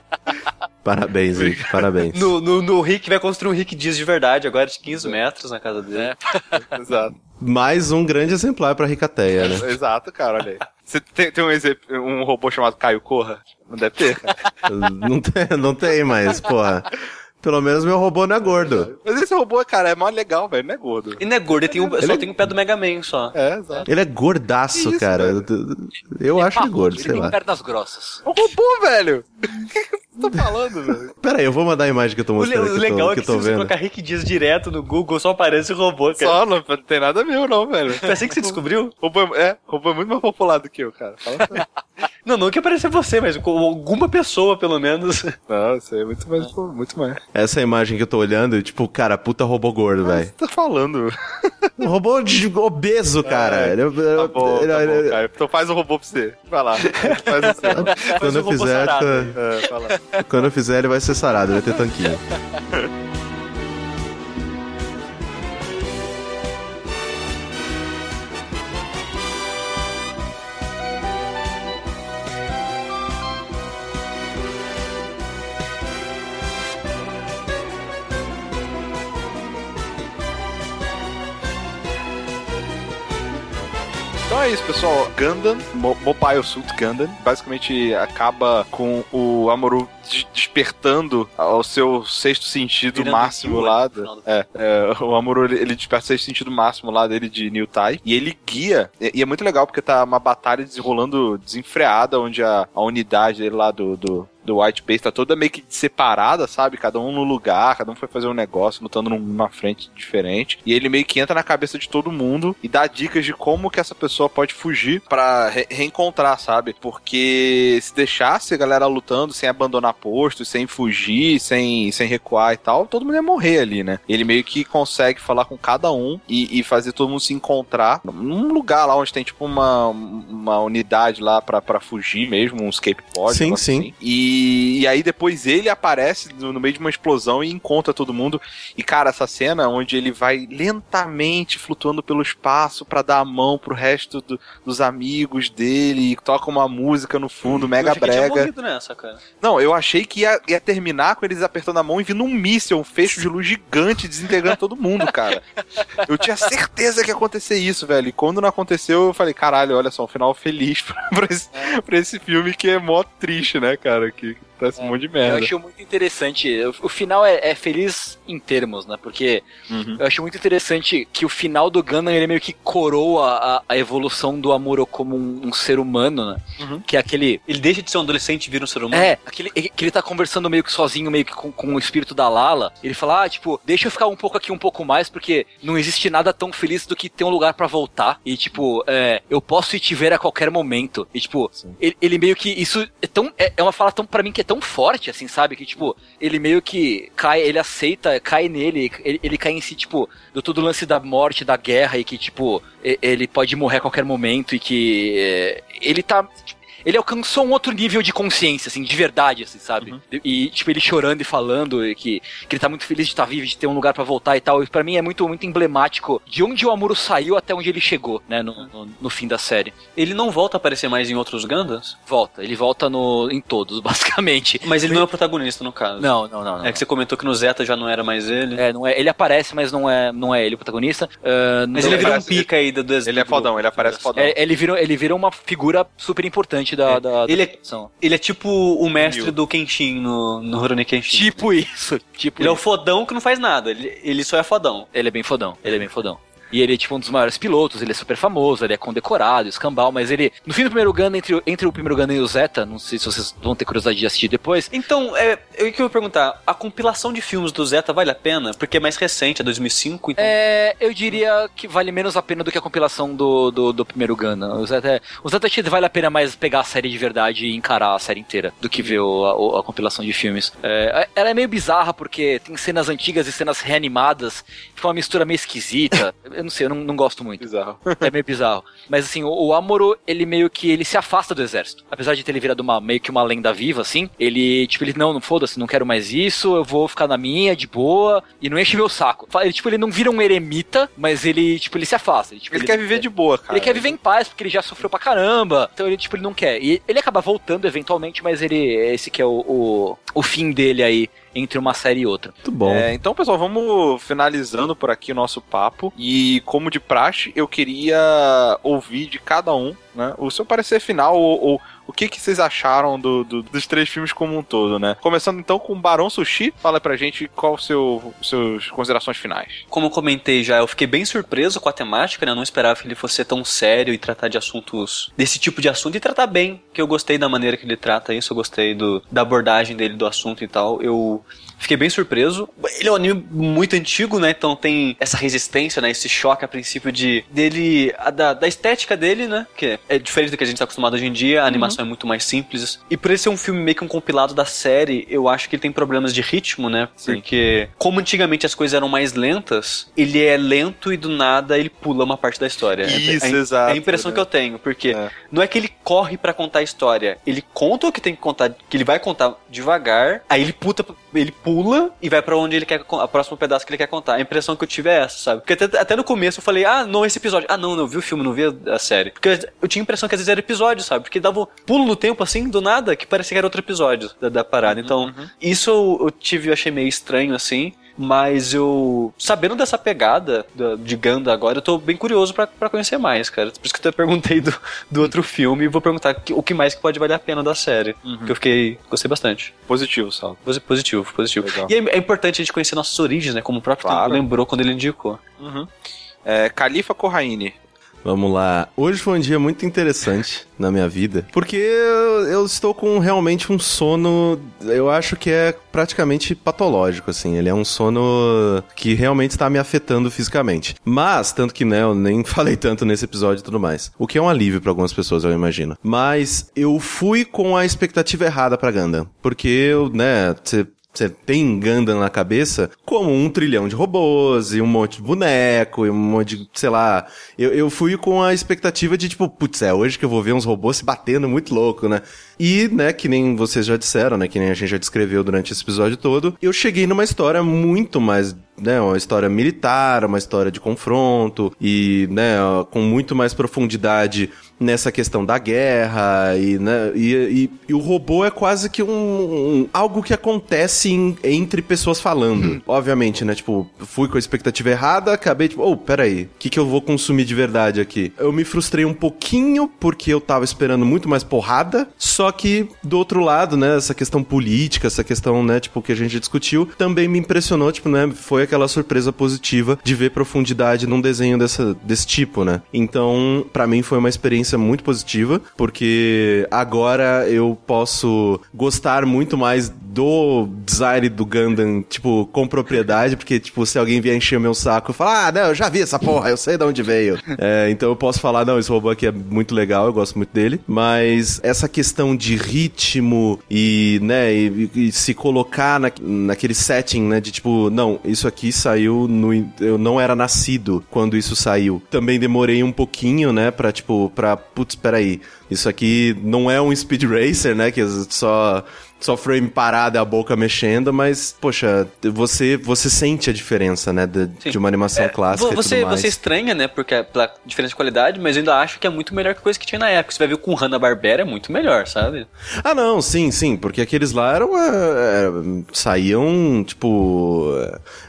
S3: parabéns, Rick, parabéns.
S4: No, no, no Rick vai construir um Rick Dias de verdade, agora de 15 metros na casa dele.
S2: É.
S1: Exato.
S3: Mais um grande exemplar pra Ricateia, né?
S1: Exato, cara, olha aí. Você tem, tem um, exemplo, um robô chamado Caio Corra? Não deve ter? cara.
S3: não, tem, não tem, mas, porra. Pelo menos meu robô não é gordo.
S1: Mas esse robô, cara, é mó legal, velho. Não é gordo.
S4: E não é gordo, ele tem o-
S3: Ele
S4: só
S3: é-
S4: tem o pé do Mega Man só.
S1: É, exato.
S3: Ele é gordaço,
S1: Isso,
S3: cara.
S1: velho.
S3: Eu acho ele
S2: Parrudo,
S3: gordo,
S2: ele
S3: sei
S2: tem
S3: lá.
S2: pernas grossas.
S1: É um robô, velho. O que que você tá falando, velho?
S3: Pera aí, eu vou mandar a imagem que eu tô
S4: O, le-
S3: mostrando
S4: o
S3: que eu
S4: legal
S3: tô,
S4: é
S3: que
S4: que se
S3: tô
S4: você colocar Rick Dias direto no Google, só aparece o robô, cara.
S1: Só, não, não tem nada meu, não, velho.
S4: Foi assim que você descobriu?
S1: Robô é, é, robô é muito mais popular do que eu, cara. Fala.
S4: Não, não que aparecer você, mas com alguma pessoa, pelo menos.
S1: Não, isso aí é muito mais, pô, muito mais.
S3: Essa imagem que eu tô olhando, tipo, cara, puta robô gordo,
S1: O que
S3: velho.
S1: você tá falando?
S3: Um robô de obeso, cara. Ele-
S1: Tá bom,
S3: ele-
S1: tá
S3: ele-
S1: bom, cara. Então faz um robô pra você. Vai lá. Faz o seu.
S3: Quando
S4: um
S3: eu fizer,
S4: sarado.
S3: tá-
S1: É,
S3: quando eu fizer, ele vai ser sarado, vai ter tanquinho.
S1: Pessoal. Gundam, Mo- Mobile Suit Gundam, basicamente acaba com o des- despertando ao seu sexto sentido
S4: Virando
S1: máximo lá. do- É, é, o Amuro ele, ele desperta o sexto sentido máximo lá dele de New Tai. E ele guia. E, e é muito legal porque tá uma batalha desenrolando desenfreada, onde a, a unidade dele lá do. do do White Base tá toda meio que separada, sabe? Cada um no lugar, cada um foi fazer um negócio, lutando numa frente diferente. E ele meio que entra na cabeça de todo mundo e dá dicas de como que essa pessoa pode fugir pra re- reencontrar, sabe? Porque se deixasse a galera lutando sem abandonar posto, sem fugir, sem, sem recuar e tal, todo mundo ia morrer ali, né? Ele meio que consegue falar com cada um e, e fazer todo mundo se encontrar num lugar lá onde tem tipo uma, uma unidade lá pra, pra fugir mesmo, um escape pod.
S3: Sim, sim.
S1: assim. E, e aí depois ele aparece no, no meio de uma explosão e encontra todo mundo. E cara, essa cena onde ele vai lentamente flutuando pelo espaço pra dar a mão pro resto do- dos amigos dele e toca uma música no fundo, mega
S4: eu
S1: brega.
S4: nessa.
S1: Não, eu achei que ia, ia terminar com eles apertando a mão e vindo um míssil, um fecho de luz gigante desintegrando todo mundo, cara. Eu tinha certeza que ia acontecer isso, velho. E quando não aconteceu, eu falei, caralho, olha só, um final feliz pra, pra esse, pra esse filme que é mó triste, né, cara? Que Dig. Acontece um monte de
S2: Eu
S1: merda.
S2: acho muito interessante. O, final é, é feliz em termos, né? Porque
S1: Uhum.
S2: eu acho muito interessante que o final do Gundam ele meio que coroa a, a evolução do Amuro como um, um ser humano, né?
S1: Uhum.
S2: Que é aquele.
S4: Ele deixa de ser um adolescente e vira um ser humano.
S2: É, aquele que ele tá conversando meio que sozinho, meio que com, com o espírito da Lala. Ele fala, ah, tipo, deixa eu ficar um pouco aqui, um pouco mais, porque não existe nada tão feliz do que ter um lugar pra voltar. E, tipo, é, eu posso ir te ver a qualquer momento. E, tipo, ele, ele meio que. Isso é tão. É, é uma fala tão, pra mim, que é tão forte, assim, sabe? Que, tipo, ele meio que cai, ele aceita, cai nele, ele, ele cai em si, tipo, do todo lance da morte, da guerra, e que, tipo, ele pode morrer a qualquer momento e que é, ele tá. Ele alcançou um outro nível de consciência, assim, de verdade, assim, sabe? E, tipo, ele chorando e falando e que, que ele tá muito feliz de estar vivo, de ter um lugar pra voltar e tal. E pra mim é muito, muito emblemático de onde o Amuro saiu até onde ele chegou, né, no, no, no fim da série.
S4: Ele não volta a aparecer mais em outros Gundams,
S2: Volta, ele volta no, em todos, basicamente.
S4: mas ele não é o protagonista, no caso.
S2: Não, não, não. não.
S4: É que você comentou que no Zeta já não era mais ele.
S2: É, não é, ele aparece, mas não é, não é ele o protagonista. Ah,
S4: Mas
S2: não-
S4: ele virou um pica aí do, do
S1: Ele é fodão, ele aparece fodão.
S2: é, ele, virou, ele virou uma figura super importante da,
S4: É,
S2: da, da
S4: ele é-. Ele é tipo o mestre
S1: Mil.
S4: do Kenshin no, no Rurouni Kenshin.
S2: Tipo isso, tipo
S4: Ele é o
S2: isso.
S4: fodão que não faz nada, ele, ele só é fodão.
S2: Ele é bem fodão, ele é bem fodão. E ele é tipo um dos maiores pilotos, ele é super famoso, ele é condecorado, escambau, mas ele, no fim do primeiro Gundam, entre, o- entre o primeiro Gundam e o Zeta, não sei se vocês vão ter curiosidade de assistir depois,
S4: Então, é, eu que eu ia perguntar, a compilação de filmes do Zeta vale a pena? Porque é mais recente, é 2005, então...
S2: É, eu diria que vale menos a pena do que a compilação do, do, do primeiro Gundam. O Zeta, é- o Zeta vale a pena mais pegar a série de verdade e encarar a série inteira do que ver o- a, a compilação de filmes. É, ela é meio bizarra porque tem cenas antigas e cenas reanimadas, fica uma mistura meio esquisita. Eu não sei, eu não, não gosto muito.
S1: Bizarro.
S2: É meio bizarro. Mas assim, o, o Amuro, ele meio que ele se afasta do exército. Apesar de ter ele virado uma, meio que uma lenda viva, assim, ele, tipo, ele, não, não foda-se, não quero mais isso, eu vou ficar na minha, de boa, e não enche meu saco. Ele, tipo, ele não vira um eremita, mas ele, tipo, ele se afasta. Ele, tipo,
S1: Ele quer viver de boa, cara.
S2: Ele quer viver em paz, porque ele já sofreu pra caramba. Então ele, tipo, ele não quer. E ele acaba voltando eventualmente, mas ele. Esse que é o, o, o fim dele aí, entre uma série e outra.
S3: Muito bom.
S1: É, então, pessoal, vamos finalizando por aqui o nosso papo. E, como de praxe, eu queria ouvir de cada um, né? O seu parecer final ou, ou o que, que vocês acharam do- do- dos três filmes como um todo, né? Começando então com o Barão Sushi. Fala pra gente qual seu, suas considerações finais.
S4: Como eu comentei já, eu fiquei bem surpreso com a temática, né? Eu não esperava que ele fosse tão sério e tratar de assuntos. desse tipo de assunto e tratar bem. Que eu gostei da maneira que ele trata isso, eu gostei do, da abordagem dele do assunto e tal. Eu. Fiquei bem surpreso. Ele é um anime muito antigo, né? Então tem essa resistência, né? Esse choque a princípio de dele. a da, da estética dele, né? Que é diferente do que a gente tá acostumado hoje em dia. A animação é muito mais simples. E por ele ser um filme meio que um compilado da série, eu acho que ele tem problemas de ritmo, né?
S1: Sim.
S4: Porque, como antigamente as coisas eram mais lentas, ele é lento e do nada ele pula uma parte da história.
S1: Isso,
S4: é,
S1: exato,
S4: É a impressão
S1: né?
S4: que eu tenho, porque
S1: É.
S4: não é que ele corre pra contar a história, ele conta o que tem que contar, que ele vai contar devagar, aí ele puta, ele pula e vai pra onde ele quer, a próximo pedaço que ele quer contar. A impressão que eu tive é essa, sabe? Porque até, até no começo eu falei, ah, não, esse episódio. Ah, não, não, eu vi o filme, não vi a, série. Porque eu tinha a impressão que às vezes era episódio, sabe? Porque dava um pulo no tempo assim, do nada, que parecia que era outro episódio da, da parada. Então, isso eu, eu tive, eu achei meio estranho assim. Mas eu, sabendo dessa pegada da- de Ganda agora, eu tô bem curioso pra pra conhecer mais, cara. Por isso que eu até perguntei do, do outro filme e vou perguntar o que mais que pode valer a pena da série. Que eu fiquei, gostei bastante.
S1: Positivo, Sal.
S4: Posi- Positivo, positivo.
S1: Legal.
S4: E é, é importante a gente conhecer nossas origens, né? Como o próprio
S1: Claro.
S4: Lembrou quando ele indicou.
S1: É, Califa Corraine.
S3: Vamos lá. Hoje foi um dia muito interessante na minha vida, porque eu, estou com realmente um sono, eu acho que é praticamente patológico, assim. Ele é um sono que realmente está me afetando fisicamente. Mas, tanto que, né, eu nem falei tanto nesse episódio e tudo mais. O que é um alívio para algumas pessoas, eu imagino. Mas eu fui com a expectativa errada pra Gundam. Porque eu, né, você você tem Gundam na cabeça como um trilhão de robôs e um monte de boneco e um monte de, sei lá. Eu, eu fui com a expectativa de tipo, putz, é hoje que eu vou ver uns robôs se batendo muito louco, né? E, né, que nem vocês já disseram, né, que nem a gente já descreveu durante esse episódio todo, eu cheguei numa história muito mais né, uma história militar, uma história de confronto e, né, com muito mais profundidade nessa questão da guerra e, né, e, e, e o robô é quase que um, um algo que acontece em, entre pessoas falando. Obviamente, né, tipo, fui com a expectativa errada, acabei tipo, oh, peraí, o que que eu vou consumir de verdade aqui? Eu me frustrei um pouquinho porque eu tava esperando muito mais porrada, só que do outro lado, né, essa questão política, essa questão, né, tipo, que a gente discutiu, também me impressionou, tipo, né, foi aquela surpresa positiva de ver profundidade num desenho dessa, desse tipo, né? Então, para mim foi uma experiência muito positiva, porque agora eu posso gostar muito mais do design do Gundam, tipo, com propriedade, porque, tipo, se alguém vier encher meu saco e falar, ah, não, eu já vi essa porra, eu sei de onde veio. é, então eu posso falar, não, esse robô aqui é muito legal, eu gosto muito dele, mas essa questão de ritmo e, né, e, e se colocar na, naquele setting, né, de tipo, não, isso aqui saiu no. Eu não era nascido quando isso saiu. Também demorei um pouquinho, né, pra, tipo, pra. Putz, peraí. Isso aqui não é um speed racer, né? Que só só frame parado e a boca mexendo, mas, poxa, você você sente a diferença, né, de, de uma animação
S4: É,
S3: clássica
S4: vo- você, você estranha, né? Porque é pela diferença de qualidade, mas eu ainda acho que é muito melhor que coisa que tinha na época. Você vai ver com Hanna-Barbera é muito melhor, sabe?
S3: Ah, não, sim, sim, porque aqueles lá eram. é, é, saíam, tipo.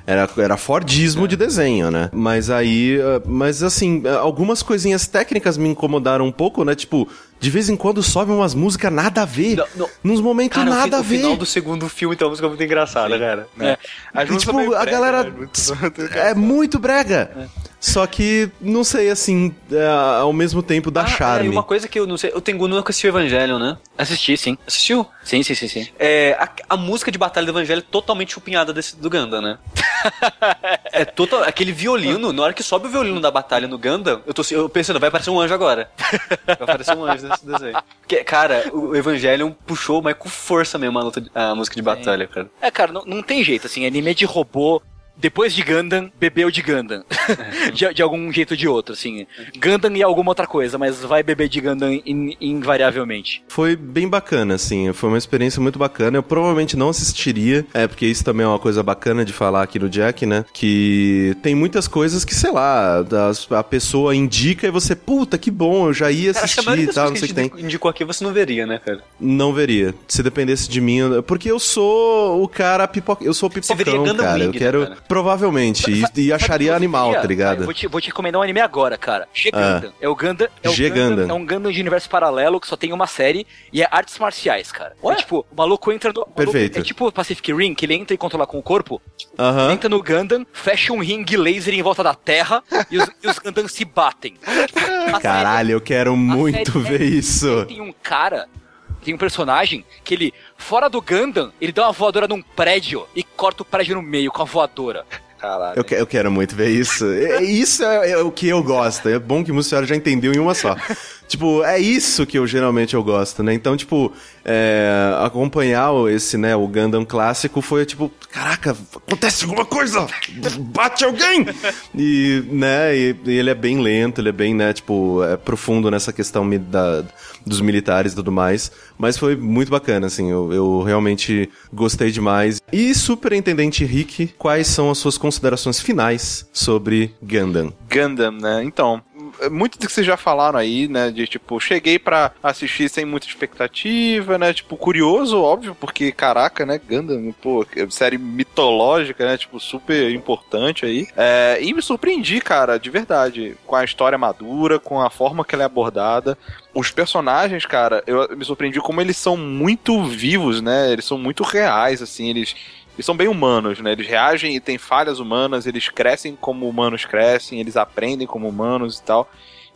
S3: é, Era, era Fordismo de desenho, né? Mas aí. é, Mas assim, é, algumas coisinhas técnicas me incomodaram um pouco, né? Tipo, de vez em quando sobe umas músicas nada a ver.
S4: Não, não.
S3: Nos momentos
S4: Cara,
S3: nada a
S4: o final
S3: ver.
S4: do segundo filme tem uma música muito engraçada, cara.
S1: né? As
S3: E,
S1: músicas
S3: tipo,
S1: meio
S3: a
S1: brega,
S3: galera.
S1: né?
S3: É muito brega. Só que, não sei, assim, é, ao mesmo tempo dá
S4: Ah,
S3: charme.
S4: é, e uma coisa que eu não sei, o Tengu nunca assistiu Evangelion, né?
S2: Assisti, sim.
S4: Assistiu?
S2: Sim, sim, sim, sim.
S4: É, a, a música de batalha do Evangelho é totalmente chupinhada desse, do Gundam, né? é total, aquele violino, na hora que sobe o violino da batalha no Gundam, eu tô eu pensando, vai aparecer um anjo agora. Vai aparecer um anjo nesse desenho. Porque, cara, o Evangelion puxou, mas com força mesmo a, luta de- a música de batalha, cara.
S2: É, cara, não, não tem jeito, assim, anime de robô, depois de Gundam, bebeu de Gundam. de, de algum jeito ou de outro, assim. Gundam e alguma outra coisa, mas vai beber de Gundam in- invariavelmente.
S3: Foi bem bacana, assim. Foi uma experiência muito bacana. Eu provavelmente não assistiria, é porque isso também é uma coisa bacana de falar aqui no Jack, né? Que tem muitas coisas que, sei lá, das- a pessoa indica e você, puta, que bom, eu já ia
S4: Cara, a
S3: assistir
S4: maioria
S3: e tal, não sei o
S4: a
S3: que tem.
S4: indicou aqui você não veria, né, cara?
S3: Não veria. Se dependesse de mim, porque eu sou o cara pipoca, eu sou o
S4: Você veria
S3: pipocão, cara.
S4: Wing,
S3: eu
S4: né,
S3: quero
S4: cara?
S3: Provavelmente e, e acharia animal, tá ligado?
S2: Vou te, vou te recomendar um anime agora, cara. G
S3: Ah.
S2: É o Gundam. É o Gundam. É um Gundam de universo paralelo que só tem uma série e é artes marciais, cara.
S4: Ué?
S2: É tipo, o maluco entra no. o maluco-
S3: Perfeito.
S2: É tipo Pacific Rim, que ele entra e controla com o corpo.
S3: Aham.
S2: Entra no Gundam, fecha um ringue laser em volta da Terra e os, e os Gundam se batem. Tipo, a série-
S3: Caralho, eu quero muito
S2: série é-
S3: ver isso.
S2: tem um cara, tem um personagem que ele, fora do Gundam, ele dá uma voadora num prédio e corta o prédio no meio com a voadora.
S1: Caralho.
S3: Eu, que- eu quero muito ver isso. Isso é, é o que eu gosto. É bom que o Senhora já entendeu em uma só. Tipo, é isso que eu geralmente eu gosto, né? Então, tipo, é, acompanhar esse, né, o Gundam clássico foi tipo, caraca, acontece alguma coisa! Bate alguém! E, né, e, e ele é bem lento, ele é bem, né, tipo, é profundo nessa questão da, dos militares e tudo mais. Mas foi muito bacana, assim, eu, eu realmente gostei demais. E Superintendente Rick, quais são as suas considerações finais sobre Gundam?
S1: Gundam, né? Então, muito do que vocês já falaram aí, né? De tipo, cheguei pra assistir sem muita expectativa, né? Tipo, curioso, óbvio, porque caraca, né? Gundam, pô, série mitológica, né? Tipo, super importante aí. É, e me surpreendi, cara, de verdade, com a história madura, com a forma que ela é abordada. Os personagens, cara, eu me surpreendi como eles são muito vivos, né? Eles são muito reais, assim, eles. Eles são bem humanos, né? Eles reagem e têm falhas humanas, eles crescem como humanos crescem, eles aprendem como humanos e tal.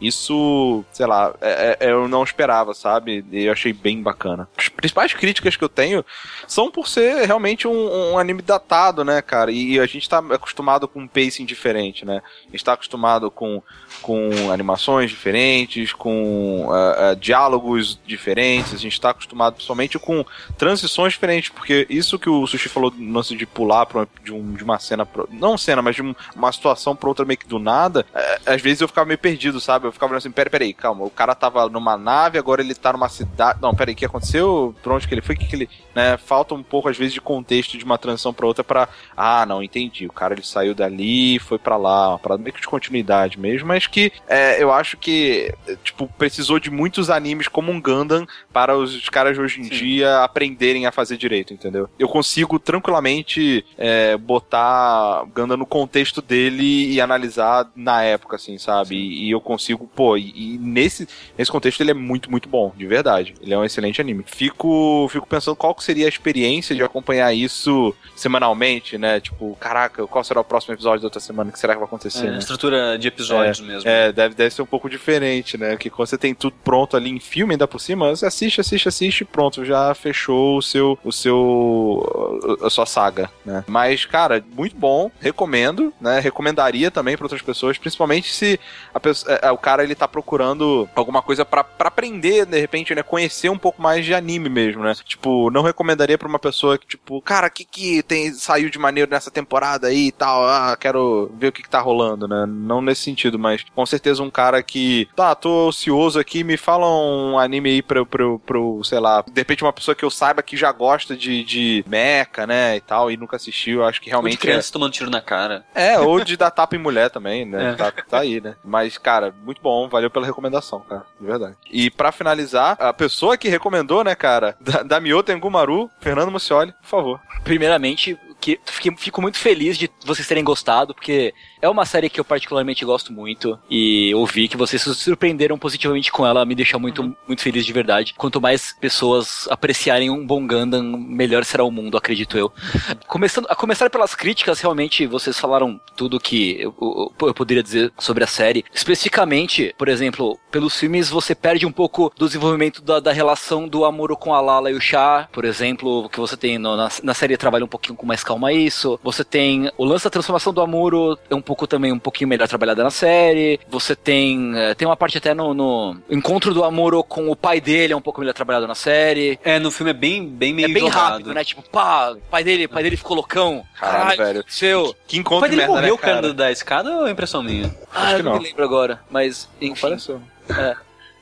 S1: Isso, sei lá, é- é- eu não esperava, sabe? E eu achei bem bacana. As principais críticas que eu tenho são por ser realmente um, um anime datado, né, cara? E a gente tá acostumado com um pacing diferente, né? A gente tá acostumado com, com animações diferentes, com ah, ah, diálogos diferentes, a gente tá acostumado principalmente com transições diferentes, porque isso que o Sushi falou no lance de pular pra, de, um- de uma cena, pra, não cena, mas de um- uma situação pra outra meio que do nada, é, às vezes eu ficava meio perdido, sabe? Eu ficava olhando assim, peraí, peraí, calma, o cara tava numa nave, agora ele tá numa cidade, não, peraí, o que aconteceu? Pra onde que ele foi? Que que ele, né? Falta um pouco às vezes de contexto de uma transição pra outra pra, ah, não, entendi, o cara ele saiu dali, foi pra lá, uma parada meio que de continuidade mesmo, mas que é, eu acho que, tipo, precisou de muitos animes como um Gundam para os caras de hoje em dia aprenderem a fazer direito, entendeu? Eu consigo tranquilamente é, botar Gundam no contexto dele e analisar na época, assim, sabe? E, e eu consigo, pô, e, e nesse, nesse contexto ele é muito, muito bom, de verdade. Ele é um excelente anime. Fico, fico pensando qual que seria a experiência de acompanhar isso semanalmente, né? Tipo, caraca, qual será o próximo episódio da outra semana? O que será que vai acontecer,
S4: É,
S1: né?
S4: estrutura de episódios mesmo.
S1: É, deve, deve ser um pouco diferente, né? Que quando você tem tudo pronto ali em filme, ainda por cima, você assiste, assiste, assiste e pronto, já fechou o seu, o seu, a sua saga, né? Mas, cara, muito bom, recomendo, né? Recomendaria também para outras pessoas, principalmente se a pessoa, é, o cara ele tá procurando alguma coisa pra pra aprender, de repente, né? Conhecer um pouco mais de anime mesmo, né? Tipo, não recomendaria pra uma pessoa que, tipo, cara, o que que tem, saiu de maneiro nessa temporada aí e tal, ah, quero ver o que que tá rolando, né? Não nesse sentido, mas com certeza um cara que, tá, tô ocioso aqui, me fala um anime aí pra, eu- pra, pra, sei lá, de repente uma pessoa que eu saiba que já gosta de, de mecha, né, e tal, e nunca assistiu, eu acho que
S4: Ou de
S1: realmente é,
S4: criança tomando tiro na cara.
S1: é, ou de dar tapa em mulher também, né?
S4: É.
S1: Tá, tá aí, né? Mas, cara, muito bom, valeu pela recomendação, cara, de verdade. E pra finalizar, a pessoa que recomendou, né, cara, da, da Engumaru, Fernando Mucioli, por favor.
S2: Primeiramente, que fico muito feliz de vocês terem gostado, porque é uma série que eu particularmente gosto muito e ouvi que vocês se surpreenderam positivamente com ela, me deixa muito, muito feliz de verdade. Quanto mais pessoas apreciarem um bom Gundam, melhor será o mundo, acredito eu. Começando, a começar pelas críticas, realmente vocês falaram tudo que eu, eu- eu poderia dizer sobre a série. Especificamente, por exemplo, pelos filmes você perde um pouco do desenvolvimento da, da relação do Amuro com a Lala e o Chá, por exemplo, que você tem no- na, na série trabalha um pouquinho com mais calma isso. Você tem o lance da transformação do Amuro, é um pouco também um pouquinho melhor trabalhada na série. Você tem eh, tem uma parte até no, no encontro do Amuro com o pai dele, é um pouco melhor trabalhado na série.
S4: É, no filme é bem, bem meio
S2: é bem
S4: jogado.
S2: rápido, né? Tipo, pá, o pai dele, o pai dele ficou loucão.
S1: Caralho, velho.
S2: Seu.
S1: Que
S4: O
S1: encontro
S4: pai
S1: de
S4: dele
S1: merda,
S4: morreu
S1: né, cara?
S4: caindo da escada ou é impressão minha?
S2: Ah,
S1: que
S2: eu não,
S1: não.
S2: me lembro agora, mas enfim.
S1: Pareceu.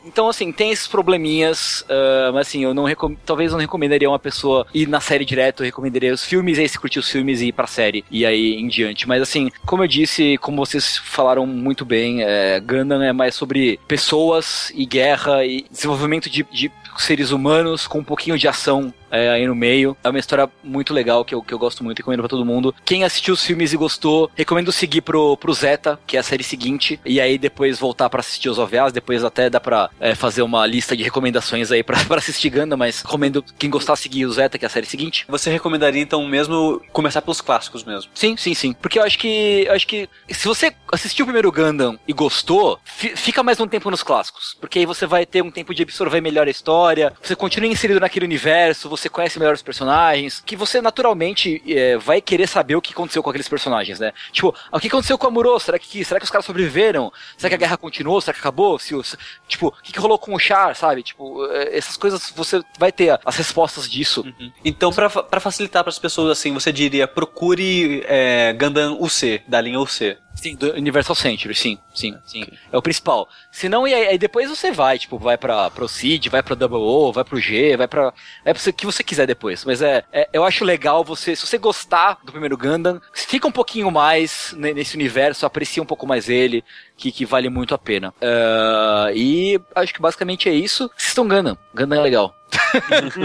S2: Então, assim, tem esses probleminhas, ah, mas assim, eu não talvez não recomendaria uma pessoa ir na série direto, eu recomendaria os filmes, e se curtir os filmes e ir pra série, e aí em diante. Mas assim, como eu disse, como vocês falaram muito bem, é, Gundam é mais sobre pessoas e guerra e desenvolvimento de, de seres humanos com um pouquinho de ação é, aí no meio. É uma história muito legal que eu, que eu gosto muito, recomendo pra todo mundo. Quem assistiu os filmes e gostou, recomendo seguir pro, pro Zeta, que é a série seguinte, e aí depois voltar pra assistir os OVAs, depois até dá pra é, fazer uma lista de recomendações aí pra, pra assistir Ganda, mas recomendo quem gostar seguir o Zeta, que é a série seguinte.
S4: Você recomendaria então mesmo começar pelos clássicos mesmo?
S2: Sim, sim, sim. Porque eu acho que. Eu acho que se você assistiu o primeiro Gundam e gostou, fi- fica mais um tempo nos clássicos. Porque aí você vai ter um tempo de absorver melhor a história, você continua inserido naquele universo, você conhece melhor os personagens, que você naturalmente é, vai querer saber o que aconteceu com aqueles personagens, né? Tipo, o que aconteceu com a Amuro? Será que, será que os caras sobreviveram? Será que a guerra continuou? Será que acabou? Se os, tipo, o que, que rolou com o Char, sabe? Tipo, é, essas coisas você vai ter as respostas disso.
S4: Então, pra, fa- pra facilitar pras pessoas assim, você diria procure é, Gundam UC, da linha UC.
S2: Sim, do Universal Century, sim, sim, sim. É o principal. Se não, e aí, aí depois você vai, tipo, vai pra, pro Seed, vai pro Double O, vai pro G, vai pra. É pro que você quiser depois. Mas é, é- eu acho legal você, se você gostar do primeiro Gundam, fica um pouquinho mais ne- nesse universo, aprecia um pouco mais ele, que, que vale muito a pena. Ah, e acho que basicamente é isso. Assistam Gundam. Gundam é legal.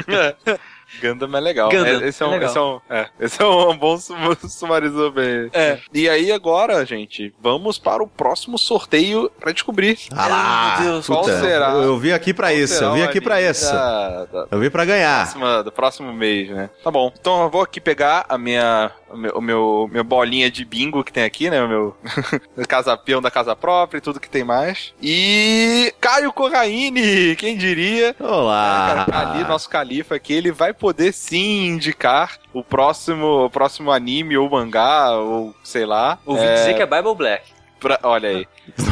S1: Gundam é legal.
S4: Gundam
S1: É, esse, é
S4: é
S1: um,
S4: legal.
S1: esse, é um, é, esse é um bom sum- sumarizou bem.
S2: É.
S1: E aí agora, gente, vamos para o próximo sorteio pra descobrir.
S3: Ah lá,
S4: Meu Deus,
S1: qual
S3: puta,
S1: será?
S3: Eu, eu vim aqui pra
S1: Qual
S3: isso,
S1: será
S3: eu vim aqui pra
S1: anime
S3: isso.
S1: Da, da
S3: Eu vim pra ganhar.
S1: próxima- do próximo mês, né? Tá bom. Então eu vou aqui pegar a minha o meu, o meu minha bolinha de bingo que tem aqui, né? O meu casa peão da casa própria e tudo que tem mais. E Caio Corraine, quem diria?
S3: Olá!
S1: É, cara, Cali, nosso califa aqui, ele vai poder sim indicar o próximo, o próximo anime ou mangá, ou sei lá.
S4: Ouvi dizer que é Bible Black.
S1: Pra- olha aí.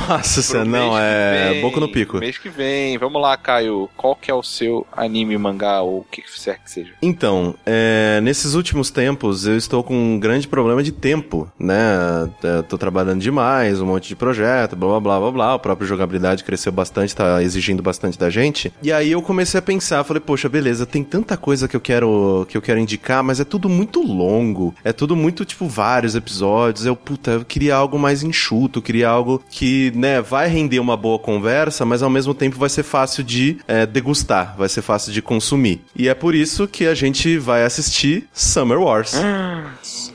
S3: Nossa, você não, é
S1: vem,
S3: boca no pico.
S1: Mês que vem. Vamos lá, Caio. Qual que é o seu anime, mangá ou o que quer que seja?
S3: Então, é, nesses últimos tempos eu estou com um grande problema de tempo, né? É, Tô trabalhando demais, um monte de projeto, blá blá blá blá blá. A própria jogabilidade cresceu bastante, tá exigindo bastante da gente. E aí eu comecei a pensar, falei, poxa, beleza, tem tanta coisa que eu quero que eu quero indicar, mas é tudo muito longo. É tudo muito, tipo, vários episódios. Eu, puta, eu queria algo mais enxuto, eu queria algo que, né, vai render uma boa conversa, mas ao mesmo tempo vai ser fácil de é, degustar, vai ser fácil de consumir. E é por isso que a gente vai assistir Summer Wars,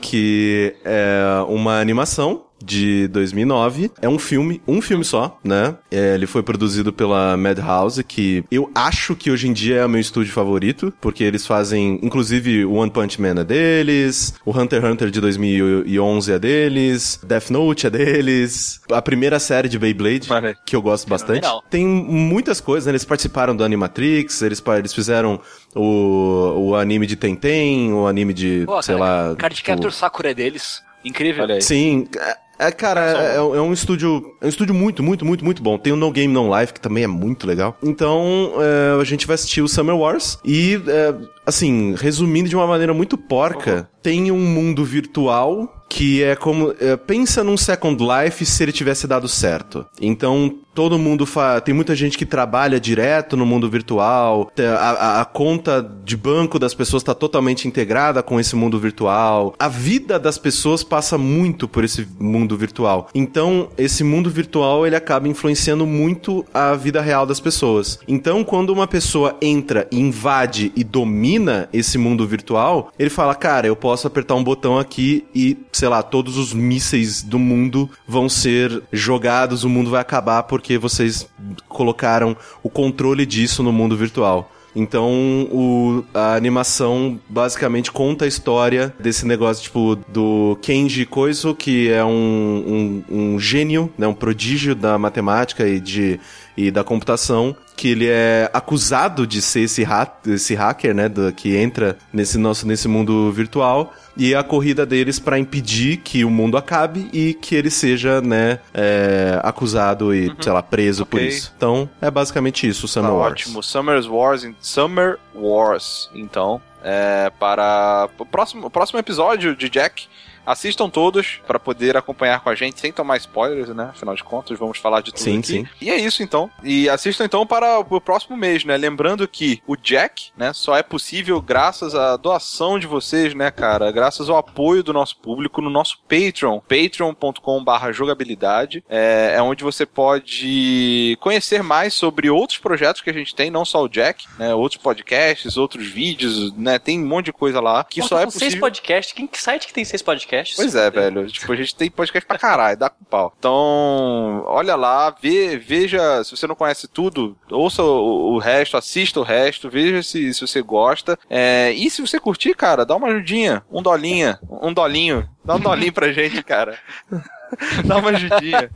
S3: que é uma animação de 2009. É um filme, um filme só, né? É, ele foi produzido pela Madhouse, que eu acho que hoje em dia é o meu estúdio favorito, porque eles fazem, inclusive, o One Punch Man é deles, o Hunter x Hunter de 2011 é deles, Death Note é deles, a primeira série de Beyblade,
S1: Maravilha.
S3: que eu gosto bastante. Tem muitas coisas, né? Eles participaram do Animatrix, eles, eles fizeram o, o anime de Tenten, o anime de,
S2: Pô,
S3: sei
S2: cara,
S3: lá...
S2: Card
S3: tipo-
S2: Captor Sakura é deles. Incrível.
S3: Sim, é, é, cara, é, é um estúdio, é um estúdio muito, muito, muito, muito bom. Tem o No Game No Life que também é muito legal. Então, é, a gente vai assistir o Summer Wars e, é, assim, resumindo de uma maneira muito porca, tem um mundo virtual que é como é, pensa num Second Life se ele tivesse dado certo. Então todo mundo tem muita gente que trabalha direto no mundo virtual. te- A, a- a conta de banco das pessoas está totalmente integrada com esse mundo virtual. A vida das pessoas passa muito por esse mundo virtual. Então esse mundo virtual ele acaba influenciando muito a vida real das pessoas. Então quando uma pessoa entra, invade e domina esse mundo virtual, ele fala, cara, eu posso apertar um botão aqui e, sei lá, todos os mísseis do mundo vão ser jogados, o mundo vai acabar porque vocês colocaram o controle disso no mundo virtual. Então, o- a animação basicamente conta a história desse negócio, tipo, do Kenji Koiso, que é um, um, um gênio, né, um prodígio da matemática e, de, e da computação, que ele é acusado de ser esse, ha esse hacker, né, do- que entra nesse nosso nesse mundo virtual. E a corrida deles pra impedir que o mundo acabe e que ele seja, né, é, acusado e, sei lá, preso por
S1: Ok.
S3: isso. Então, é basicamente isso, Summer
S1: Tá
S3: Wars.
S1: ótimo. Summer Wars, Summer Wars, então, é, para o próximo, o próximo episódio de Jack. Assistam todos para poder acompanhar com a gente sem tomar spoilers, né? Afinal de contas, vamos falar de tudo
S3: Sim,
S1: aqui.
S3: sim.
S1: E é isso então. E assistam então para o próximo mês, né? Lembrando que o Jack, né, só é possível graças à doação de vocês, né, cara? Graças ao apoio do nosso público no nosso Patreon, patreon.com/jogabilidade, é, é onde você pode conhecer mais sobre outros projetos que a gente tem, não só o Jack, né? Outros podcasts, outros vídeos, né? Tem um monte de coisa lá que
S4: Pô,
S1: só é
S4: com seis
S1: possível.
S4: podcasts. Quem, que site que tem seis podcasts?
S1: Pois é, velho. Tipo, a gente tem podcast pra caralho, dá com pau. Então, olha lá, vê, veja, se você não conhece tudo, ouça o, o resto, assista o resto, veja se, se você gosta. É, e se você curtir, cara, dá uma ajudinha, um dolinha, um dolinho, dá um dolinho pra gente, cara. Dá uma ajudinha.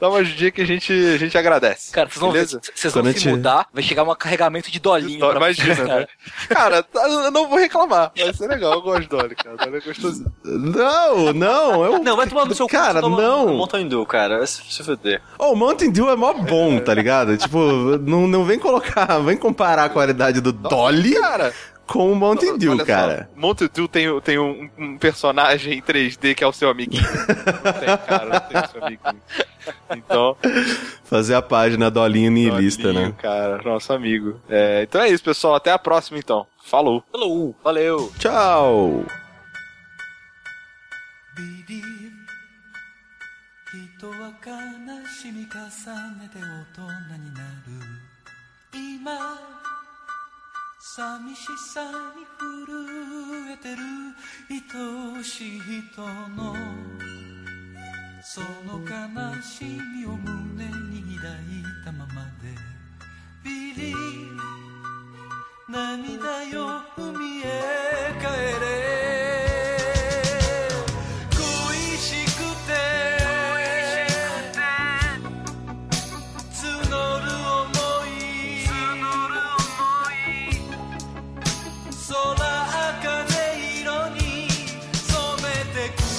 S1: Dá uma ajudinha que a gente, a gente agradece.
S2: Cara, vocês vão, vocês vão se mudar, vai chegar um carregamento de dolinho.
S1: Dó-
S2: pra
S1: Imagina,
S2: vocês,
S1: né? Cara, tá- eu não vou reclamar. Vai ser legal, eu gosto de Dolly, cara. Dolly é gostosinho.
S3: Não, não, eu...
S4: Não, vai tomar no seu cu,
S3: Cara,
S4: toma
S3: não.
S4: Mountain Dew, cara. Vai se se fuder.
S3: Oh, o Mountain Dew é mó bom, tá ligado? tipo, não, não vem colocar, vem comparar a qualidade do Dolly
S1: Cara,
S3: com o Mountain Dew,
S1: Olha só,
S3: cara.
S1: Mountain Dew tem, tem um, um personagem em 3D que é o seu amiguinho. Não tem, cara, não tem o seu amiguinho. Então,
S3: Fazer a página Dolinho niilista,
S1: Dolinho,
S3: né?
S1: cara, nosso amigo. É, então é isso, pessoal. Até a próxima, então. Falou.
S4: Falou.
S2: Valeu.
S3: Tchau!
S5: 寂しさに震えてる愛しい人のその悲しみを胸に抱いたままでビリー涙よ海へ帰れ。te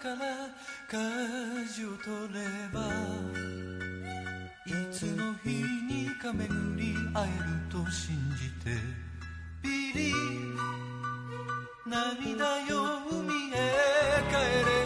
S5: から舵を取ればいつの日にか巡り会えると信じてビリー涙よ海へ帰れ。